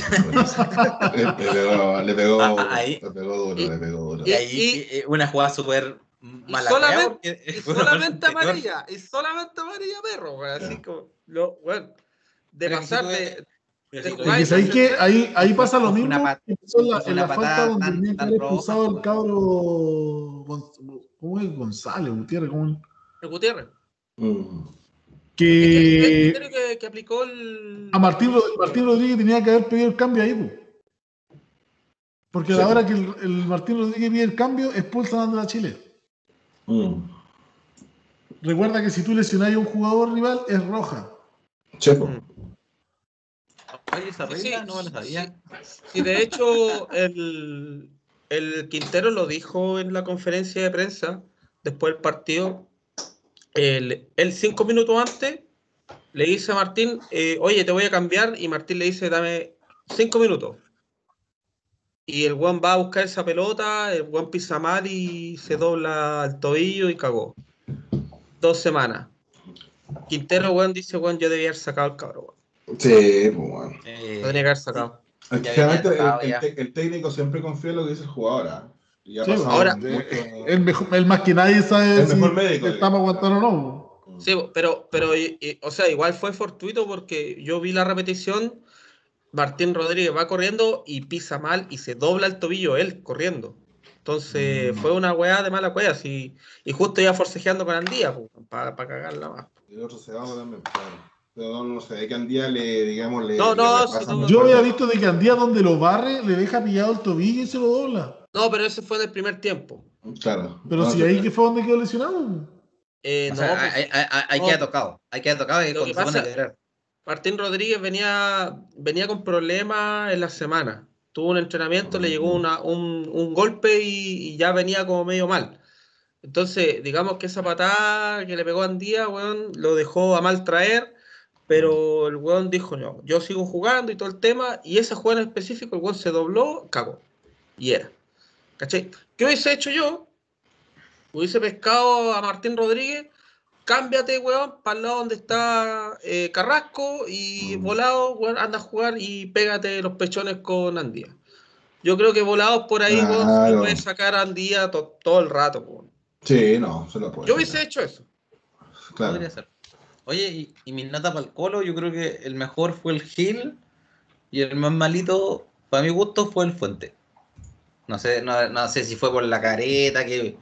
pegó, le, pegó, ahí, le pegó duro, y, le pegó duro.
Y ahí una jugada súper mala.
Solamente, y solamente amarilla, y solamente amarilla perro, así como, lo, bueno, de pasar de...
ahí, que ahí, ahí pasa lo mismo una, la, en la falta donde tenía que haber expulsado el cabro ¿cómo es? González, Gutiérrez, ¿cómo?
El Gutiérrez. Mm.
Que,
que, que, aplicó el...
A Martín, Martín, Rodríguez tenía que haber pedido el cambio ahí, pues. Porque a la hora que el, el, Martín Rodríguez pide el cambio, expulsan a Chile. Mm. Recuerda que si tú lesionas a un jugador rival, es roja.
Chepo.
Mm. Oye, esa regla sí, no la sabía.
Sí, de hecho, el, el Quintero lo dijo en la conferencia de prensa después del partido él, cinco minutos antes le dice a Martín, eh, oye, te voy a cambiar, y Martín le dice, dame cinco minutos. Y el Juan va a buscar esa pelota, el Juan pisa mal y se dobla el tobillo y cagó. Dos semanas. Quintero, Juan dice, Juan, yo debía haber sacado el cabrón.
Sí, pues bueno.
Eh, tenía que haber sacado.
El, el, el, técnico siempre confía en lo que dice el jugador. ¿ah?
Sí, ahora, el, mejor, el, más que nadie sabe
el si mejor médico,
estamos aguantando o no.
Sí, pero, pero o sea, igual fue fortuito porque yo vi la repetición, Martín Rodríguez va corriendo y pisa mal y se dobla el tobillo él corriendo. Entonces mm. fue una weá de mala weá, y justo iba forcejeando con Andía, para pa cagarla más.
Y otro se va también, claro. Pero no, sé, de que Andía le, digamos, le.
No, no,
yo había visto de que Andía donde lo barre, le deja pillado el tobillo y se lo dobla.
No, pero ese fue en el primer tiempo.
Claro.
Pero si ahí que fue donde quedó lesionado.
Eh, no,
sea, hay, hay, hay, que tocado. Hay que tocado y
Lo que pasa, Martín Rodríguez venía, venía con problemas en la semana. Tuvo un entrenamiento, le llegó una, un, un golpe y, y, ya venía como medio mal. Entonces, digamos que esa patada que le pegó a Andía, weón, lo dejó a mal traer, pero el weón dijo, no, yo sigo jugando y todo el tema, y ese juego en específico, el weón se dobló, cagó. Y era. ¿Cachai? ¿Qué hubiese hecho yo? Hubiese pescado a Martín Rodríguez, cámbiate, weón, para el lado donde está eh, Carrasco y mm. volado, weón, anda a jugar y pégate los pechones con Andía. Yo creo que volados por ahí, weón, se puede sacar a Andía todo el rato, weón.
Sí, no, se lo puede.
Yo hubiese hecho eso.
Claro. Podría ser. Oye, y, y mi nota para el colo, yo creo que el mejor fue el Gil y el más malito, para mi gusto, fue el Fuente. No sé, no, no sé si fue por la careta que,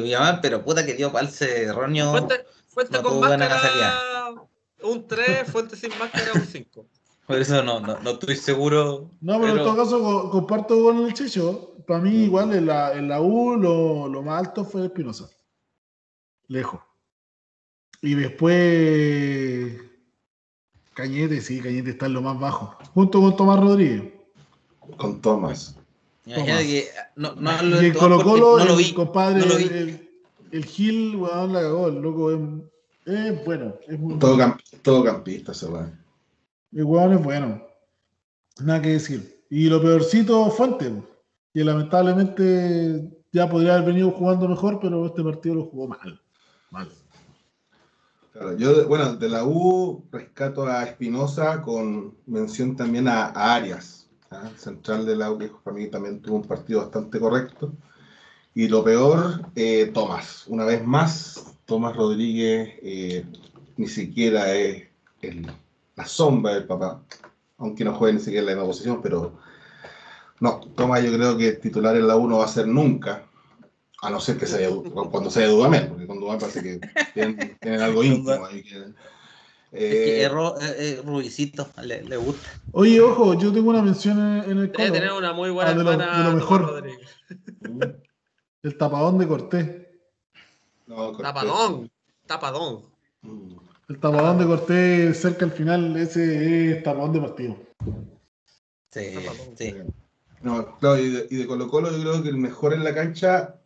que llamar, pero puta que dio palce erróneo.
Fuente, fuente con máscara, un 3, Fuente sin máscara, un 5.
Por eso no, no, no, estoy seguro.
No, pero, en todo caso comparto con el Chicho. Para mí, igual en la, en la U lo, lo más alto fue Espinosa. Lejos. Y después. Cañete, sí, Cañete está en lo más bajo. Junto con Tomás Rodríguez.
Con Tomás.
Que, no, no,
y el Colo Colo, no lo vi, el compadre, El, el, Gil, weón, la cagó. El loco es, es bueno. Es muy
todo, bueno. Camp, todo campista, se va.
El weón es bueno. Nada que decir. Y lo peorcito, Fuente. Que lamentablemente ya podría haber venido jugando mejor, pero este partido lo jugó mal. Mal.
Claro, yo, bueno, de la U rescato a Espinosa con mención también a, a Arias, ¿ah? central de la que para mí también tuvo un partido bastante correcto. Y lo peor, eh, Tomás. Una vez más, Tomás Rodríguez eh, ni siquiera es el, la sombra del papá, aunque no juegue ni siquiera en la misma posición, pero no, Tomás yo creo que titular en la U no va a ser nunca, a no ser que sea cuando sea Dudamel, porque con Dudamel parece que tienen, algo íntimo ahí que...
Eh, es Rubicito, le, le, gusta.
Oye, ojo, yo tengo una mención en, el
Debe tener una muy buena
ah, de, lo, de lo mejor. el tapadón de Cortés.
No, Cortés. Tapadón, tapadón.
El tapadón de Cortés cerca al final, ese es tapadón de partido.
Sí, sí.
No, claro, y de, y de Colo Colo yo creo que el mejor en la cancha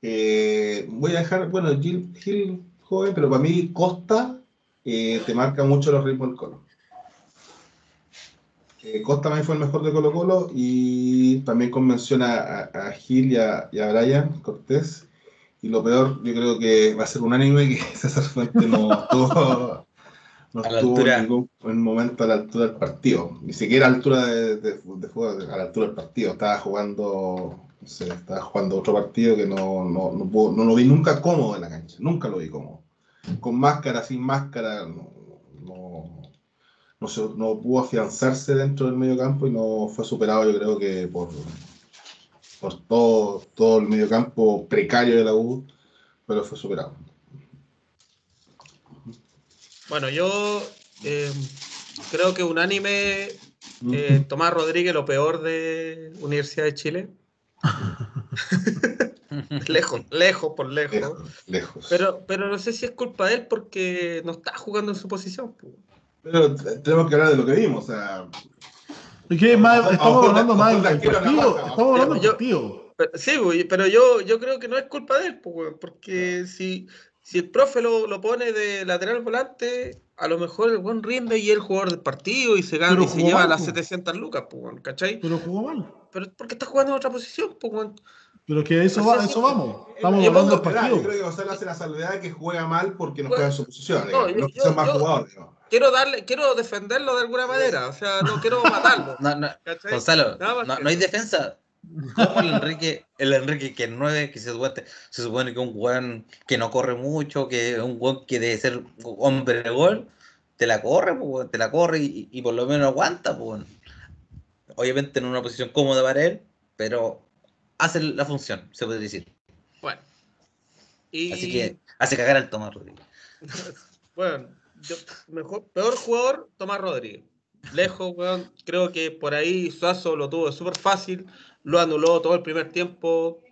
eh, voy a dejar, bueno, Gil, Gil, joven, pero para mí Costa eh, te marca mucho los ritmos del Colo. Eh, Costa también fue el mejor de Colo Colo y también convenciona a, a, Gil y a, y a, Brian Cortés. Y lo peor, yo creo que va a ser unánime que César Fuente no estuvo, no estuvo en ningún en momento a la altura del partido. Ni siquiera a la altura de, de, de, a la altura del partido. Estaba jugando no sé, estaba jugando otro partido que no, no, no, puedo, no, lo vi nunca cómodo en la cancha, nunca lo vi cómodo. Con máscara, sin máscara, no, no, no, se, no pudo afianzarse dentro del medio campo y no fue superado, yo creo que por, por todo, todo el medio campo precario de la U, pero fue superado.
Bueno, yo eh, creo que unánime eh, Tomás Rodríguez, lo peor de Universidad de Chile. lejos, lejos, por lejos.
lejos.
Pero, pero no sé si es culpa de él porque no está jugando en su posición.
Pero tenemos que hablar de lo que vimos. O sea,
más, estamos hablando más del partido. Estamos hablando del partido.
Sí, pero yo, yo creo que no es culpa de él, porque si, si el profe lo, lo, pone de lateral volante, a lo mejor el buen rinde y el jugador del partido y se gana y se lleva las 700 lucas, ¿cachai?
Pero jugó mal.
Pero porque está jugando en otra posición,
Pero que eso, va, eso vamos. Estamos hablando del partido.
Yo creo que Gonzalo hace la salvedad de que juega mal porque no juega en su posición. No, yo, yo, más jugador,
Quiero darle, quiero defenderlo de alguna manera, o sea, no quiero matarlo.
no, no, Gonzalo, no, no, hay defensa. ¿Cómo el Enrique, el Enrique que es 9, que se supone, se supone que es un weón que no corre mucho, que es un weón que debe ser hombre de gol, te la corre, pues, te la corre y, y, por lo menos aguanta, pues. Obviamente en una posición cómoda para él, pero hace la función, se puede decir.
Bueno.
Y... Así que hace cagar al Tomás Rodríguez.
bueno, yo, mejor, peor jugador, Tomás Rodríguez. Lejos, weón. Creo que por ahí Suazo lo tuvo súper fácil lo anuló todo el primer tiempo,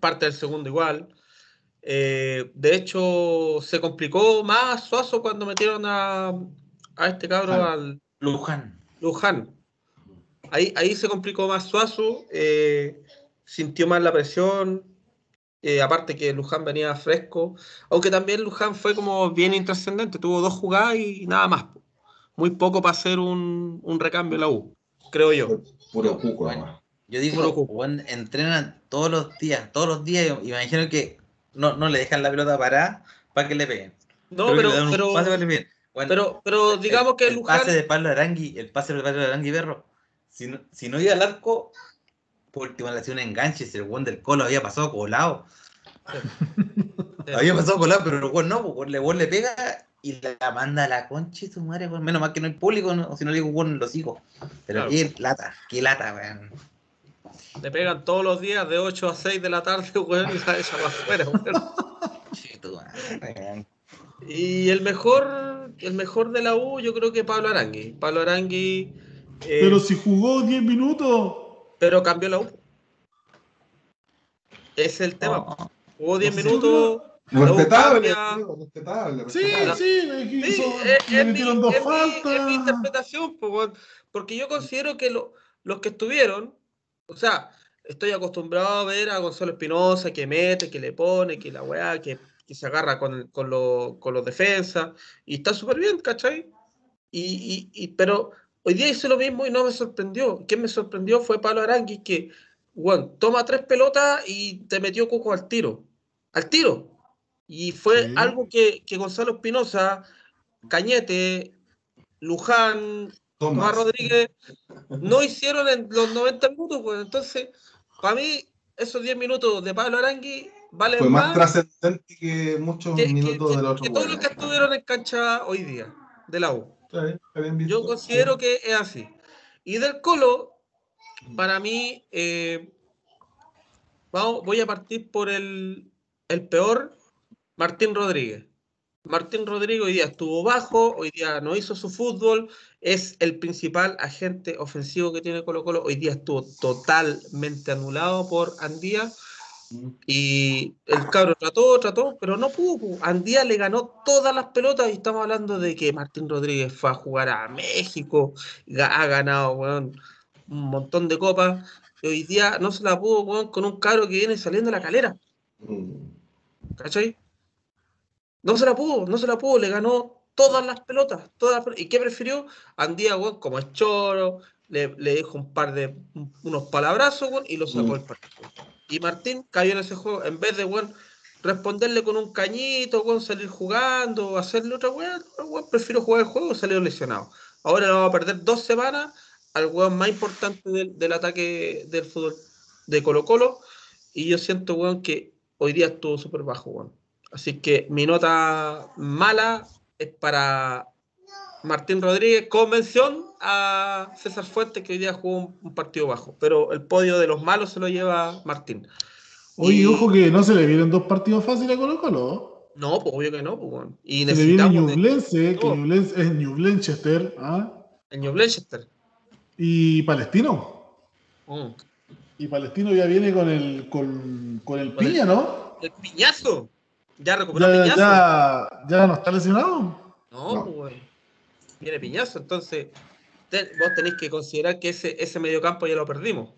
parte del segundo igual. Eh, de hecho, se complicó más Suazo cuando metieron a, a este cabro al
Luján.
Luján. Ahí, ahí se complicó más Suazo, eh, sintió más la presión Eh, aparte que Luján venía fresco, aunque también Luján fue como bien intrascendente, tuvo dos jugadas y nada más. Muy poco para hacer un, recambio en la U, creo yo.
Puro cuco,
Yo digo, entrenan todos los días, todos los días, y imagino que no, no le dejan la pelota parada para que le peguen.
No, pero, pero, pero, digamos que
el, pase de Pablo Arangui, el pase de Pablo Arangui Berro, si no, si no iba al arco, por último le hacía un enganche, si el buen del colo había pasado colado. había pasado colado, pero el buen no, pues, el buen le pega y la manda a la concha y su madre, menos mal que no hay público, o si no le digo buen los hijos. Pero qué lata, qué lata, weón.
Le pegan todos los días de 8 a 6 de la tarde, weón, y sale esa afuera, Y el mejor, el mejor de la U, yo creo que Pablo Arangui. Pablo Arangui.
Eh, pero si jugó 10 minutos.
Pero cambió la U. Es el tema. Jugó 10 minutos.
Respetable,
respetable, Sí, sí,
es, mi, dos faltas. mi, interpretación, porque yo considero que los que estuvieron, o sea, estoy acostumbrado a ver a Gonzalo Espinosa que mete, que le pone, que la weá, que que se agarra con, con, con los defensas y está súper bien, ¿cachai? Y, y, pero hoy día hice lo mismo y no me sorprendió. ¿Quién me sorprendió fue Pablo Arangui, que, bueno, toma tres pelotas y te metió Coco al tiro. Al tiro. Y fue algo que, que, Gonzalo Espinosa, Cañete, Luján, Tomás Rodríguez no hicieron en los 90 minutos. Pues. Entonces, para mí, esos 10 minutos de Pablo Arangui
fue más, trascendente que muchos minutos de los
Que todos los que estuvieron en cancha hoy día, de la U. Yo considero que es así. Y del Colo, para mí, eh, vamos, voy a partir por el, el peor, Martín Rodríguez. Martín Rodríguez hoy día estuvo bajo, hoy día no hizo su fútbol, es el principal agente ofensivo que tiene Colo Colo, hoy día estuvo totalmente anulado por Andía y el cabro trató, trató, pero no pudo. Andía le ganó todas las pelotas y estamos hablando de que Martín Rodríguez fue a jugar a México, ha ganado un montón de copas. Y hoy día no se la pudo con un cabro que viene saliendo de la calera. ¿Cachai? No se la pudo, no se la pudo, le ganó todas las pelotas. Todas ¿Y qué prefirió? Andía, como es choro, le, le dejó un par de unos palabrazos y lo sacó el partido. Y Martín cayó en ese juego. En vez de, bueno, responderle con un cañito, bueno, salir jugando, hacerle otra bueno, prefiero jugar el juego, salió lesionado. Ahora lo vamos a perder dos semanas al weón más importante del, ataque del fútbol de Colo Colo. Y yo siento, weón, que hoy día estuvo súper bajo, weón. Así que mi nota mala es para Martín Rodríguez, convención a César Fuentes, que hoy día jugó un, partido bajo. Pero el podio de los malos se lo lleva Martín.
Oye, ojo que no se le vienen dos partidos fáciles a Colo Colo.
No, pues obvio que no. Pues,
y se le viene Ñublense, que Ñublense es New Blanchester. ¿ah?
El New Blanchester.
Y Palestino. Mm. Y Palestino ya viene con el, con, con el piña, ¿no?
El piñazo. Ya recuperó
ya, piñazo. Ya, ya no está lesionado.
No, pues viene piñazo. Entonces, vos tenéis que considerar que ese, ese mediocampo ya lo perdimos.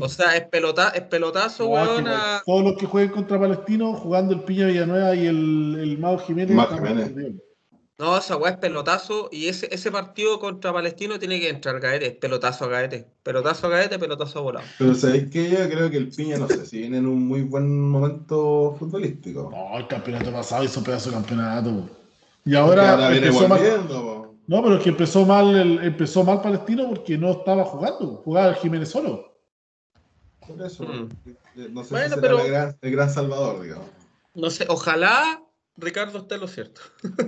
O sea, es, pelota, es pelotazo, weón.
Todos los que jueguen contra Palestino, jugando el Piña Villanueva y el, el Mao Jiménez.
No, esa weá es pelotazo. Y ese, ese partido contra Palestino tiene que entrar Gaete. Pelotazo a Gaete. Pelotazo a Gaete, pelotazo a volado.
Pero sabéis que yo creo que el Piña, no sé, si viene en un muy buen momento futbolístico.
No, el campeonato pasado hizo pedazo de campeonato. Y ahora, empezó mal. No, pero es que empezó mal, el, empezó mal Palestino porque no estaba jugando, jugaba el Jiménez solo.
Por eso, mm. no sé si será el, gran, el, gran, salvador, digamos.
No sé, ojalá Ricardo esté lo cierto.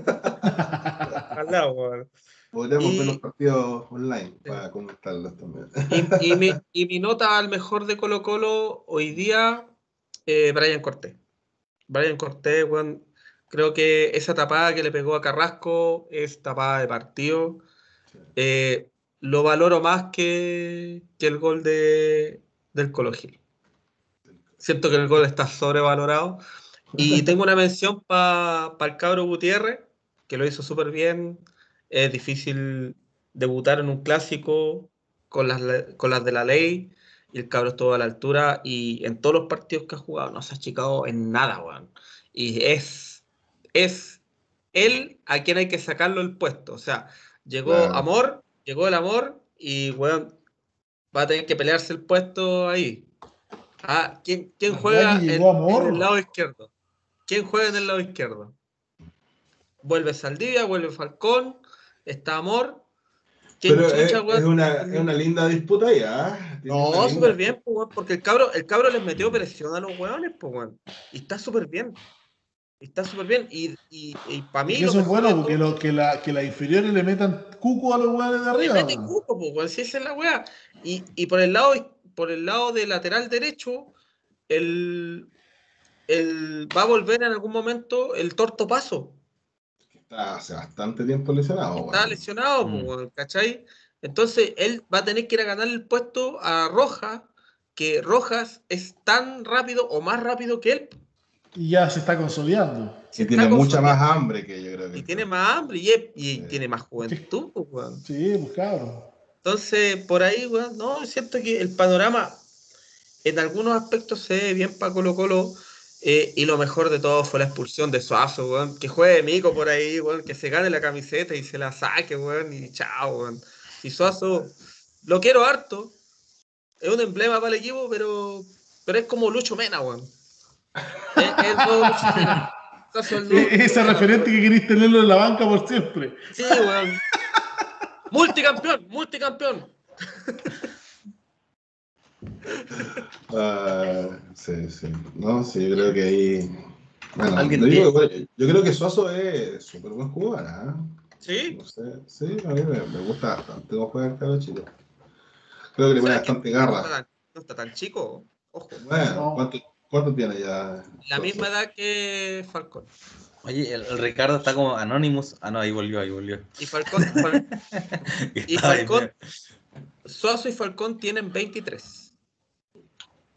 ojalá,
bueno. Podríamos ver los partidos online para comentarlos también.
y, mi, y, mi, nota al mejor de Colo Colo hoy día, eh, Brian Cortés. Brian Cortés, bueno, Creo que esa tapada que le pegó a Carrasco es tapada de partido. Eh, lo valoro más que, el gol de, del Colo Gil. Siento que el gol está sobrevalorado. Y tengo una mención para el cabro Gutiérrez, que lo hizo súper bien. Es difícil debutar en un clásico con las, con las de la ley. y el cabro estuvo a la altura y en todos los partidos que ha jugado no se ha achicado en nada, weón. Y es, es él a quien hay que sacarlo el puesto. O sea, llegó Amor, llegó el Amor y, weón, va a tener que pelearse el puesto ahí. Ah, ¿quién, quién juega en, el lado izquierdo? ¿Quién juega en el lado izquierdo? Vuelve Saldivia, vuelve Falcón, está Amor.
Pero es, una, es, una, linda disputa ya.
No, súper bien, pues, porque el cabro, el cabro les metió presión a los hueones, pues, Y está súper bien. Está súper bien. Y, y, y para mí.
eso es bueno, porque lo, que, la, que la inferiores le metan cuco a los hueones de arriba.
Le meten cuco, pues, si esa es la hueá. Y, y por el lado por el lado de lateral derecho, el, el, va a volver en algún momento el torto paso.
Está hace bastante tiempo lesionado.
Está lesionado, mm. ¿cachai? Entonces él va a tener que ir a ganar el puesto a Rojas, que Rojas es tan rápido o más rápido que él.
Y ya se está consolidando.
y tiene mucha más hambre que yo creo que.
Y tiene más hambre y, tiene más juventud. Pues,
sí, pues claro.
Entonces, por ahí, bueno, no, es cierto que el panorama en algunos aspectos se ve bien para Colo Colo. Eh, y lo mejor de todo fue la expulsión de Suazo, weón. Que juegue Mico por ahí, weón. Que se gane la camiseta y se la saque, weón. Y chao, weón. Y Suazo, lo quiero harto. Es un emblema para el equipo, pero, pero es como Lucho Mena, weón. Es,
es Ese referente que querís tenerlo en la banca por siempre.
Sí, weón. Multicampeón, multicampeón.
Uh, sí, sí. No, sí, yo creo que ahí. Bueno, yo, yo, creo que Suazo es súper buen jugador. ¿eh?
¿Sí?
No sé, sí, a mí me, me gusta bastante cómo juega el cabello chico. Creo que le pone bastante garra.
No está, tan, chico, ojo.
Bueno, ¿cuánto, ¿cuánto, tiene ya?
La misma edad que Falcón.
Oye, el, Ricardo está como Anonymous. Ah, no, ahí volvió, ahí volvió.
Y Falcón. y Falcón. Suazo y Falcón tienen 23.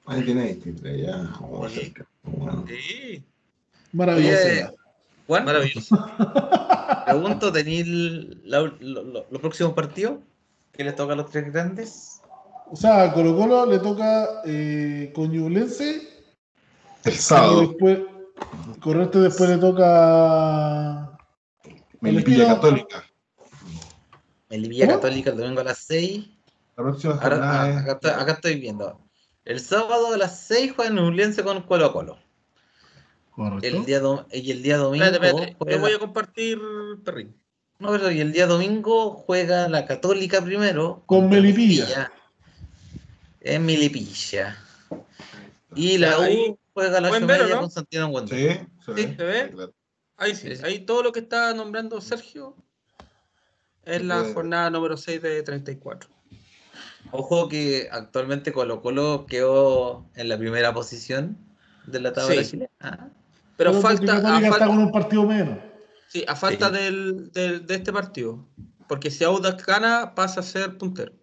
Ahí tiene 23, ya.
Sí.
Maravilloso.
Juan, maravilloso.
Pregunto, ¿tenéis los próximos partidos? ¿Qué les toca a los tres grandes?
O sea, a Colo Colo le toca eh, Coñublense.
El sábado.
Después, Correcto, después le toca.
Melipilla Católica.
Melipilla Católica el domingo a las 6.
La próxima jornada
ah, acá, estoy, viendo. El sábado a las 6 juega Nublense con Colo Colo. Correcto. El día y el día domingo.
Espérate, voy a compartir Perrín.
No, pero y el día domingo juega la Católica primero.
Con Melipilla.
En Melipilla. Y la U juega la
Buen
con Santiago
Sí,
se ve. ¿Se ve? Ahí sí, ahí todo lo que está nombrando Sergio es la jornada número 6 de 34.
Ojo que actualmente Colo Colo quedó en la primera posición de la tabla sí. chilena.
Pero, falta, a
falta con un partido menos.
Sí, a falta del, del, de este partido. Porque si Audax gana, pasa a ser puntero.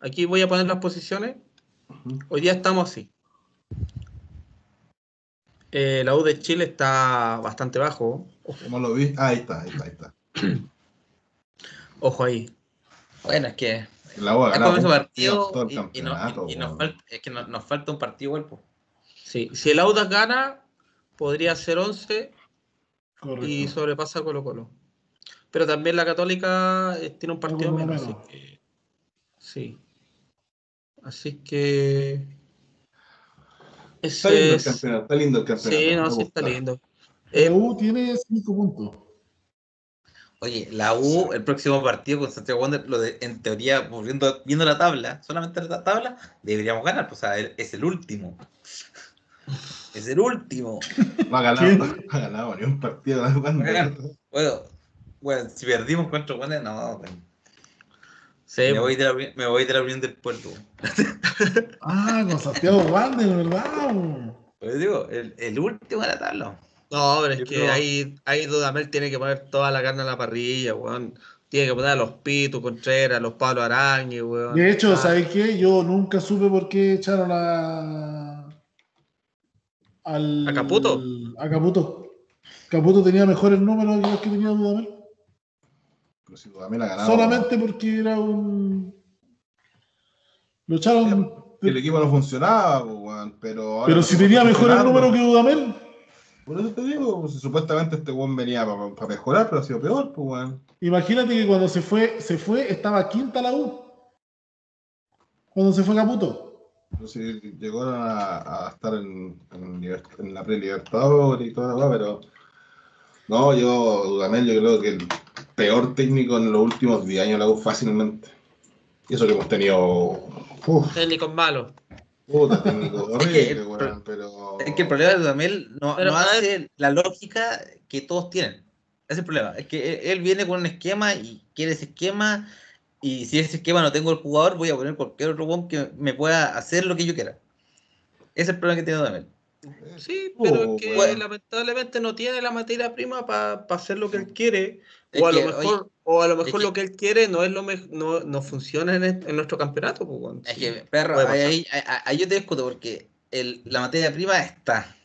Aquí voy a poner las posiciones. Hoy día estamos así. Eh, la U de Chile está bastante bajo.
¿Cómo lo vi? Ah, ahí está, ahí está, ahí está.
Ojo ahí.
Bueno, es que.
La U
partido y, nos falta, es que nos, falta un partido igual.
Sí, si el Audas gana, podría ser 11 y sobrepasa Colo Colo. Pero también la Católica eh, tiene un partido menos. Así que, sí. Así que
está lindo el campeonato, está lindo el campeonato.
Sí, no, sí está lindo.
La U tiene 5 puntos.
Oye, la U, el próximo partido con Santiago Wander, lo de, en teoría, viendo, viendo la tabla, solamente la tabla, deberíamos ganar, pues, o sea, es el último. Es el último.
No ha ganado, no ha ganado ni un partido.
Bueno, bueno, si perdimos contra Wander, no, me, voy de la, me voy de la Unión del Puerto.
ah, con Santiago Wander, ¿verdad?
Pues digo, el, el último de la tabla.
No, pero es que ahí, ahí Dudamel tiene que poner toda la carne a la parrilla, weón. Tiene que poner a los Pitu, Contreras, los Pablo Arañez, weón.
De hecho, ah. ¿sabes qué? Yo nunca supe por qué echaron a. Al,
¿A Caputo?
A Caputo. Caputo tenía mejores números que los que tenía Dudamel.
Pero si Dudamel ha ganado.
Solamente porque era un. Lo echaron
el equipo no funcionaba, pero.
Pero si tenía mejor el número que Dudamel.
Por eso te digo, pues, supuestamente este weón venía para mejorar, pero ha sido peor, pues weón.
Imagínate que cuando se fue, se fue, estaba quinta la U. Cuando se fue Caputo.
Sí, llegó a, a estar en, en, la pre-Libertadores y toda la pero. No, yo, Dudamel, yo creo que el peor técnico en los últimos 10 años la U fácilmente. Y eso que hemos tenido.
Técnicos malos.
Puta, técnico horrible, es que, pero.
Es que el problema de Dudamel no, no hace la lógica que todos tienen. Ese es el problema. Es que él viene con un esquema y quiere ese esquema. Y si ese esquema no tengo el jugador, voy a poner cualquier otro bomb que me pueda hacer lo que yo quiera. Ese es el problema que tiene Dudamel.
Sí, pero es que lamentablemente no tiene la materia prima para hacer lo que él quiere. O a, lo mejor, o a lo mejor lo que él quiere no es lo no, no funciona en, nuestro campeonato. Pues,
es que, perro, ahí, yo te discuto porque el, la materia prima está.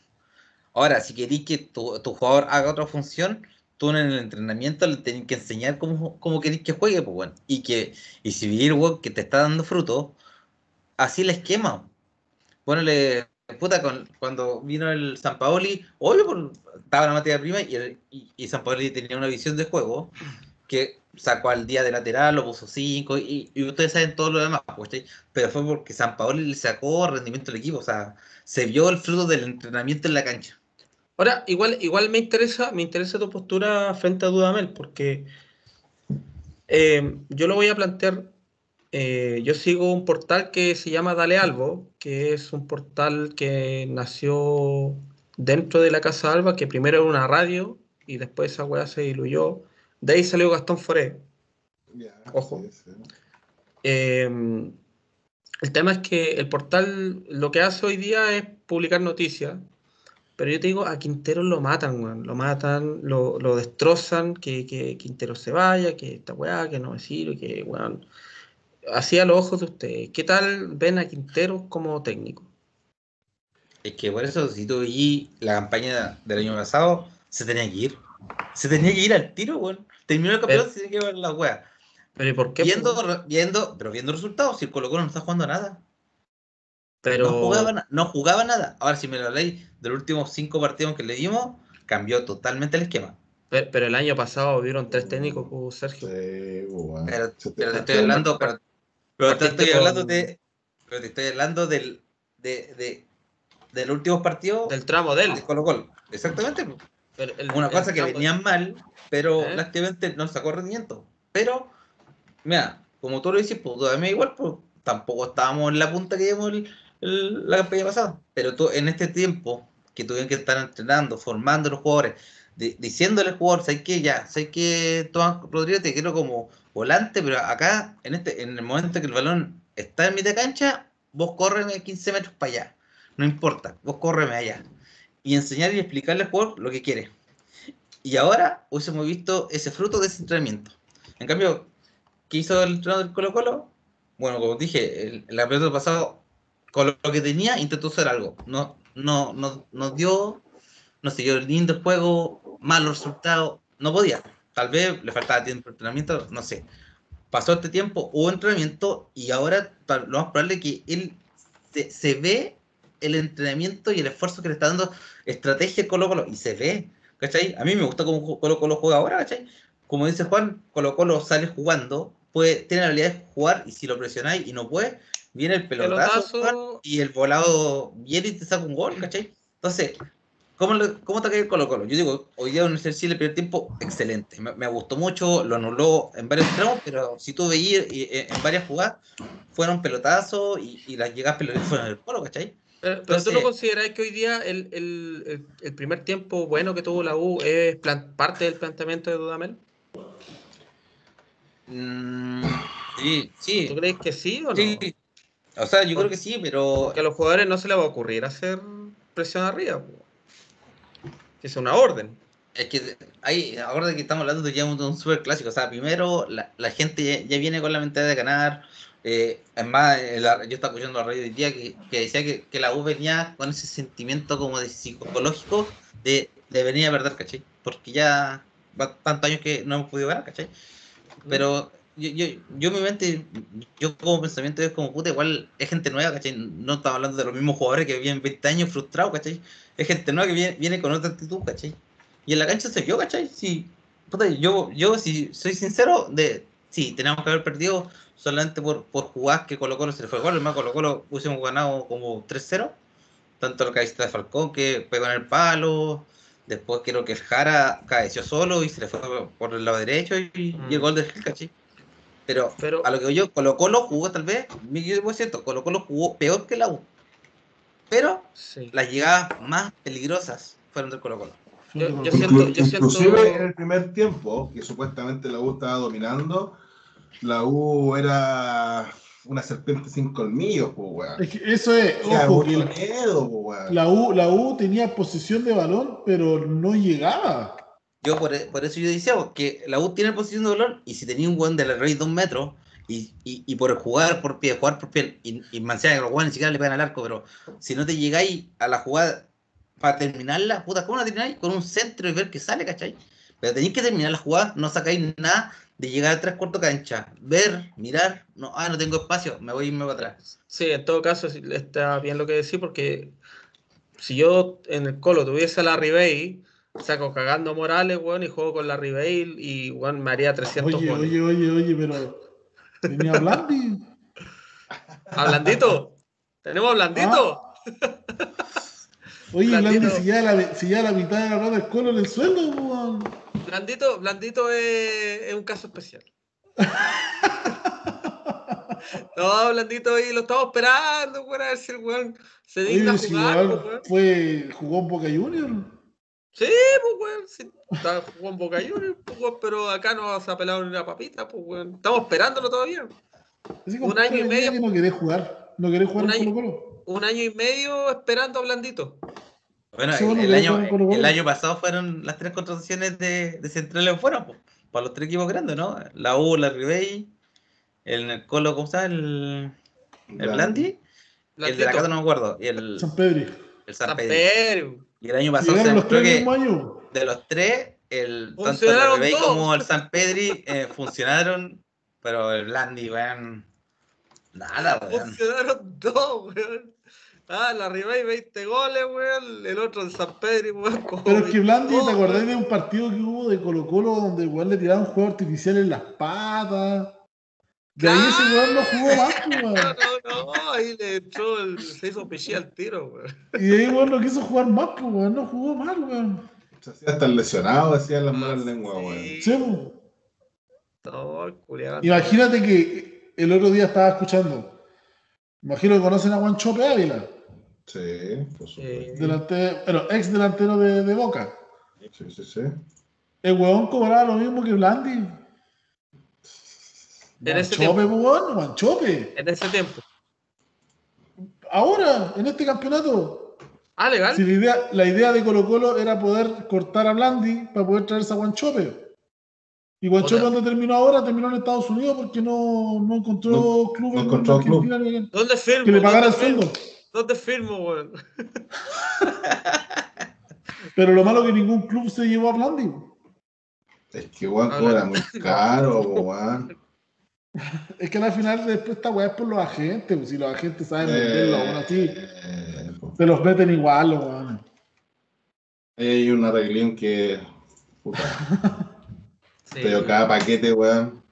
Ahora, si querés que tu, tu, jugador haga otra función, tú en el entrenamiento le tenés que enseñar cómo, cómo querés que juegue, pues, bueno. Y que y si vivir que te está dando fruto, así le esquema. Ponele puta, con, cuando vino el San Paoli, obvio, estaba la materia prima y, y, San Paoli tenía una visión de juego que sacó al día de lateral, lo puso 5 y, ustedes saben todo lo demás, pues, pero fue porque San Paoli le sacó rendimiento al equipo, o sea, se vio el fruto del entrenamiento en la cancha.
Ahora, igual, igual me interesa, me interesa tu postura frente a Dudamel, porque eh, yo lo voy a plantear eh, yo sigo un portal que se llama Dale Albo, que es un portal que nació dentro de la Casa Alba, que primero era una radio y después esa weá se diluyó. De ahí salió Gastón Foré. Ojo. Em, el tema es que el portal lo que hace hoy día es publicar noticias, pero yo te digo, a Quintero lo matan, Lo matan, lo, destrozan, que, Quintero se vaya, que esta weá, que no me sirve, que weón así a los ojos de ustedes, ¿qué tal ven a Quintero como técnico?
Es que por eso, si tú vi la campaña del año pasado, se tenía que ir. Se tenía que ir al tiro, weón. Terminó el campeonato, se tenía que ir a la wea.
¿Pero y por qué?
Viendo, viendo, pero viendo resultados, si el Colo Colo no está jugando nada. Pero... No jugaba, no jugaba nada. Ahora, si me lo leí de los últimos cinco partidos que le dimos, cambió totalmente el esquema.
Pero, el año pasado vieron tres técnicos, Sergio.
Sí, bueno. pero, pero, te estoy hablando, pero pero te estoy hablando de. Pero te estoy hablando del. De, de, del último partido.
Del tramo de él.
Colo Colo. Exactamente. Una cosa que venían mal, pero ¿Eh? prácticamente no sacó rendimiento. Pero, mira, como tú lo dices, pues a mí igual, pues tampoco estábamos en la punta que llevamos la campaña pasada. Pero tú, en este tiempo que tuvieron que estar entrenando, formando a los jugadores, diciéndole al jugador, ¿sabes qué? Ya, ¿sabes qué, Tomás Rodríguez? Te quiero como volante, pero acá, en este en el momento que el balón está en mitad de cancha, vos córreme 15 metros para allá. No importa, vos córreme allá. Y enseñar y explicarle al jugador lo que quiere. Y ahora hubiésemos visto ese fruto de ese entrenamiento. En cambio, ¿qué hizo el entrenador del Colo Colo? Bueno, como dije, el, el pasado, pasado, con lo que tenía, intentó hacer algo. No, no, no, no dio, no siguió el lindo juego, malos resultados, no podía. Tal vez le faltaba tiempo de entrenamiento, no sé. Pasó este tiempo, hubo entrenamiento y ahora lo más probable es que él se, ve el entrenamiento y el esfuerzo que le está dando estrategia Colo Colo y se ve, ¿cachai? A mí me gusta cómo Colo Colo juega ahora, ¿cachai? Como dice Juan, Colo Colo sale jugando, puede, tiene la habilidad de jugar y si lo presionáis y no puede, viene el pelotazo, y el volado viene y te saca un gol, ¿cachai? Entonces, ¿Cómo, ¿Cómo te cae el Colo Colo? Yo digo, hoy día Universidad de Chile el primer tiempo, excelente. Me, gustó mucho, lo anuló en varios tramos, pero si tú veías eh, en varias jugadas, fueron pelotazos y, las llegadas pelotazos fueron el Colo, ¿cachai?
Pero, tú no consideras que hoy día el, el, el, primer tiempo bueno que tuvo la U es parte del planteamiento de Dudamel?
Mm, sí, sí.
¿Tú crees que sí o no?
Sí. O sea, yo creo que sí, pero.
Que a los jugadores no se les va a ocurrir hacer presión arriba es una orden.
Es que hay, ahora que estamos hablando de ya un, un super clásico, o sea, primero la, la gente ya, viene con la mentalidad de ganar. Eh, además, yo estaba escuchando la radio hoy día que, que decía que, que, la U venía con ese sentimiento como de psicológico de, de venir a perder, ¿cachai? Porque ya va tantos años que no hemos podido ganar, ¿cachai? Pero yo, yo, yo mi mente, yo como pensamiento es como, puta, igual es gente nueva, ¿cachai? No estamos hablando de los mismos jugadores que vienen 20 años frustrados, ¿cachai? Es gente nueva que viene, viene con otra actitud, ¿cachai? Y en la cancha se vio, ¿cachai? Sí, puta, yo, yo, si soy sincero, de, sí, tenemos que haber perdido solamente por, por jugar que Colo Colo se le fue el gol, además Colo Colo hubiésemos ganado como 3-0, tanto la cabecita de Falcón que pegó en el palo, después creo que el Jara caeció solo y se le fue por el lado derecho y, y el mm. gol de Gil, ¿cachai? Pero, Pero, a lo que yo, Colo Colo jugó tal vez, cierto, Colo Colo jugó peor que la U. Pero las llegadas más peligrosas fueron del Colo Colo.
Yo, siento, yo Inclusive en el primer tiempo, que supuestamente la U estaba dominando, la U era una serpiente sin colmillos, pues,
Es que eso es, ojo, La U, la U tenía posición de balón, pero no llegaba.
Yo por, por, eso yo decía, que la U tiene posición de balón y si tenía un buen de la rey dos metros y, y, y, por jugar por pie, jugar por pie, y, y Mancilla que los jugadores ni siquiera le pegan al arco, pero si no te llegáis a la jugada para terminarla, puta, ¿cómo la termináis? Con un centro y ver que sale, ¿cachai? Pero tenéis que terminar la jugada, no sacáis nada de llegar a tres cuartos cancha, ver, mirar, no, ah, no tengo espacio, me voy a irme para atrás.
Sí, en todo caso está bien lo que decís, porque si yo en el colo tuviese a la Ribey saco cagando Morales, weón, y juego con la Bale y, weón, me haría 300
Oye, oye, oye, oye, pero... ¿Tenía a Blandi?
¿A Blandito? ¿Tenemos a Blandito? Ah.
Oye, Blandi, si ya, la, si ya la mitad de la rata es colo en el suelo, weón.
Blandito, Blandito es, es un caso especial. No, Blandito ahí lo estamos esperando, weón, a ver si el weón se digna Oye, jugar.
Si fue, jugó en Boca Juniors.
Sí, pues, weón. Sí, está jugando Boca Juniors, pues, pero acá no se ha pelado ni una papita, pues, weón. Estamos esperándolo todavía.
un año y medio. no querés jugar. No querés jugar
un
año,
Colo -Colo. Un año y medio esperando a Blandito.
Bueno, el, año, el, año, pasado fueron las tres contrataciones de, de centrales fueron pues, para los tres equipos grandes, ¿no? La U, la Ribey, el Colo, ¿cómo está? El, el Blandi. El de la casa no me acuerdo. Y el
San Pedro.
El San, Pedro. Y el año pasado se demostró que de los tres, el, tanto el Rebey como el San Pedri eh, funcionaron, pero el Blandi, weón, nada,
weón. Funcionaron dos, weón. Ah, la Ribey 20 goles, weón. El otro el San Pedri, weón.
Pero es que Blandi, ¿te acordás de un partido que hubo de Colo Colo donde el weón le tiraron juego artificial en las patas? De ahí ese weón no jugó más,
pues, weón. No, no, no, ahí le echó el, se hizo pichí al tiro, weón.
Y de ahí weón no quiso jugar más, pues weón, no jugó más, weón.
Se hacía hasta lesionado, hacía las malas lenguas, weón. Sí, weón.
Imagínate que el otro día estaba escuchando. Imagino que conocen a Juan Chope Ávila.
Sí, por supuesto.
Delante, bueno, ex delantero de, de Boca.
Sí, sí, sí.
El weón cobraba lo mismo que Blandi.
En ese tiempo.
En
ese tiempo.
Ahora, en este campeonato.
Ah, legal.
Si la, idea, la idea de Colo Colo era poder cortar a Blandi para poder traerse a Guanchope. Y Guanchope cuando terminó ahora, terminó en Estados Unidos porque no, no encontró club
no encontró club.
¿Dónde firmo?
Que le pagara el sueldo.
¿Dónde firmo, weón?
Pero lo malo es que ningún club se llevó a Blandi.
Es que Juan era muy caro, Juan.
Es que al final después esta weá es por los agentes, pues, si los agentes saben venderlo, aún así, eh, se los meten igual, los weones.
Hay una reglión que. Puta. sí, Pero cada paquete, weón.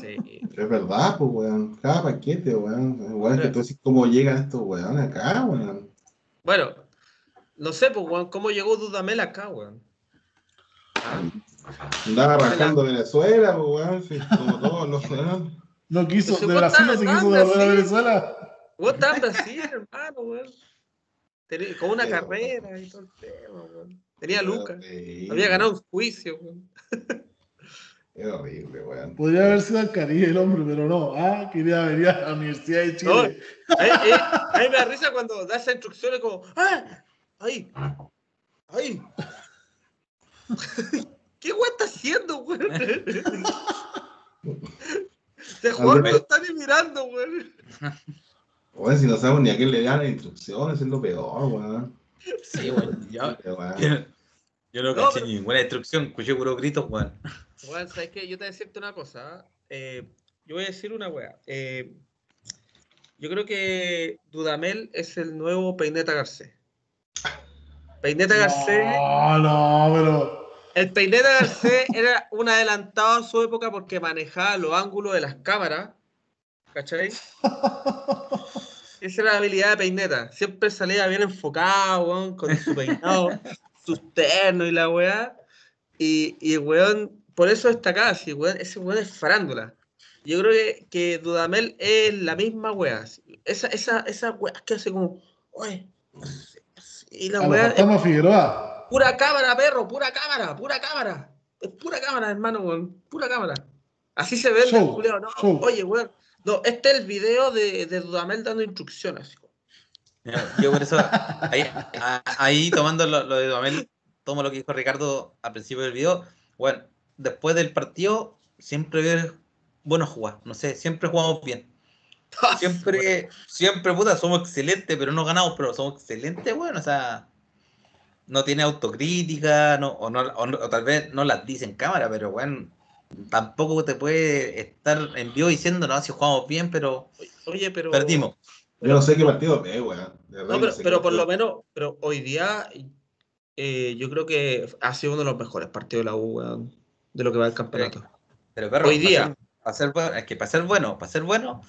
Sí. Es verdad, pues, weón. Cada paquete, weón. Weón, que tú decís cómo llegan estos weón acá, weón.
Bueno, no sé, pues, weón, cómo llegó Dudamel acá, weón.
¿Ah? Andaba arrancando Venezuela, pues, weón, sí, como todos los weón.
No quiso, de Brasil no se quiso volver a Venezuela.
Vos estás Brasil, hermano, weón. Con una carrera y todo el tema, weón. Tenía Lucas. Había ganado un juicio, weón.
Es horrible, weón.
Podría haber sido al Caribe el hombre, pero no. Ah, quería venir a la Universidad de Chile. No,
a, mí me da risa cuando da esas instrucciones como, ¡ah! ¡Ahí! ¡Ahí! ¿Qué güey está haciendo, güey? De juego me están mirando, güey.
Güey, si no sabemos ni a quién le dan las instrucciones, es lo peor, güey.
Sí, güey. Yo, yo, no caché ninguna instrucción, escuché puro gritos, güey.
Güey, ¿sabes qué? Yo te decirte una cosa. eh, yo voy a decir una wea. Eh, yo creo que Dudamel es el nuevo Peineta Garcés. Peineta Garcés.
No, no, pero.
El Peineta Garcés era un adelantado a su época porque manejaba los ángulos de las cámaras. ¿Cachai? Esa era la habilidad de Peineta. Siempre salía bien enfocado, con su peinado, sus ternos y la weá. Y, y el weón, por eso destacaba, ese weón es farándula. Yo creo que, que, Dudamel es la misma weá. Esa, esa, esa weá que hace como, oye,
y la weá. Estamos Figueroa.
Pura cámara, perro, pura cámara, pura cámara. Es pura cámara, hermano, pura cámara. Así se ve el Julio, no. Oye, weón. No, este es el video de, de Dudamel dando instrucciones.
Yo por eso, ahí, ahí tomando lo, lo, de Dudamel, tomo lo que dijo Ricardo al principio del video. Bueno, después del partido, siempre veo bueno jugar. No sé, siempre jugamos bien. Siempre, siempre, puta, somos excelentes, pero no ganamos, pero somos excelentes, bueno, o sea, no tiene autocrítica, no, o, no, o, tal vez no las dice en cámara, pero bueno, tampoco te puede estar en vivo diciendo, no, si jugamos bien, pero,
Oye, pero
perdimos.
Yo no sé qué partido ve, weón.
No, pero, por lo menos, pero hoy día eh, yo creo que ha sido uno de los mejores partidos de la U, weón, de lo que va el campeonato.
Pero, hoy día, para ser bueno, es que para ser bueno, para ser bueno,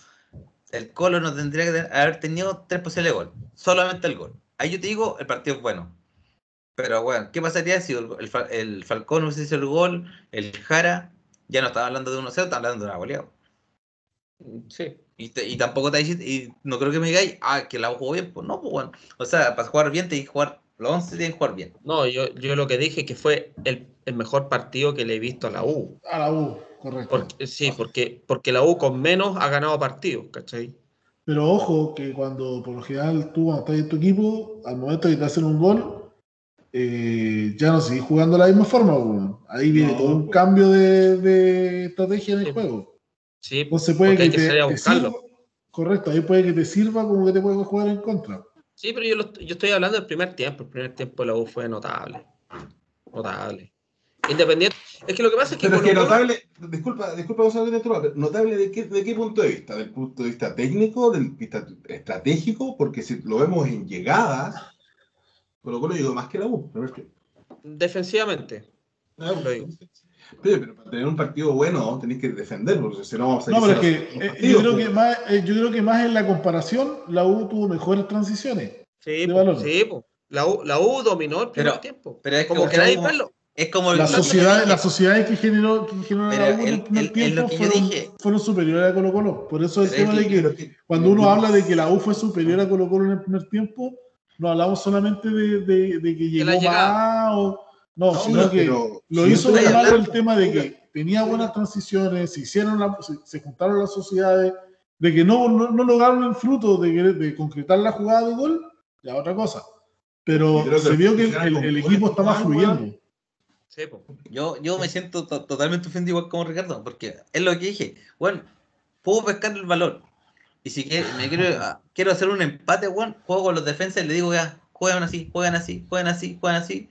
el Colo no tendría que haber tenido tres posibles de gol. Solamente el gol. Ahí yo te digo, el partido es bueno. Pero bueno, ¿qué pasaría si el, Falcón hubiese hecho el gol, el Jara, ya no estaba hablando de 1-0, estaba hablando de una goleada. Sí. Y, tampoco te y no creo que me digáis, ah, que la jugó bien, pues no, pues bueno. O sea, para jugar bien tienes que jugar, los 11 tienen que jugar bien.
No, yo, yo lo que dije que fue el, el mejor partido que le he visto a la U.
A la U. Correcto.
sí, porque, porque la U con menos ha ganado partidos, ¿cachai?
Pero ojo que cuando por lo general tú cuando estás en tu equipo, al momento de que te hacen un gol, eh, ya no sigues jugando de la misma forma. Ahí viene todo un cambio de, estrategia en el juego.
Sí,
Entonces puede que, te, correcto, ahí puede que te sirva como que te puede jugar en contra.
Sí, pero yo, yo estoy hablando del primer tiempo. El primer tiempo de la U fue notable. Notable. Independiente. Es que lo que pasa es que.
Pero es que notable, disculpa, disculpa, notable de qué, de qué punto de vista, del punto de vista técnico, del vista estratégico, porque si lo vemos en llegada, con lo cual llegó más que la U.
Defensivamente.
Ah, lo digo. Pero, para tener un partido bueno tenéis que defender, porque si no vamos a
No, pero es que eh, yo, creo que más, eh, yo creo que más en la comparación, la U tuvo mejores transiciones.
Sí, sí la, U, la U dominó el primer tiempo.
Pero es como que nadie verlo
es como la sociedad, las sociedades que generó, que generó el, el, tiempo fueron, fueron, superiores a Colo Colo. Por eso el tema de que, cuando uno habla de que la U fue superior a Colo Colo en el primer tiempo, no hablamos solamente de, de, de que llegó más o no, sino que lo hizo el tema de que tenía buenas transiciones, se hicieron se, juntaron las sociedades, de que no, no, no lograron el fruto de, de concretar la jugada de gol, ya otra cosa. Pero se vio que el, el equipo estaba fluyendo.
Yo, yo me siento totalmente ofendido igual como Ricardo, porque es lo que dije. Bueno, puedo pescar el valor. Y si me quiero, ah, quiero hacer un empate, bueno, juego con los defensas y le digo ya, juegan así, juegan así, juegan así, juegan así,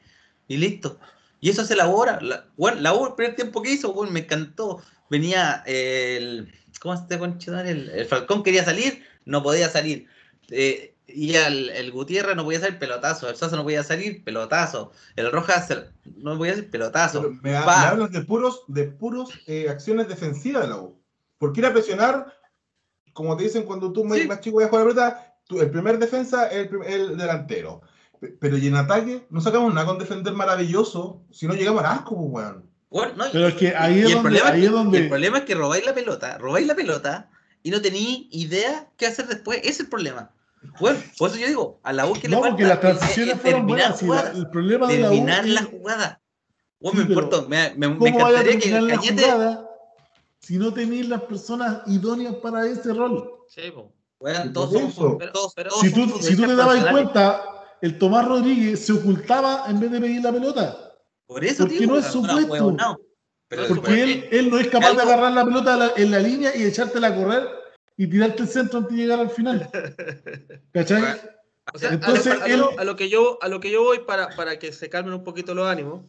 y listo. Y eso se elabora. La, bueno, la el primer tiempo que hizo, bueno, me encantó. Venía el. ¿Cómo se llama? El, el Falcón quería salir, no podía salir. Eh, y el, el, Gutiérrez no podía salir pelotazo, el Sosa no podía salir pelotazo, el Rojas no podía salir pelotazo.
Me, hablan de puros, de puros eh, acciones defensivas de la U. Porque ir a presionar, como te dicen cuando tú más chico vas a jugar la pelota, el primer defensa es el, delantero. Pero y en ataque no sacamos nada con defender maravilloso si no llegamos al arco, pues,
Bueno, no, pero es que ahí es, donde, ahí es donde...
El problema es que robáis la pelota, robáis la pelota y no tenéis idea qué hacer después. Ese es el problema. Bueno, por eso yo digo, a la U que
no, le porque las transiciones fueron buenas. el problema de
la U. Terminar la jugada. Bueno, me importa, me, me, me encantaría que el Cañete.
Si no tenéis las personas idóneas para ese rol.
Sí,
bueno, todos somos, todos,
pero, si tú, si tú te dabas cuenta, el Tomás Rodríguez se ocultaba en vez de pedir la pelota.
Por eso,
Porque no es su puesto. Porque él, él no es capaz de agarrar la pelota en la línea y echártela a correr y tirarte el centro antes de llegar al final. ¿Cachai?
Entonces, a, lo, que yo, a lo que yo voy para, para que se calmen un poquito los ánimos,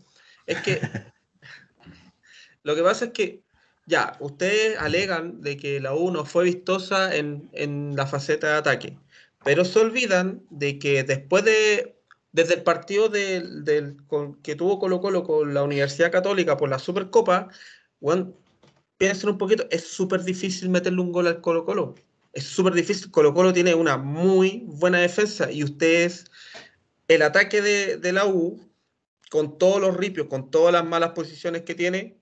es que lo que pasa es que ya, ustedes alegan de que la U no fue vistosa en, en la faceta de ataque, pero se olvidan de que después de, desde el partido del, del que tuvo Colo Colo con la Universidad Católica por la Supercopa, bueno, piensen un poquito, es súper difícil meterle un gol al Colo Colo. Es súper difícil. Colo Colo tiene una muy buena defensa y ustedes, el ataque de, de la U, con todos los ripios, con todas las malas posiciones que tiene,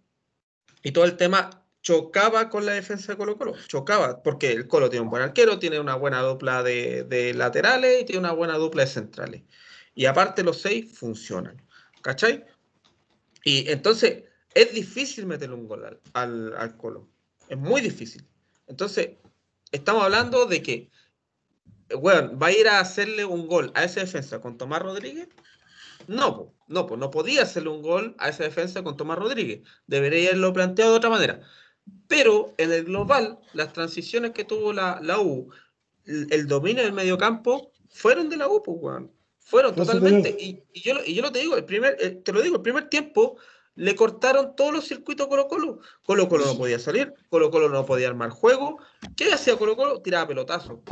y todo el tema chocaba con la defensa de Colo Colo, chocaba, porque el Colo tiene un buen arquero, tiene una buena dupla de, laterales y tiene una buena dupla de centrales. Y aparte los seis funcionan, ¿cachai? Y entonces es difícil meterle un gol al, al, Colo, es muy difícil. Entonces, estamos hablando de que, bueno, va a ir a hacerle un gol a esa defensa con Tomás Rodríguez no, no, pues no podía hacerle un gol a esa defensa con Tomás Rodríguez. Debería haberlo planteado de otra manera. Pero en el global, las transiciones que tuvo la, la U, el, dominio del mediocampo, fueron de la U, pues, Fueron totalmente. Y, yo, y yo lo te digo, el primer, eh, te lo digo, el primer tiempo le cortaron todos los circuitos Colo Colo. Colo Colo no podía salir, Colo Colo no podía armar juego. ¿Qué hacía Colo Colo? Tiraba pelotazo.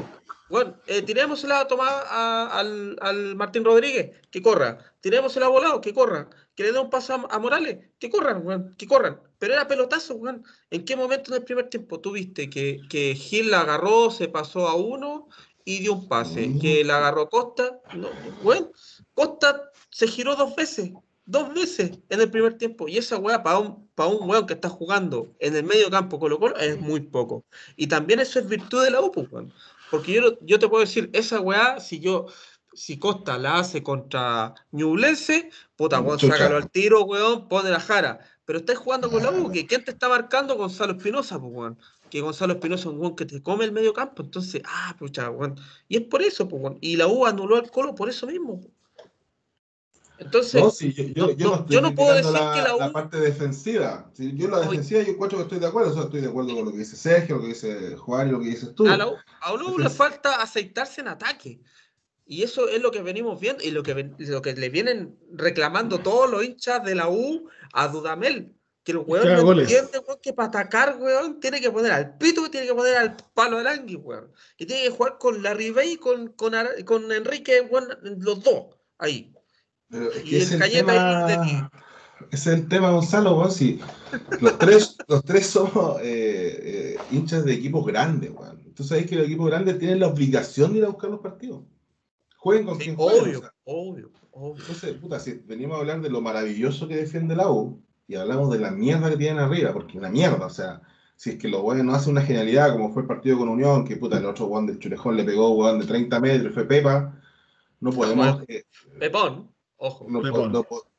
Bueno, eh, tiremosela a al, al, Martín Rodríguez, que corra. Tirémosela a Volado, que corra. Que le dé un paso a, Morales, que corran, que corran. Pero era pelotazo, weón. ¿En qué momento en el primer tiempo tuviste que, que Gil la agarró, se pasó a uno y dio un pase? Que la agarró Costa. No, bueno, Costa se giró dos veces dos veces en el primer tiempo. Y esa weá para un, para un weón que está jugando en el medio campo Colo Colo es muy poco. Y también eso es virtud de la UPU, weón. Porque yo, yo te puedo decir, esa weá, si yo, si Costa la hace contra Ñublense, puta, weón, sácalo al tiro, weón, pone la jara. Pero estás jugando con la U, que ¿quién te está marcando? Gonzalo Espinosa, pues, weón. Que Gonzalo Espinosa es un weón que te come el medio campo. Entonces, ah, pucha, weón. Y es por eso, pues, weón. Y la U anuló al Colo por eso mismo. Entonces,
no, yo, no, yo, no, puedo decir la, que la, U... la parte defensiva. yo la defensiva, yo encuentro que estoy de acuerdo. O sea, estoy de acuerdo con lo que dice Sergio, lo que dice Juan y lo que dices tú.
A la U, a le falta aceitarse en ataque. Y eso es lo que venimos viendo y lo que, lo que le vienen reclamando todos los hinchas de la U a Dudamel. Que el weón no entiende que para atacar, weón, tiene que poner al pito y tiene que poner al palo de Angui, weón. Y tiene que jugar con la Ribey y con, con, con Enrique, weón, los dos, ahí
es el tema, es el tema, Gonzalo, los, tres, los tres somos eh, eh, hinchas de equipos grandes, weón. Tú sabes que los equipos grandes tienen la obligación de ir a buscar los partidos. Jueguen con quien
jueguen. Obvio, obvio,
Entonces, puta, si venimos a hablar de lo maravilloso que defiende la U y hablamos de la mierda que tienen arriba, porque la mierda, o sea, si es que los weones no hacen una genialidad como fue el partido con Unión, que puta, el otro weón del Churejón le pegó weón de 30 metros, fue Pepa, no podemos. Eh,
Pepón. Ojo,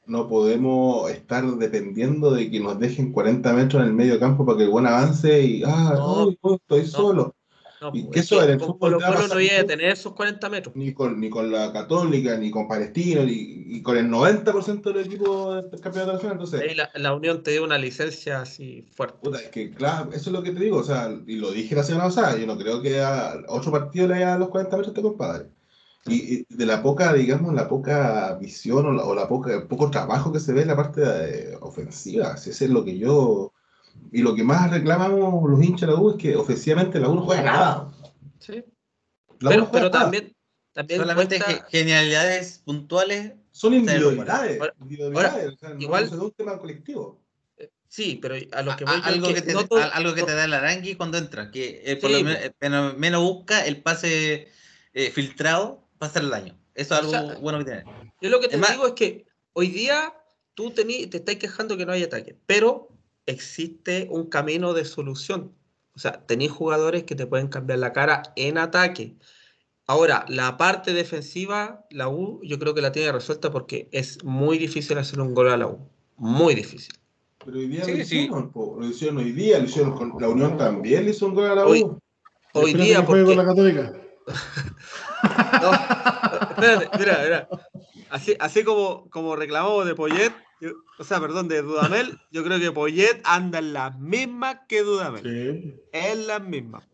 no, podemos estar dependiendo de que nos dejen 40 metros en el medio campo para que el buen avance y, ah, no, estoy solo.
y que eso en el fútbol no iba a tener esos 40 metros.
Ni con, ni con la Católica, ni con Palestino, ni, con el 90% del equipo del campeonato nacional. Entonces,
la, la, Unión te dio una licencia así fuerte.
Puta, es que, claro, eso es lo que te digo, o sea, y lo dije la semana pasada, yo no creo que a otro partido le haya los 40 metros a este compadre. Y, de la poca, digamos, la poca visión o, la, o la poca, el poco trabajo que se ve en la parte de, ofensiva, si es lo que yo. Y lo que más reclamamos los hinchas de la U es que ofensivamente la U no juega nada.
Sí. pero, pero también, también.
Solamente genialidades puntuales.
Son individualidades. individualidades igual, no es un tema colectivo.
Eh, sí, pero a lo que
voy algo, que, te, algo que te da el arangui cuando entra, que eh, por lo menos, menos busca el pase eh, filtrado pasar el daño. Eso es algo bueno que tiene.
Yo lo que te digo es que hoy día tú te estás quejando que no hay ataque, pero existe un camino de solución. O sea, tenéis jugadores que te pueden cambiar la cara en ataque. Ahora, la parte defensiva, la U, yo creo que la tiene resuelta porque es muy difícil hacer un gol a la U. Muy difícil.
Pero hoy día lo, hicieron, lo hicieron hoy día, lo hicieron con la Unión también, le hizo un gol a la U.
Hoy, día, porque... la Católica. No, espérate, mira, mira. Así, así como, como reclamamos de Poyet, o sea, perdón, de Dudamel, yo creo que Poyet anda en las mismas que Dudamel. Sí. En las mismas.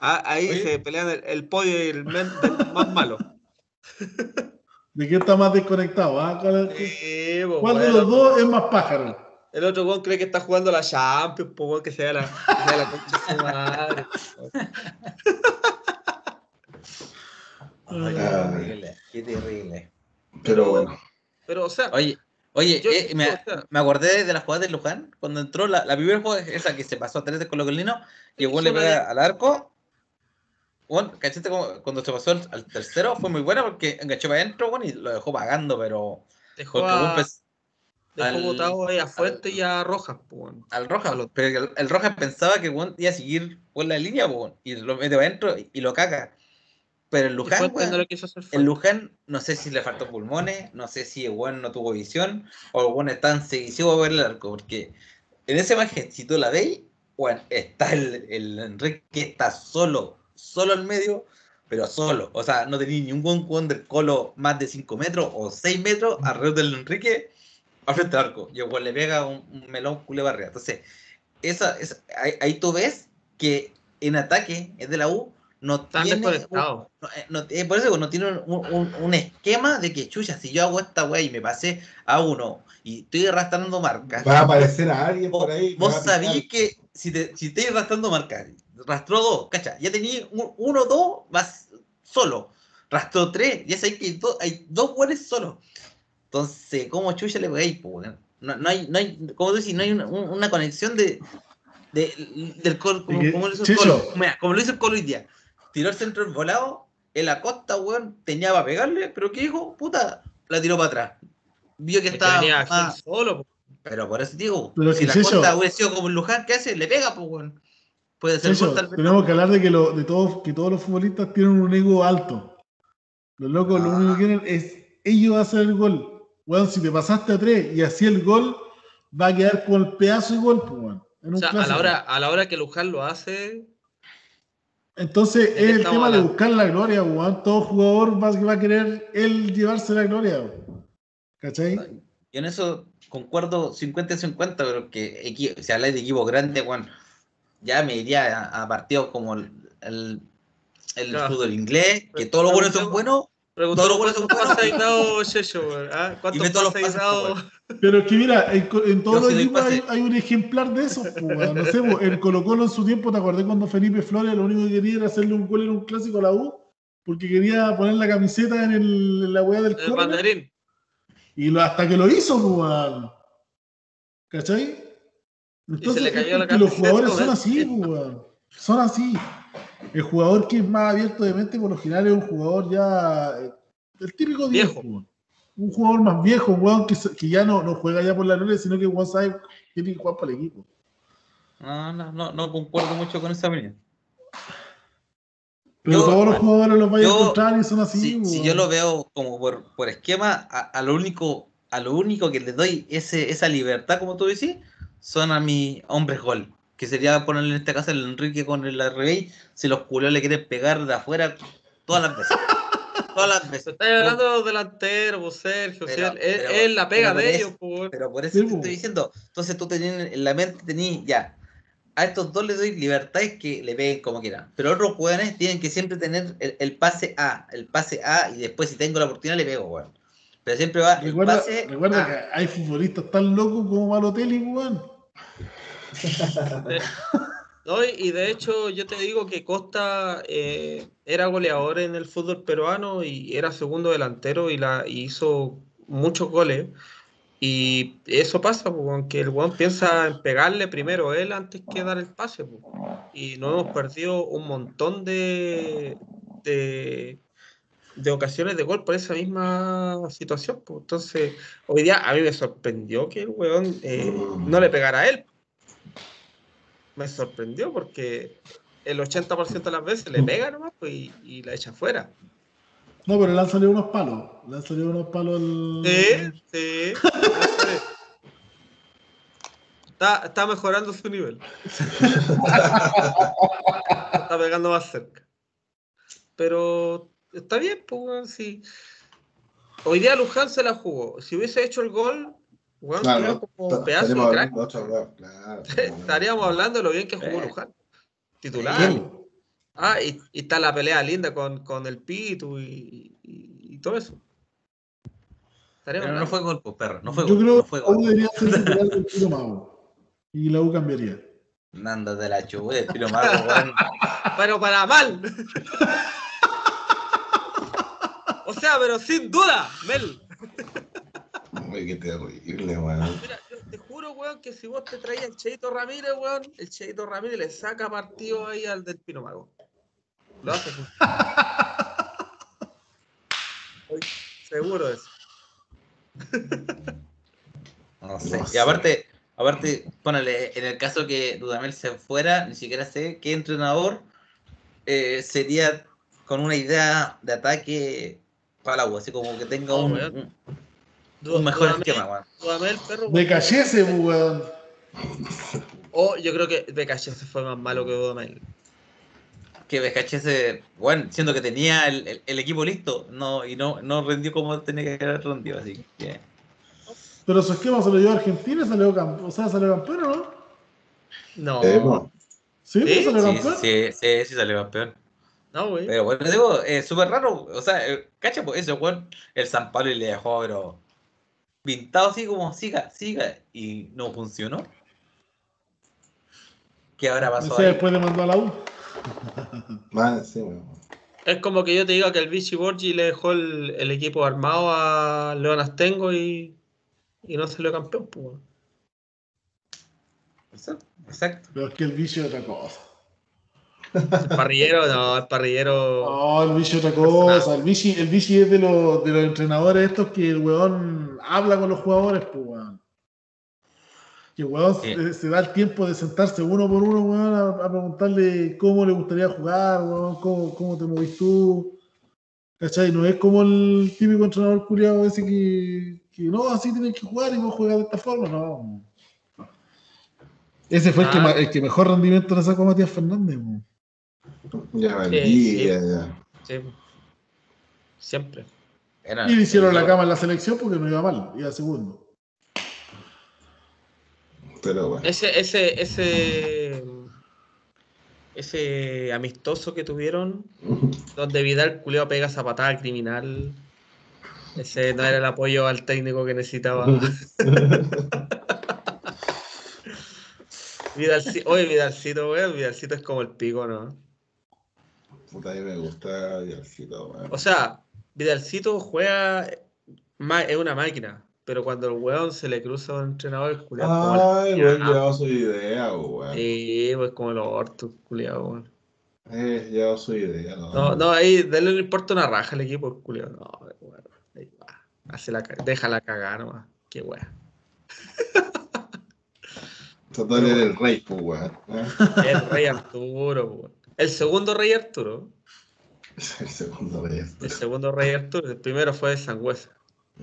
Ah, ahí se pelean el, el, pollo y el, más malo.
¿De quién está más desconectado? Ah? ¿Cuál, de los dos es más pájaro?
El otro weón cree que está jugando la Champions, pues que sea la, que sea la concha de su madre.
Ay, qué terrible, qué terrible.
Pero bueno.
Pero, o sea,
Oye, oye,
Yo-
eh, me,
o sea-
me acordé de la jugada de Luján, cuando entró la, la primera jugada, esa que se pasó a tres de Colo Colino, weón le pega
de-
al arco. Bueno, ¿cachaste cómo- cuando se pasó al, tercero? Fue muy buena porque enganchó para adentro, bueno, y lo dejó pagando, pero.
dejó, a,
weón,
dejó
al-
botado ahí a Fuente y a Rojas,
al Rojas, pero el, el Rojas pensaba que weón iba a seguir por la línea, y lo mete para adentro y, y lo caga. Pero
Y
Luján, weón,
lo quiso hacer
El
Fuente.
Luján, no sé si le faltó pulmones, no sé si el weón no tuvo visión, o el weón está tan seguido a ver el arco, porque en esa imagen, si tú la veis, weón, está el, el Enrique está solo, solo al medio, pero solo. O sea, no tenía ningún weón del colo más de 5 metros o 6 metros alrededor del Enrique al frente del arco. Y el weón le pega un, un melón culé barriga. Entonces, esa, esa- ahí, ahí tú ves que en ataque es de la U, no
Están
tiene un-
desconectados.
no, eh, no, eh, por eso digo, no tiene un, un- un esquema de que, chucha, si yo hago esta weá y me pasé a uno y estoy arrastrando marcas,
Va a aparecer a alguien por ahí.
vos sabís que si, te, si estáis arrastrando marcas, rastró dos, cacha, ya tenía un- uno, dos, vas solo, rastró tres, ya sabéis que hay, dos- hay dos buenos solos. Entonces, ¿cómo chucha le pegáis? No, no hay, no hay, como tú decís, no hay una, un- una conexión de, de- del colo, como, lo hizo el colo. Mira, como lo hizo el colo hoy día. Tiró el centro volado, el Acosta, weón, tenía para pegarle, pero ¿qué dijo? Puta, la tiró para atrás. Vio que
Es que
estaba
solo, po.
pero por eso digo,
Pero
si la
es.
Costa hubiera sido como el Luján, ¿qué hace? Le pega, pues, weón. Puede ser
Eso, tenemos que hablar de que, lo, de todos, que todos los futbolistas tienen un ego alto. Los locos lo
Ah.
único que quieren es ellos hacer el gol. Weón, si te pasaste a tres y así el gol, va a quedar con el pedazo de gol, pues, weón, en
O sea, a la, hora, a la hora que Luján lo hace,
Entonces es el tema de
hablando?
buscar la gloria, weón. Todo jugador va, va a querer él llevarse la gloria. weón. ¿Cachai?
Yo en eso concuerdo 50-50, pero que si habláis de equipos grandes, weón, ya me iría a, a partidos como el, el, el
Claro.
fútbol inglés, que todos los buenos son buenos, goles
cuántos
son
pases ha dado Checho, weón, ¿ah?
Y
¿Cuántos pases
weón.
Pero es que mira, en, en todos los equipos hay, hay un ejemplar de eso. pues, weón. No sé, en Colo Colo en su tiempo, ¿te acordás cuando Felipe Flores lo único que quería era hacerle un gol en un clásico a la U? Porque quería poner la camiseta en, el, en la weá del
El
córner,
banderín.
y lo, hasta que lo hizo, pues, weón. ¿Cachai? Entonces,
le
es
cayó la
porque los jugadores son así, pues, weón. Son así. El jugador que es más abierto de mente, por lo general, es un jugador ya. eh, El típico 10,
Viejo.
Un jugador más viejo, un weón que, ya no, no juega ya por la gloria, sino que weón sabe que tiene que jugar para el equipo.
no, no, no, no concuerdo mucho con esa opinión.
Pero
Yo-
todos los jugadores los vaya a encontrar y son así.
Si, si yo lo veo como por, por esquema, a, a lo único a lo único que le doy ese, esa libertad, como tú decís, son a mis hombres gol. Que sería ponerle en este caso el Enrique con el RBI, si los culos le quieren pegar de afuera todas las veces. todas las veces.
Estás hablando de los delanteros, vos, Sergio.
Pero-
él, él-
pero-
él la pega de
por
ellos,
eso-
pues.
Pero por eso
Sí,
te estoy diciendo. Entonces tú tenías en la mente, tenías ya. A estos dos les doy libertades que le peguen como quieran. Pero otros jugadores tienen que siempre tener el, el pase A. El pase A y después si tengo la oportunidad le pego, weón. Pero siempre va el
Recuerda,
pase
recuerda
A.
que hay futbolistas tan locos como Balotelli, weón.
No, y- de hecho, yo te digo que Costa eh, era goleador en el fútbol peruano y era segundo delantero y, la, y hizo muchos goles. Y eso pasa, porque el weón piensa en pegarle primero él antes que dar el pase. po. Y nos hemos perdido un montón de, de, de ocasiones de gol por esa misma situación. po. Entonces, hoy día a mí me sorprendió que el weón eh, no le pegara a él. Me sorprendió porque el 80% de las veces le pega nomás pues, y, y la echa fuera.
No, pero le han salido unos palos. Le han salido unos palos al.
Sí, sí. Está, está mejorando su nivel. está pegando más cerca. Pero está bien, pues, sí. Hoy día Luján se la jugó. Si hubiese hecho el gol, weón,
Claro,
creo como
ta-
un pedazo
estaríamos
de crack.
hablando de otro lado, claro.
Estaríamos hablando de lo bien que jugó
Eh.
Luján. Titular.
Bien.
Ah, y, y está la pelea linda con, con el Pitu y, y- y todo eso.
Pero no fue gol, pues, perro. No fue
Yo
gol.
creo
no fue
que
gol.
U debería ser titular del mago. Y la U cambiaría.
Nanda de la chubuda, el tiro mago.
Pero para mal. o sea, pero sin duda, Mel.
Uy, qué terrible, weón.
Mira, yo te juro, weón, que si vos te traías el Cheito Ramírez, weón, el Cheito Ramírez le saca partido ahí al del Pino Mago. Lo hace. Estoy seguro de eso.
No sé. Y aparte, aparte, ponele, en el caso que Dudamel se fuera, ni siquiera sé qué entrenador eh, sería con una idea de ataque para la U, así como que tenga un, un mejor esquema, weón.
Dudamel, perro.
De Cayese, pues, weón.
O yo creo que Becachese fue más malo que Dudamel.
Que BKHS, bueno, siendo que tenía el, el- el equipo listo, no, y no, no rendió como tenía que haber rendido, así que.
Pero su esquema se lo llevó a Argentina y salió campeón. O sea, salió campeón, ¿o ¿no?
No.
Eh.
Sí,
¿Sí?
salió
Sí,
campeón.
sí, sí, sí salió campeón.
No, güey.
Pero bueno, digo, es súper raro. O sea, eh, cacha, pues ese weón, el San Pablo le dejó, pero pintado así como siga, siga, y no funcionó. ¿Qué habrá pasado
Ese
ahí?
después le mandó a la U.
Más, sí, weón.
Es como que yo te diga que el Vichy Borgi le dejó el, el equipo armado a León Astengo y, y no salió campeón. Pues, weón.
Exacto, Exacto.
Pero es que el vicio es otra cosa.
El parrillero, no, el parrillero.
No, el es otra cosa. El vicio, el vicio es de los, de los entrenadores estos que el weón habla con los jugadores, pues, weón. Que el weón
Sí.
se, se da el tiempo de sentarse uno por uno, weón, a, a preguntarle cómo le gustaría jugar, weón, cómo, cómo te movís tú. ¿Cachai? No es como el típico entrenador culiado ese que, que no, así tienes que jugar y vos juegas de esta forma, no. Ese fue el, que,
Ah.
el que mejor rendimiento le sacó a Matías Fernández, weón.
Ya
sí.
ya, ya.
Sí. Siempre.
Era-
Y le hicieron la cama en la selección porque no iba mal, iba segundo.
Pero bueno.
Ese, ese, ese, ese amistoso que tuvieron, donde Vidal culeado pega esa patada criminal. Ese no era el apoyo al técnico que necesitaba. Vidalcito, oye, Vidalcito, weón, Vidalcito es como el pico, ¿no?
Puta, a mí me gusta Diosito, weón.
O sea, Vidalcito juega, es una máquina, pero cuando el weón se le cruza a un entrenador, el culiao es como el-
Ay, weón, llevado su idea, weón.
Sí, pues como los ortos, culiado, weón.
Eh, llevado su idea, no.
No, no, ahí dale le importa una raja al equipo, el culiao. No, weón, ahí va. Hace la, déjala cagar nomás. Qué weón.
Total era el rey, pues, weón. ¿eh?
El rey Arturo, weón. El segundo rey Arturo.
El segundo rey.
El segundo rey Arturo. El primero fue Sangüesa.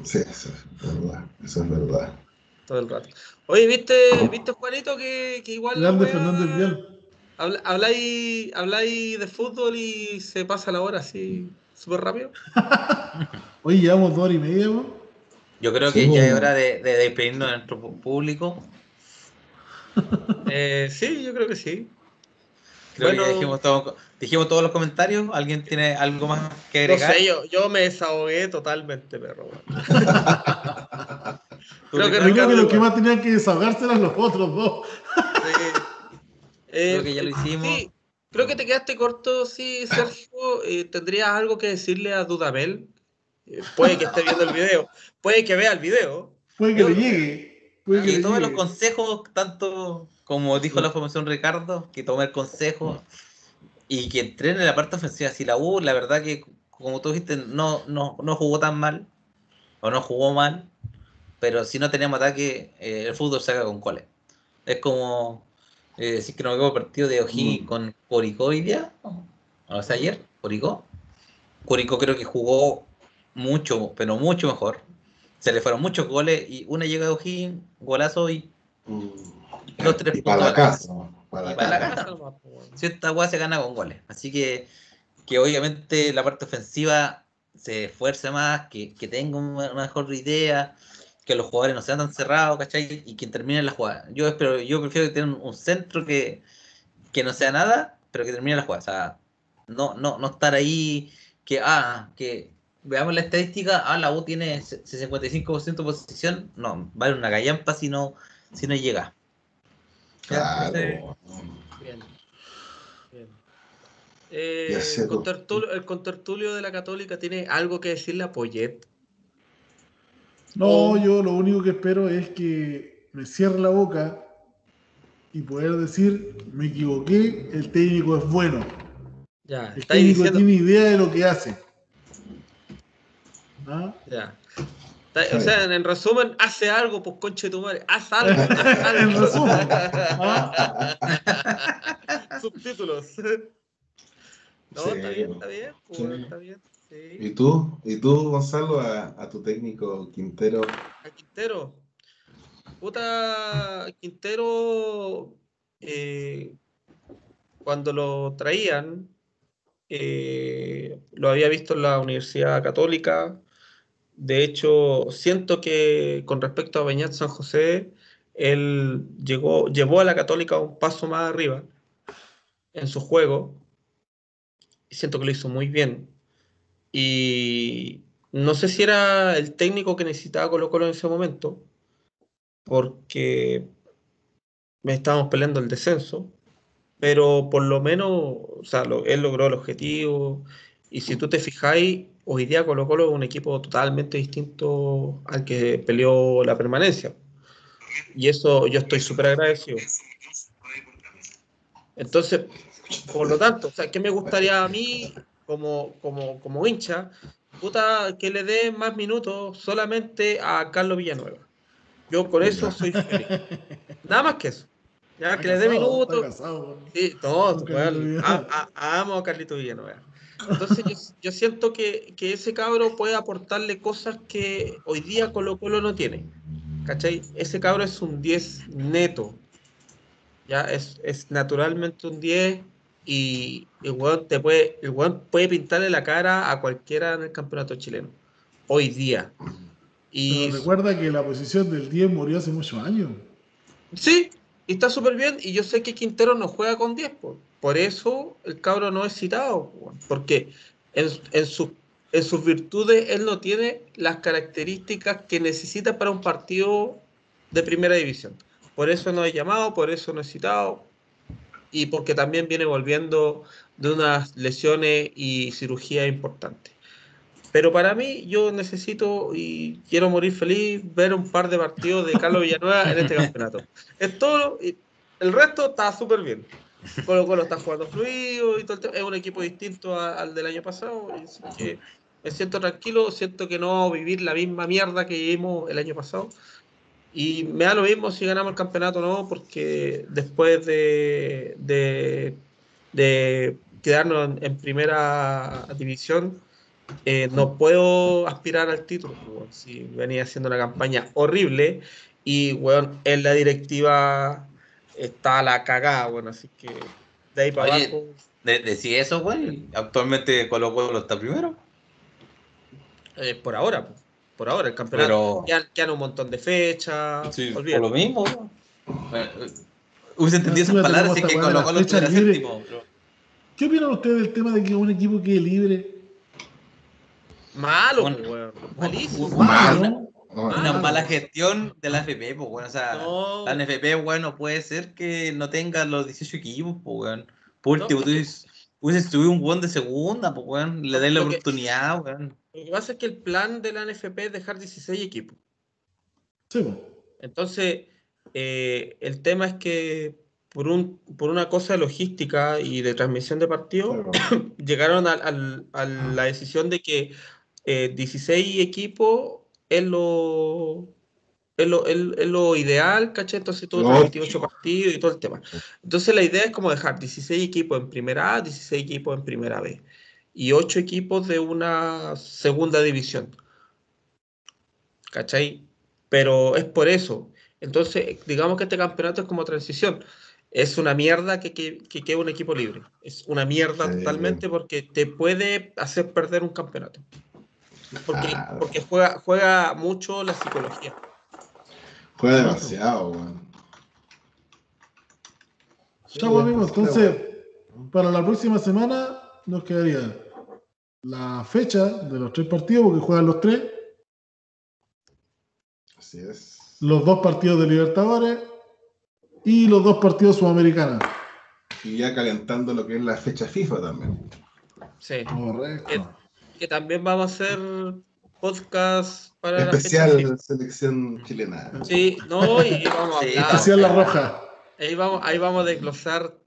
Sí, eso es verdad. Eso es verdad.
Todo el rato. Oye, ¿viste, ¿viste Juanito que, que igual.
Grande Fernández Vial.
habla- Habláis habláis de fútbol y se pasa la hora así súper rápido?
Oye, llevamos dos horas y media, weón.
Yo creo
Sí,
que ya
bueno.
es hora de, de despedirnos de nuestro público.
Eh, sí, yo creo que sí.
Creo
Bueno.
que ya dijimos, todo- dijimos todos los comentarios. ¿Alguien tiene algo más que
No
agregar?
sé, yo, yo me desahogué totalmente, perro. weón.
¿Tú,
creo que
Ricardo?
que los que
weón.
más tenían que desahogarse eran los otros dos.
Eh,
Creo que ya lo hicimos.
Sí, creo que te quedaste corto, sí, Sergio. Eh, ¿Tendrías algo que decirle a Dudamel? Eh, puede que esté viendo el video, puede que vea el video.
Puede que
Yo-
le llegue. Puede que
Que
le
tome los consejos, tanto como dijo la formación Ricardo, que tome el consejo y que entrene la parte ofensiva. Si la U, la verdad que, como tú dijiste, no, no, no jugó tan mal, o no jugó mal, pero si no teníamos ataque, eh, el fútbol saca con goles. Es como eh, decir que no el partido de O'Higgins
Mm.
con Curicó hoy día, o sea, ayer, Curicó. Curicó creo que jugó mucho, pero mucho mejor. Se le fueron muchos goles y una llega de O'Higgins, golazo y
Mm.
Los tres
Y para la casa, ¿no? Para
Y
la
para la
casa.
casa.
nomás, po, weón.
si esta weá se gana con goles. Así que, que obviamente la parte ofensiva se esfuerce más, que, que tenga una una mejor idea, que los jugadores no sean tan cerrados, ¿cachai? Y que terminen la jugada. Yo espero, yo prefiero que tengan un centro que, que no sea nada, pero que termine la jugada. O sea, no, no, no estar ahí que, ah, que veamos la estadística, ah, la U tiene 55% de posición, no, vale una gallampa si no, si no llega.
Claro. Bien. Bien. Eh, el contertulio de la Católica tiene algo que decirle a Poyet.
No, yo lo único que espero es que me cierre la boca y poder decir, me equivoqué, el técnico es bueno. Ya, el técnico tiene idea de lo que hace.
¿Ah? Ya. O sea, en resumen, hace algo, pues conche tu madre, haz algo. en resumen. ¿Ah?
Subtítulos. No, está bien, está bien, pues, está bien. ¿Y tú? ¿Y tú, Gonzalo, a, a, tu técnico Quintero?
A Quintero. Puta, Quintero, eh, cuando lo traían, eh, lo había visto en la Universidad Católica. De hecho, siento que con respecto a Beñat San José, él llegó, llevó a la Católica un paso más arriba en su juego. Y siento que lo hizo muy bien. Y no sé si era el técnico que necesitaba Colo Colo en ese momento, porque me estábamos peleando el descenso, pero por lo menos, o sea, él logró el objetivo. Y si tú te fijáis, hoy día Colo Colo es un equipo totalmente distinto al que peleó la permanencia. Y eso yo estoy súper agradecido. Entonces, por lo tanto, o sea, ¿qué me gustaría a mí como, como, como hincha? Puta, que le dé más minutos solamente a Carlos Villanueva. Yo con eso soy feliz. Nada más que eso. Ya, que le dé minutos. Sí, todos. amo a Carlito Villanueva. Entonces yo, siento que, ese cabro puede aportarle cosas que hoy día Colo Colo no tiene. ¿Cachai? Ese cabro es un 10 neto. Ya es, es naturalmente un 10 y el weón, te puede, el puede pintarle la cara a cualquiera en el campeonato chileno. Hoy día.
Y recuerda que la posición del 10 murió hace muchos años.
Sí, y está súper bien. Y yo sé que Quintero no juega con 10. Por, por eso el cabro no es citado. Porque en, en, en sus virtudes él no tiene las características que necesita para un partido de primera división. Por eso no he llamado, por eso no he citado. Y porque también viene volviendo de unas lesiones y cirugía importantes. Pero para mí, yo necesito y quiero morir feliz ver un par de partidos de Carlos Villanueva en este campeonato. Es todo. El resto está súper bien. Colo Colo está jugando fluido y todo Es un equipo distinto al del año pasado. que me siento tranquilo, siento que no vivir la misma mierda que vivimos el año pasado. Y me da lo mismo si ganamos el campeonato o no, porque después de, de, de quedarnos en primera división, eh, no puedo aspirar al título. Pues, si venía haciendo una campaña horrible y, bueno, en la directiva está la cagada, bueno, así que de ahí para abajo.
¿Decía eso, güey? ¿Actualmente Colo Colo está primero?
Eh, por ahora, pues, por ahora, el campeonato. Pero... Quedan, un montón de fechas.
Sí, por lo mismo. Hubiese entendido esas palabras y que Colo Colo estuviera
séptimo. ¿Qué opinan ustedes del tema de que un equipo quede libre?
Malo, bueno, Malísimo.
Una, mala gestión de la FP, pues, bueno, o sea, la NFP, bueno, puede ser que no tenga los 18 equipos, pues, bueno. Por último, tú hubieses un buen de segunda, pues, bueno, le das la oportunidad, weón.
Lo que pasa es que el plan de la NFP es dejar 16 equipos. Sí. Entonces, eh, el tema es que por, un, por una cosa de logística y de transmisión de partidos, llegaron a, la decisión de que 16 eh, equipos es lo, es lo, es, lo ideal, ¿cachai? Entonces todo 28 partidos y todo el tema. Entonces la idea es como dejar 16 equipos en primera A, 16 equipos en primera B y 8 equipos de una segunda división. ¿Cachai? Pero es por eso. Entonces, digamos que este campeonato es como transición. Es una mierda que, que, que quede un equipo libre. Es una mierda totalmente porque te puede hacer perder un campeonato. Porque, porque juega, juega mucho la psicología.
Juega demasiado, weón.
Chau, amigos. Entonces, para la próxima semana nos quedaría la fecha de los tres partidos, porque juegan los tres.
Así es.
Los dos partidos de Libertadores y los dos partidos sudamericanos.
Y ya calentando lo que es la fecha FIFA también.
Sí.
Correcto.
Que, también vamos a hacer podcast para
Especial la selección chilena.
Sí, no, y vamos a hablar.
Especial La Roja.
Ahí vamos, ahí vamos a desglosar,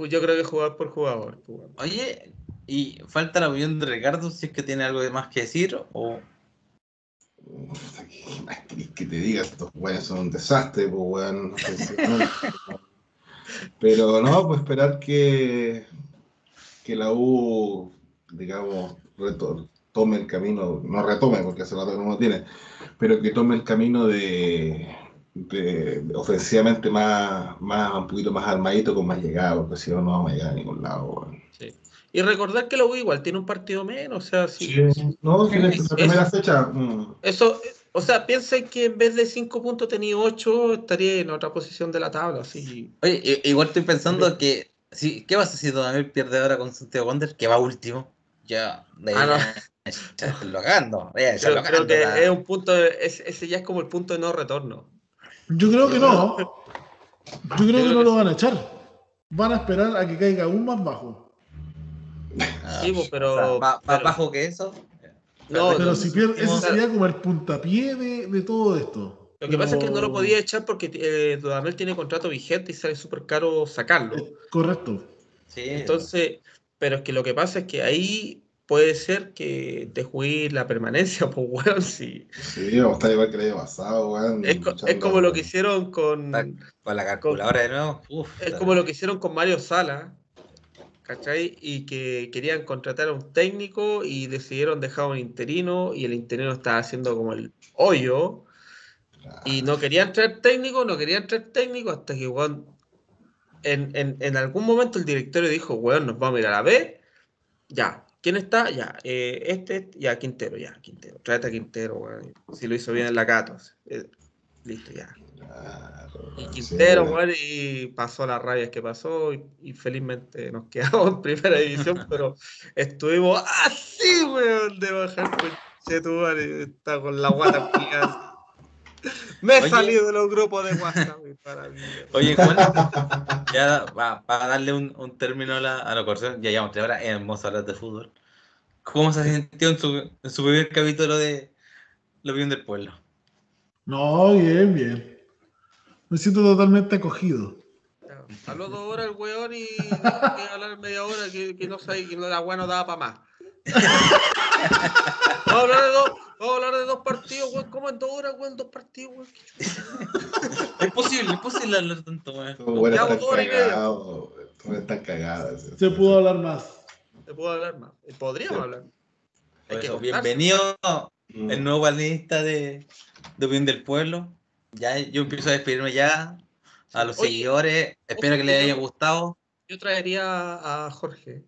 yo creo que jugador por jugador.
Oye, y falta la opinión de Ricardo, si es que tiene algo de más que decir o...
¿Qué que te diga? Estos weones son un desastre, pues weón. Pero no, pues esperar que, que la U, digamos, tome el camino, no retome porque hace rato que no lo tiene, pero que tome el camino de, de, ofensivamente más, más, un poquito más armadito con más llegada, porque si no, no vamos a llegar a ningún lado.
Sí. Y recordar que la U igual tiene un partido menos, o sea, si,
sí. no, tiene la primera fecha. Mm.
Eso, o sea, piensen que en vez de 5 puntos tenía 8, estaría en otra posición de la tabla. Así.
Oye, igual estoy pensando que, sí, ¿qué vas a hacer si Daniel pierde ahora con Santiago Wander? Que va último. Ya, de
ah, no.
logando.
Yo creo que es un punto, ese ya es como el punto de no retorno.
Yo creo que no. Yo creo que no lo van a echar. Van a esperar a que caiga aún más bajo.
Sí, pues, pero,
¿Más bajo que eso?
No, pero si pierde, ese sería como el puntapié de, de todo esto.
Lo que pasa es que no lo podía echar porque eh, Dudamel tiene contrato vigente y sale súper caro sacarlo.
Correcto.
Sí, Entonces, pero es que lo que pasa es que ahí puede ser que te juegue la permanencia, pues, weón,
sí. Sí, o está igual que el año pasado, weón.
Es, es, como lo que hicieron con...
Con la calculadora de nuevo.
Uf, es como lo que hicieron con Mario Sala, ¿cachai? Y que querían contratar a un técnico y decidieron dejar a un interino y el interino estaba haciendo como el hoyo y no querían traer técnico, no querían traer técnico hasta que, weón, en, en, en, algún momento el directorio dijo, weón, nos vamos a ir a la B, ya. ¿Quién está? Ya, eh, este, ya, Quintero, ya, Quintero. Tráete a Quintero, weón. Si lo hizo bien en la Cato. Eh, listo, ya y Quintero, y pasó las rabias que pasó y, felizmente nos quedamos en primera división, pero estuvimos así, weón, de bajar con está con la guata picada. Me he salido de los grupos de WhatsApp. Para mí.
Oye, Juan, ya para darle un, un, término a la, a la ya llevamos tres horas, hermoso hablar de fútbol. ¿Cómo se sintió en su, en su primer capítulo de Lo bien del pueblo?
No, bien, bien. Me siento totalmente acogido.
Habló dos horas el weón y que hablar media hora que, que no sé, que la weá no daba para más. vamos, a hablar de dos, vamos a hablar de dos partidos, weón. ¿Cómo en dos horas, weón? Dos partidos, weón.
es posible, es posible hablar tanto, weón.
Bueno, están cagados, están cagadas.
Se pudo hablar más.
Se pudo hablar más. Podríamos hablar.
bienvenido mm. el nuevo panelista de, de Opinión del Pueblo ya yo empiezo a despedirme ya a los seguidores. Espero que les haya gustado.
Yo traería a Jorge.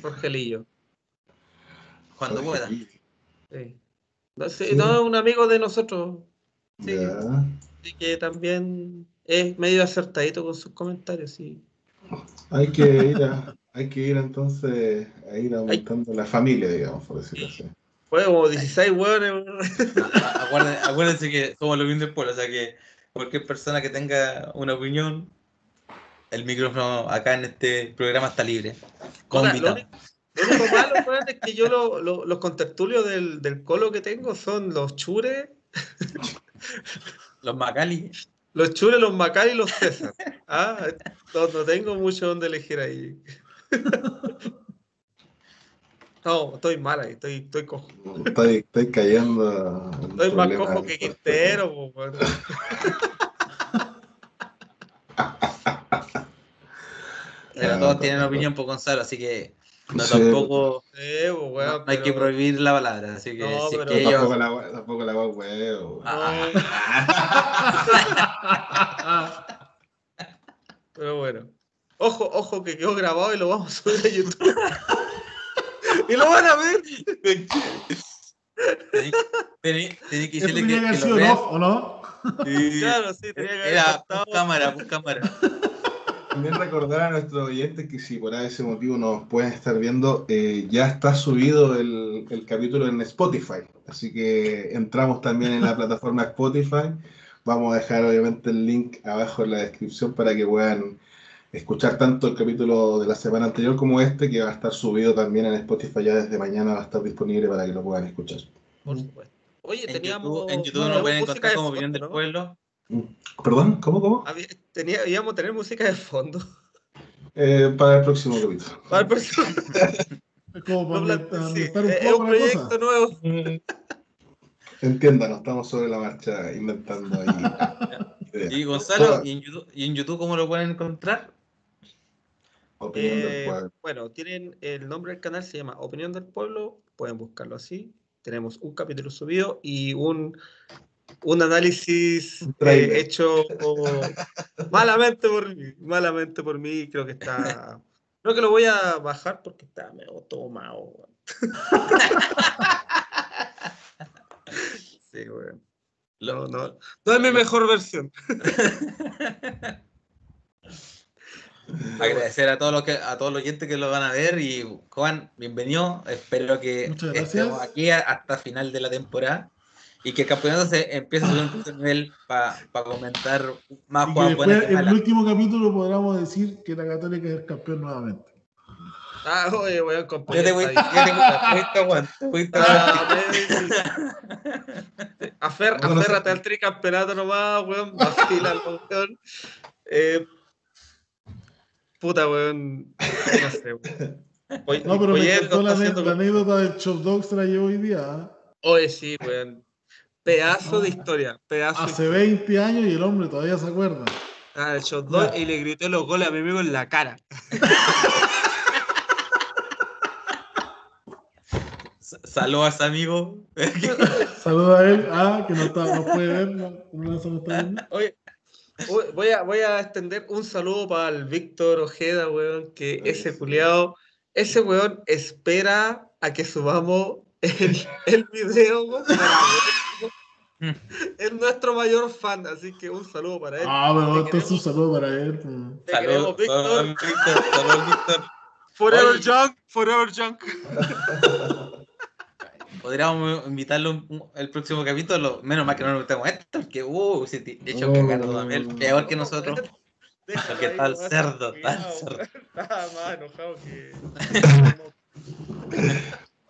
Jorge Lillo.
Cuando pueda.
Sí. No, sé, no, un amigo de nosotros. Sí. Y que también es medio acertadito con sus comentarios. Sí.
Hay que ir hay que ir entonces a ir aumentando la familia, digamos, por decirlo así.
Fue como 16 hueones.
acuérdense, acuérdense, que somos los mismos pueblo, o sea que cualquier persona que tenga una opinión, el micrófono acá en este programa está libre. Con lo, único,
malo es que yo los contertulios del, del, colo que tengo son los chures.
los macali.
Los chures, los macali y los César. Ah, no, no tengo mucho donde elegir ahí. No, estoy mal ahí, estoy, estoy cojo.
Estoy, estoy cayendo.
Estoy más cojo que Quintero,
Pero todos tienen opinión por Gonzalo, así que no tampoco. no, hay que prohibir la palabra, así que. No, pero... que
tampoco, la, tampoco la voy huevo.
pero bueno. Ojo, ojo que quedó grabado y lo vamos a subir a YouTube. y lo van a ver.
Tenía que
decirle que, que lo vean. ¿o no?
Sí. Claro, sí, tenía que haber
Era cámara, por cámara.
También recordar a nuestros oyentes que si por ese motivo nos pueden estar viendo, eh, ya está subido el, el, capítulo en Spotify. Así que entramos también en la plataforma Spotify. Vamos a dejar obviamente el link abajo en la descripción para que puedan escuchar tanto el capítulo de la semana anterior como este, que va a estar subido también en Spotify ya desde mañana, va a estar disponible para que lo puedan escuchar.
Por supuesto. Oye, teníamos.
en YouTube no, lo pueden encontrar como opinión del pueblo.
¿Perdón? ¿Cómo? ¿Cómo?
Tenía, íbamos a tener música de fondo.
Eh, para el próximo capítulo.
Para el próximo. es como para es un proyecto nuevo.
Entiéndanos, estamos sobre la marcha inventando ahí.
y Gonzalo, ¿y en, YouTube, ¿y en YouTube cómo lo pueden encontrar?
Eh, bueno, tienen el nombre del canal, se llama Opinión del Pueblo, pueden buscarlo así. Tenemos un capítulo subido y un un análisis eh, hecho malamente por mí, malamente por mí, creo que está, creo que lo voy a bajar porque está medio tomado. sí, güey. No, no, no es mi mejor versión.
Agradecer a todos los que a todos los oyentes que lo van a ver y Juan, bienvenido. Espero que estemos aquí hasta final de la temporada y que el campeonato se empiece a subir un nivel para comentar más
jugadas En el último capítulo podríamos decir que la Católica es campeón nuevamente.
Ah, oye, voy a
acompañar. Yo te voy, a aguante.
Afer, aférrate al tricampeonato nomás, weón. Vacila el weón. Eh, puta, weón. No sé, weón.
no, pero me encantó la, anécdota del Chop Dogs traía hoy día. ¿ah?
Oye, sí, weón. Pedazo de historia. Pedazo
Hace 20 años y el hombre todavía se acuerda.
Ah, el shot y le grité los goles a mi amigo en la cara.
Saludos a ese amigo.
Saludos a él. Ah, que no, está, no puede ver. No, no está
Oye, voy a, voy a extender un saludo para el Víctor Ojeda, weón, que ese culiado, ese weón espera a que subamos el, el video, weón, es nuestro mayor fan, así que un saludo para él.
Ah, pero este es un saludo para él.
Saludos, Víctor. Saludos, Víctor. Forever Junk, Forever Junk.
Podríamos invitarlo el próximo capítulo, menos mal que no nos metemos esto, porque uh, se de hecho que cagado también, peor que nosotros. Porque tal cerdo, tal cerdo.
Estaba más enojado que.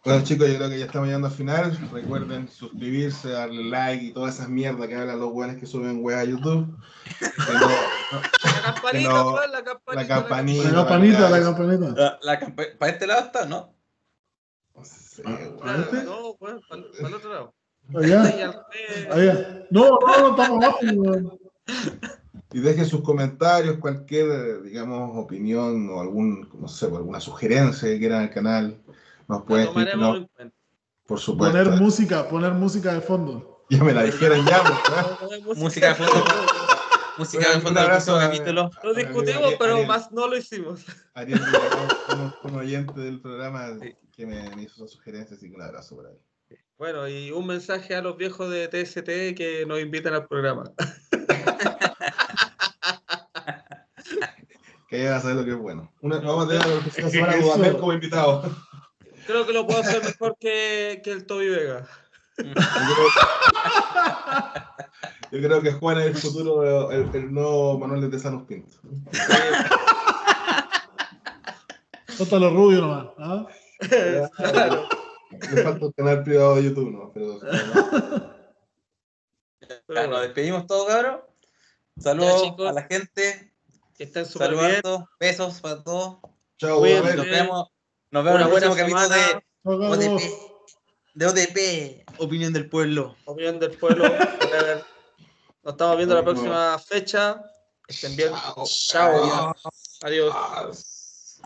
Bueno chicos, yo creo que ya estamos llegando al final. Recuerden suscribirse, darle like y todas esas mierdas que hablan los buenos que suben weas a YouTube.
la campanita, la campanita.
La campanita.
La campanita, la campanita.
La, para este lado está, ¿no?
No sé, ah, este? No, para, el otro lado.
Allá. Allá. No, no, no, estamos abajo.
Y dejen sus comentarios, cualquier, digamos, opinión o algún, no sé, alguna sugerencia que quieran al canal nos puede no, por supuesto.
Poner música, poner música de fondo.
Ya me la dijeron ya,
pues, Música de fondo. música de fondo del próximo capítulo.
Lo discutimos, pero más no lo hicimos.
Ariel, un, un oyente del programa que me, me, hizo sugerencias, que un abrazo por ahí.
Bueno, y un mensaje a los viejos de TST que nos invitan al programa.
que vayan a saber lo que es bueno. Una, vamos a tener la próxima semana a como invitado.
Creo que lo puedo hacer mejor que, que el Toby Vega.
Yo creo que Juan es el futuro, el, el nuevo Manuel de Tesanos Pinto.
Los rubios nomás. ¿ah?
Le falta un canal privado de YouTube, ¿no? Pero,
pero nos despedimos todos, cabrón. Saludos a la gente.
Que estén súper bien.
Besos para todos.
Chao,
nos vemos. Nos vemos en el próximo capítulo de ODP. De ODP, Opinión del Pueblo.
Opinión del Pueblo. Nos estamos viendo la próxima fecha. Estén bien. Chao. Adiós.